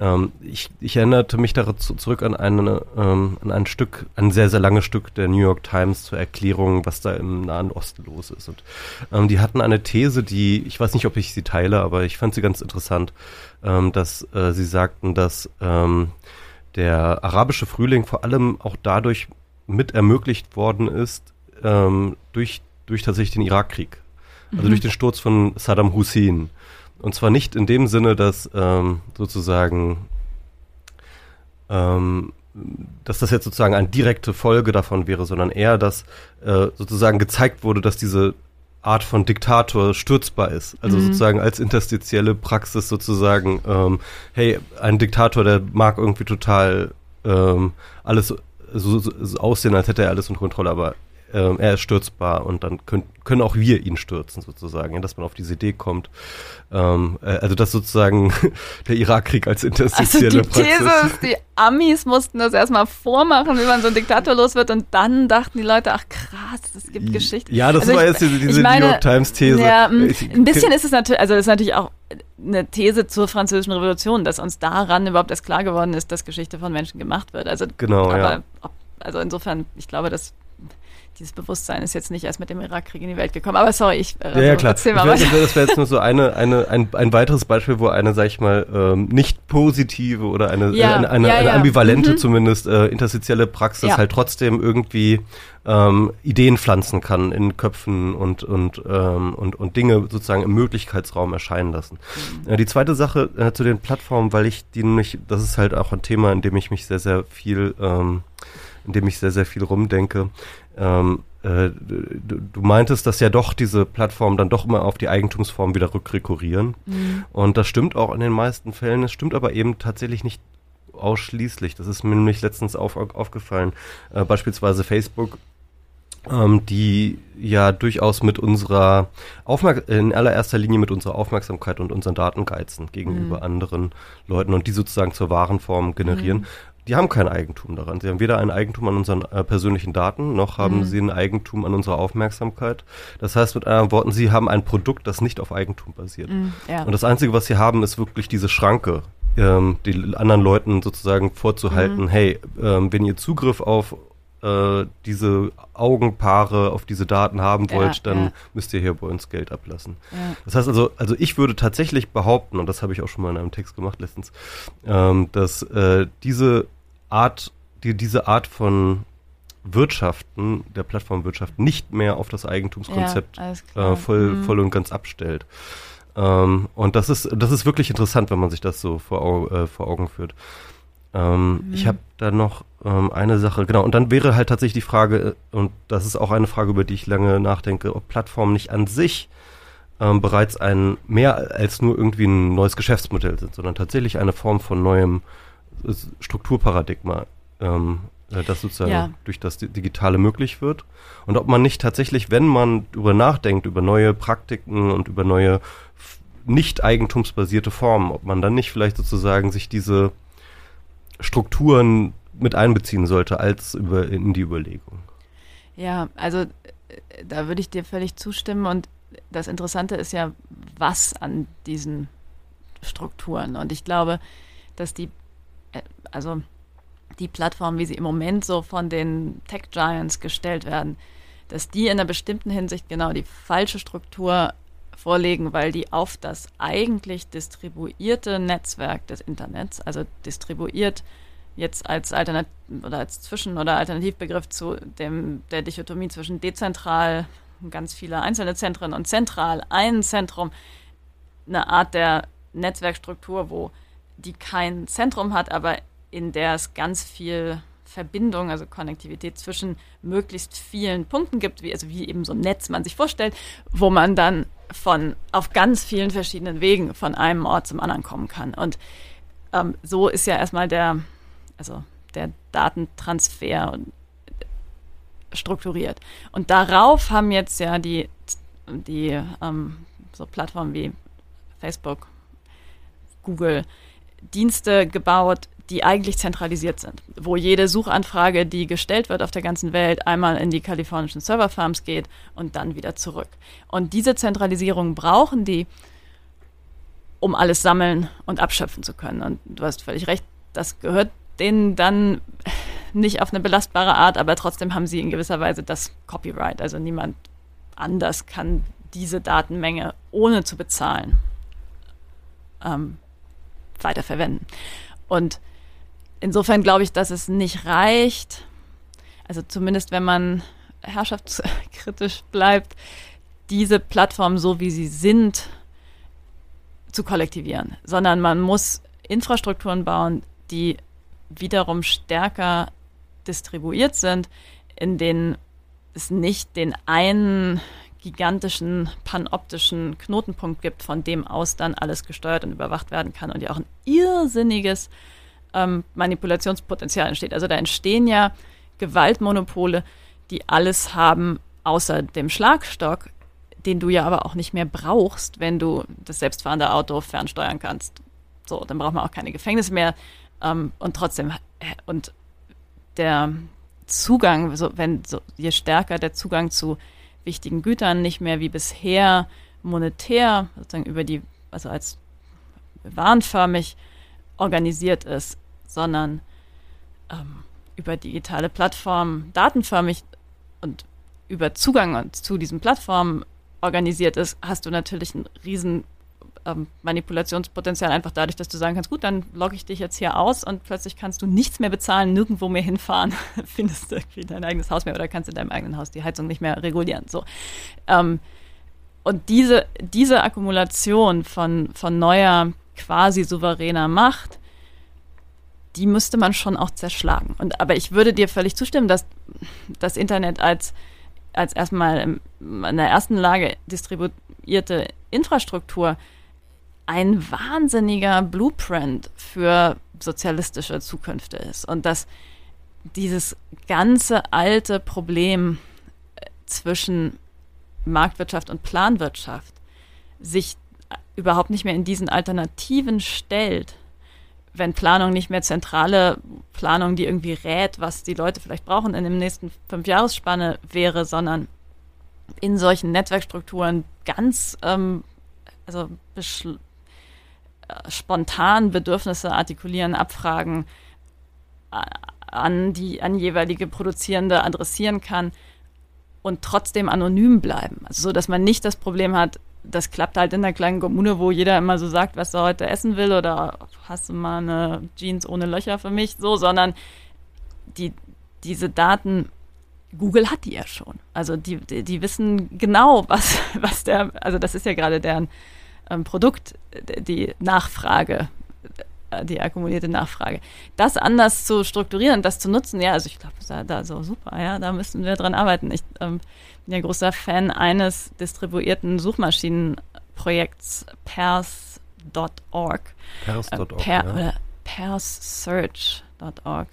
ähm, ich, ich erinnerte mich dazu zurück an, eine, ähm, an ein Stück, ein sehr, sehr langes Stück der New York Times zur Erklärung, was da im Nahen Osten los ist. Und ähm, die hatten eine These, die, ich weiß nicht, ob ich sie teile, aber ich fand sie ganz interessant, ähm, dass äh, sie sagten, dass ähm, der arabische Frühling vor allem auch dadurch mit ermöglicht worden ist, ähm, durch, durch tatsächlich den Irakkrieg. Also mhm. durch den Sturz von Saddam Hussein. Und zwar nicht in dem Sinne, dass ähm, sozusagen ähm, dass das jetzt sozusagen eine direkte Folge davon wäre, sondern eher, dass äh, sozusagen gezeigt wurde, dass diese Art von Diktator stürzbar ist. Also mhm. sozusagen als interstitielle Praxis sozusagen, ähm, hey, ein Diktator, der mag irgendwie total ähm, alles so, so aussehen, als hätte er alles unter Kontrolle, aber ähm, er ist stürzbar und dann können, können auch wir ihn stürzen sozusagen, ja, dass man auf diese Idee kommt. Ähm, äh, also das sozusagen *laughs* der Irakkrieg als interstitielle also die These Praxis. ist, die Amis mussten das erstmal vormachen, wie man so ein Diktator los wird und dann dachten die Leute, ach krass, es gibt Geschichten. Ja, das also war ich, jetzt diese, diese meine, New York Times These. Ja, ein bisschen ist es natürlich, also ist natürlich auch eine These zur französischen Revolution, dass uns daran überhaupt erst klar geworden ist, dass Geschichte von Menschen gemacht wird. Also genau, aber, ja. also insofern, ich glaube, dass dieses Bewusstsein ist jetzt nicht erst mit dem Irakkrieg in die Welt gekommen. Aber sorry, ich äh, ja, ja, klar. Mal das wäre wär jetzt nur so eine, eine, ein, ein weiteres Beispiel, wo eine, sag ich mal, ähm, nicht positive oder eine, ja, eine, eine, ja, eine ambivalente mhm. zumindest äh, interstitielle Praxis halt trotzdem irgendwie ähm, Ideen pflanzen kann in Köpfen und, und, ähm, und, und Dinge sozusagen im Möglichkeitsraum erscheinen lassen. Mhm. Äh, die zweite Sache äh, zu den Plattformen, weil ich die nämlich, das ist halt auch ein Thema, in dem ich mich sehr, sehr viel ähm, in dem ich sehr, sehr viel rumdenke. Ähm, äh, du, du, meintest, dass ja doch diese Plattformen dann doch immer auf die Eigentumsform wieder rückrekurrieren. Mhm. Und das stimmt auch in den meisten Fällen. Es stimmt aber eben tatsächlich nicht ausschließlich. Das ist mir nämlich letztens auf, aufgefallen. Äh, beispielsweise Facebook ähm, die ja durchaus mit unserer Aufmerk in allererster Linie mit unserer Aufmerksamkeit und unseren Daten geizen gegenüber mhm. anderen Leuten und die sozusagen zur wahren Form generieren. Mhm die haben kein Eigentum daran. Sie haben weder ein Eigentum an unseren äh, persönlichen Daten, noch haben mhm. sie ein Eigentum an unserer Aufmerksamkeit. Das heißt mit anderen Worten, sie haben ein Produkt, das nicht auf Eigentum basiert. Mhm, ja. Und das Einzige, was sie haben, ist wirklich diese Schranke, ähm, die anderen Leuten sozusagen vorzuhalten, mhm. hey, ähm, wenn ihr Zugriff auf äh, diese Augenpaare auf diese Daten haben wollt, ja, dann ja. müsst ihr hier bei uns Geld ablassen. Ja. Das heißt also, also ich würde tatsächlich behaupten, und das habe ich auch schon mal in einem Text gemacht letztens, ähm, dass äh, diese Art, die, diese Art von Wirtschaften, der Plattformwirtschaft, nicht mehr auf das Eigentumskonzept äh, voll, mhm. voll und ganz abstellt. Ähm, und das ist, das ist wirklich interessant, wenn man sich das so vor, äh, vor Augen führt. Ähm, mhm. Ich habe da noch ähm, eine Sache, genau, und dann wäre halt tatsächlich die Frage, äh, und das ist auch eine Frage, über die ich lange nachdenke, ob Plattformen nicht an sich ähm, bereits ein mehr als nur irgendwie ein neues Geschäftsmodell sind, sondern tatsächlich eine Form von neuem äh, Strukturparadigma, ähm, äh, das sozusagen ja. durch das Digitale möglich wird. Und ob man nicht tatsächlich, wenn man darüber nachdenkt, über neue Praktiken und über neue nicht eigentumsbasierte Formen, ob man dann nicht vielleicht sozusagen sich diese Strukturen mit einbeziehen sollte als über, in die Überlegung. Ja, also äh, da würde ich dir völlig zustimmen und das Interessante ist ja, was an diesen Strukturen. Und ich glaube, dass die, äh, also die Plattformen, wie sie im Moment so von den Tech Giants gestellt werden, dass die in einer bestimmten Hinsicht genau die falsche Struktur vorlegen, weil die auf das eigentlich distribuierte Netzwerk des Internets, also distribuiert jetzt als Alternat oder als Zwischen- oder Alternativbegriff zu dem der Dichotomie zwischen dezentral ganz viele einzelne Zentren und zentral ein Zentrum, eine Art der Netzwerkstruktur, wo die kein Zentrum hat, aber in der es ganz viel Verbindung, also Konnektivität zwischen möglichst vielen Punkten gibt, wie, also wie eben so ein Netz man sich vorstellt, wo man dann von auf ganz vielen verschiedenen Wegen von einem Ort zum anderen kommen kann. Und ähm, so ist ja erstmal der, also der Datentransfer strukturiert. Und darauf haben jetzt ja die, die ähm, so Plattformen wie Facebook, Google Dienste gebaut, die eigentlich zentralisiert sind, wo jede Suchanfrage, die gestellt wird auf der ganzen Welt, einmal in die kalifornischen Serverfarms geht und dann wieder zurück. Und diese Zentralisierung brauchen die, um alles sammeln und abschöpfen zu können. Und du hast völlig recht, das gehört denen dann nicht auf eine belastbare Art, aber trotzdem haben sie in gewisser Weise das Copyright. Also niemand anders kann diese Datenmenge ohne zu bezahlen ähm, weiterverwenden. Und insofern glaube ich, dass es nicht reicht, also zumindest wenn man herrschaftskritisch *laughs* bleibt, diese Plattformen so wie sie sind zu kollektivieren, sondern man muss Infrastrukturen bauen, die wiederum stärker distribuiert sind, in denen es nicht den einen gigantischen panoptischen Knotenpunkt gibt, von dem aus dann alles gesteuert und überwacht werden kann und ja auch ein irrsinniges ähm, Manipulationspotenzial entsteht. Also da entstehen ja Gewaltmonopole, die alles haben außer dem Schlagstock, den du ja aber auch nicht mehr brauchst, wenn du das selbstfahrende Auto fernsteuern kannst. So, dann braucht man auch keine Gefängnisse mehr. Ähm, und trotzdem, und der Zugang, so, wenn so, je stärker der Zugang zu wichtigen Gütern nicht mehr wie bisher monetär, sozusagen über die, also als warenförmig organisiert ist, sondern ähm, über digitale Plattformen datenförmig und über Zugang zu diesen Plattformen organisiert ist, hast du natürlich ein riesen ähm, Manipulationspotenzial einfach dadurch, dass du sagen kannst, gut, dann logge ich dich jetzt hier aus und plötzlich kannst du nichts mehr bezahlen, nirgendwo mehr hinfahren, *laughs* findest irgendwie dein eigenes Haus mehr oder kannst in deinem eigenen Haus die Heizung nicht mehr regulieren. So. Ähm, und diese, diese Akkumulation von, von neuer, quasi souveräner Macht, die müsste man schon auch zerschlagen. Und, aber ich würde dir völlig zustimmen, dass das Internet als, als erstmal in der ersten Lage distribuierte Infrastruktur ein wahnsinniger Blueprint für sozialistische Zukünfte ist und dass dieses ganze alte Problem äh, zwischen Marktwirtschaft und Planwirtschaft sich überhaupt nicht mehr in diesen Alternativen stellt, wenn Planung nicht mehr zentrale Planung, die irgendwie rät, was die Leute vielleicht brauchen in dem nächsten Fünfjahresspanne wäre, sondern in solchen Netzwerkstrukturen ganz ähm, also spontan Bedürfnisse artikulieren, abfragen, an die an jeweilige Produzierende adressieren kann und trotzdem anonym bleiben. Also so, dass man nicht das Problem hat, das klappt halt in der kleinen Kommune, wo jeder immer so sagt, was er heute essen will oder hast du mal eine Jeans ohne Löcher für mich, so, sondern die, diese Daten, Google hat die ja schon. Also die, die, die wissen genau, was, *laughs* was der, also das ist ja gerade deren ähm, Produkt, die Nachfrage, die akkumulierte Nachfrage. Das anders zu strukturieren, das zu nutzen, ja, also ich glaube, da, da so super, ja, da müssen wir dran arbeiten. Ich ähm, bin ja großer Fan eines distribuierten Suchmaschinenprojekts, pers.org. Pers.org, äh, per, ja. Oder perssearch.org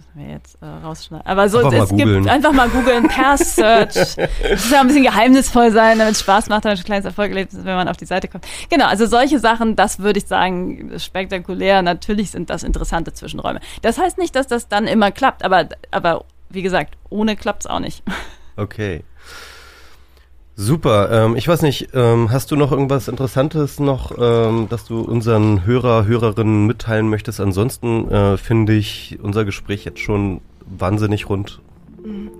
müssen wir jetzt äh, rausschneiden. Aber so, einfach es gibt einfach mal googeln, per *laughs* Search. Es muss ja ein bisschen geheimnisvoll sein, damit es Spaß macht, damit es ein kleines Erfolg ist, wenn man auf die Seite kommt. Genau, also solche Sachen, das würde ich sagen, spektakulär. Natürlich sind das interessante Zwischenräume. Das heißt nicht, dass das dann immer klappt, aber, aber wie gesagt, ohne klappt es auch nicht. Okay. Super. Ähm, ich weiß nicht, ähm, hast du noch irgendwas Interessantes noch, ähm, dass du unseren Hörer, Hörerinnen mitteilen möchtest? Ansonsten äh, finde ich unser Gespräch jetzt schon wahnsinnig rund. Mhm.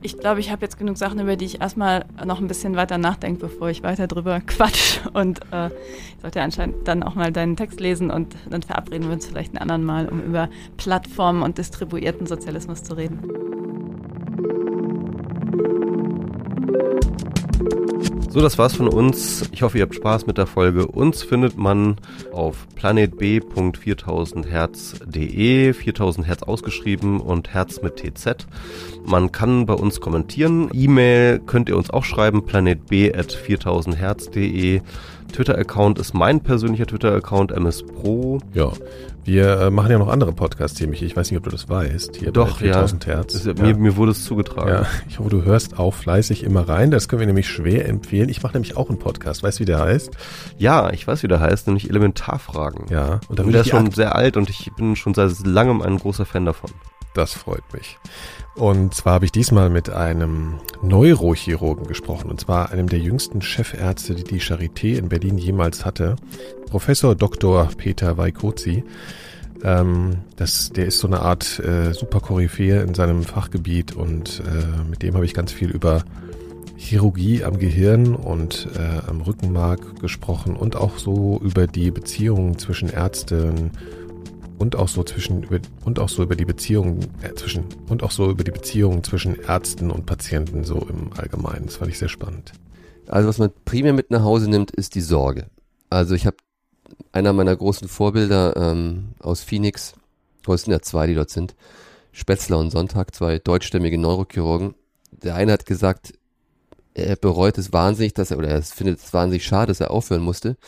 Ich glaube, ich habe jetzt genug Sachen, über die ich erstmal noch ein bisschen weiter nachdenke, bevor ich weiter drüber *laughs* quatsch. Und äh, ich sollte anscheinend dann auch mal deinen Text lesen und dann verabreden wir uns vielleicht ein anderen Mal, um über Plattformen und distribuierten Sozialismus zu reden. So, das war's von uns. Ich hoffe, ihr habt Spaß mit der Folge. Uns findet man auf planetb.4000herz.de, 4000 Hertz ausgeschrieben und Herz mit TZ. Man kann bei uns kommentieren. E-Mail könnt ihr uns auch schreiben, planetb.4000herz.de. Twitter-Account ist mein persönlicher Twitter-Account, mspro. Ja, wir äh, machen ja noch andere Podcasts, Timmy. Ich weiß nicht, ob du das weißt. Hier Doch, bei 4000 ja. Hertz. ja. Mir, mir wurde es zugetragen. Ja, ich hoffe, du hörst auch fleißig immer rein. Das können wir nämlich schwer empfehlen. Ich mache nämlich auch einen Podcast. Weißt du, wie der heißt? Ja, ich weiß, wie der heißt, nämlich Elementarfragen. Ja. Und, und der ist schon sehr alt und ich bin schon seit langem ein großer Fan davon. Das freut mich. Und zwar habe ich diesmal mit einem Neurochirurgen gesprochen, und zwar einem der jüngsten Chefärzte, die die Charité in Berlin jemals hatte, Professor Dr. Peter Weikozi. Ähm, das, der ist so eine Art äh, Superkoryphäe in seinem Fachgebiet und äh, mit dem habe ich ganz viel über Chirurgie am Gehirn und äh, am Rückenmark gesprochen und auch so über die Beziehungen zwischen Ärzten und auch so zwischen und auch so über die Beziehungen äh, zwischen und auch so über die Beziehungen zwischen Ärzten und Patienten so im Allgemeinen. Das fand ich sehr spannend. Also was man primär mit nach Hause nimmt, ist die Sorge. Also ich habe einer meiner großen Vorbilder ähm, aus Phoenix, heute sind ja zwei, die dort sind, Spätzler und Sonntag, zwei deutschstämmige Neurochirurgen. Der eine hat gesagt, er bereut es wahnsinnig, dass er, oder er findet es wahnsinnig schade, dass er aufhören musste,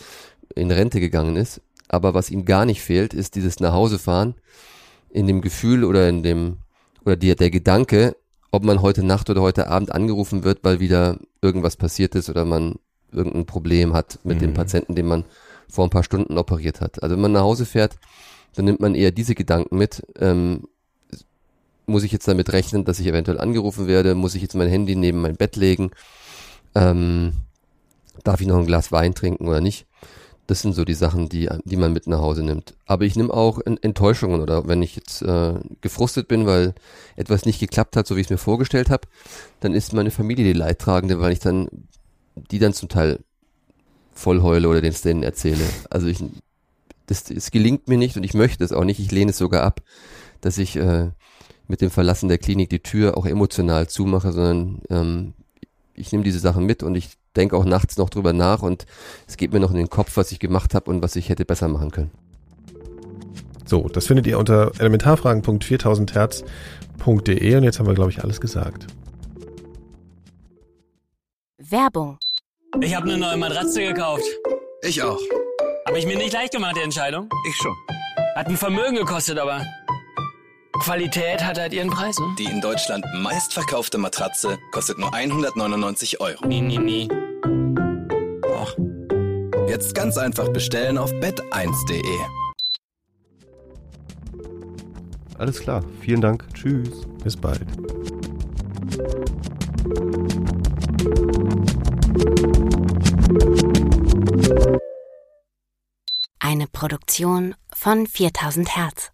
in Rente gegangen ist. Aber was ihm gar nicht fehlt, ist dieses Nachhausefahren in dem Gefühl oder in dem, oder die, der Gedanke, ob man heute Nacht oder heute Abend angerufen wird, weil wieder irgendwas passiert ist oder man irgendein Problem hat mit mhm. dem Patienten, den man vor ein paar Stunden operiert hat. Also wenn man nach Hause fährt, dann nimmt man eher diese Gedanken mit. Ähm, muss ich jetzt damit rechnen, dass ich eventuell angerufen werde? Muss ich jetzt mein Handy neben mein Bett legen? Ähm, darf ich noch ein Glas Wein trinken oder nicht? Das sind so die Sachen, die, die man mit nach Hause nimmt. Aber ich nehme auch Enttäuschungen oder wenn ich jetzt äh, gefrustet bin, weil etwas nicht geklappt hat, so wie ich es mir vorgestellt habe, dann ist meine Familie die Leidtragende, weil ich dann die dann zum Teil voll heule oder den denen erzähle. Also ich, das, es gelingt mir nicht und ich möchte es auch nicht. Ich lehne es sogar ab, dass ich äh, mit dem Verlassen der Klinik die Tür auch emotional zumache, sondern ähm, ich nehme diese Sachen mit und ich denke auch nachts noch drüber nach und es geht mir noch in den Kopf, was ich gemacht habe und was ich hätte besser machen können. So, das findet ihr unter elementarfragen.4000herz.de und jetzt haben wir, glaube ich, alles gesagt. Werbung. Ich habe eine neue Matratze gekauft. Ich auch. Habe ich mir nicht leicht gemacht, die Entscheidung? Ich schon. Hat ein Vermögen gekostet, aber Qualität hat halt ihren Preis, ne? Die in Deutschland meistverkaufte Matratze kostet nur 199 Euro. Nie, nie, nie. Och. Jetzt ganz einfach bestellen auf bett1.de. Alles klar. Vielen Dank. Tschüss. Bis bald. Eine Produktion von 4000 Hertz.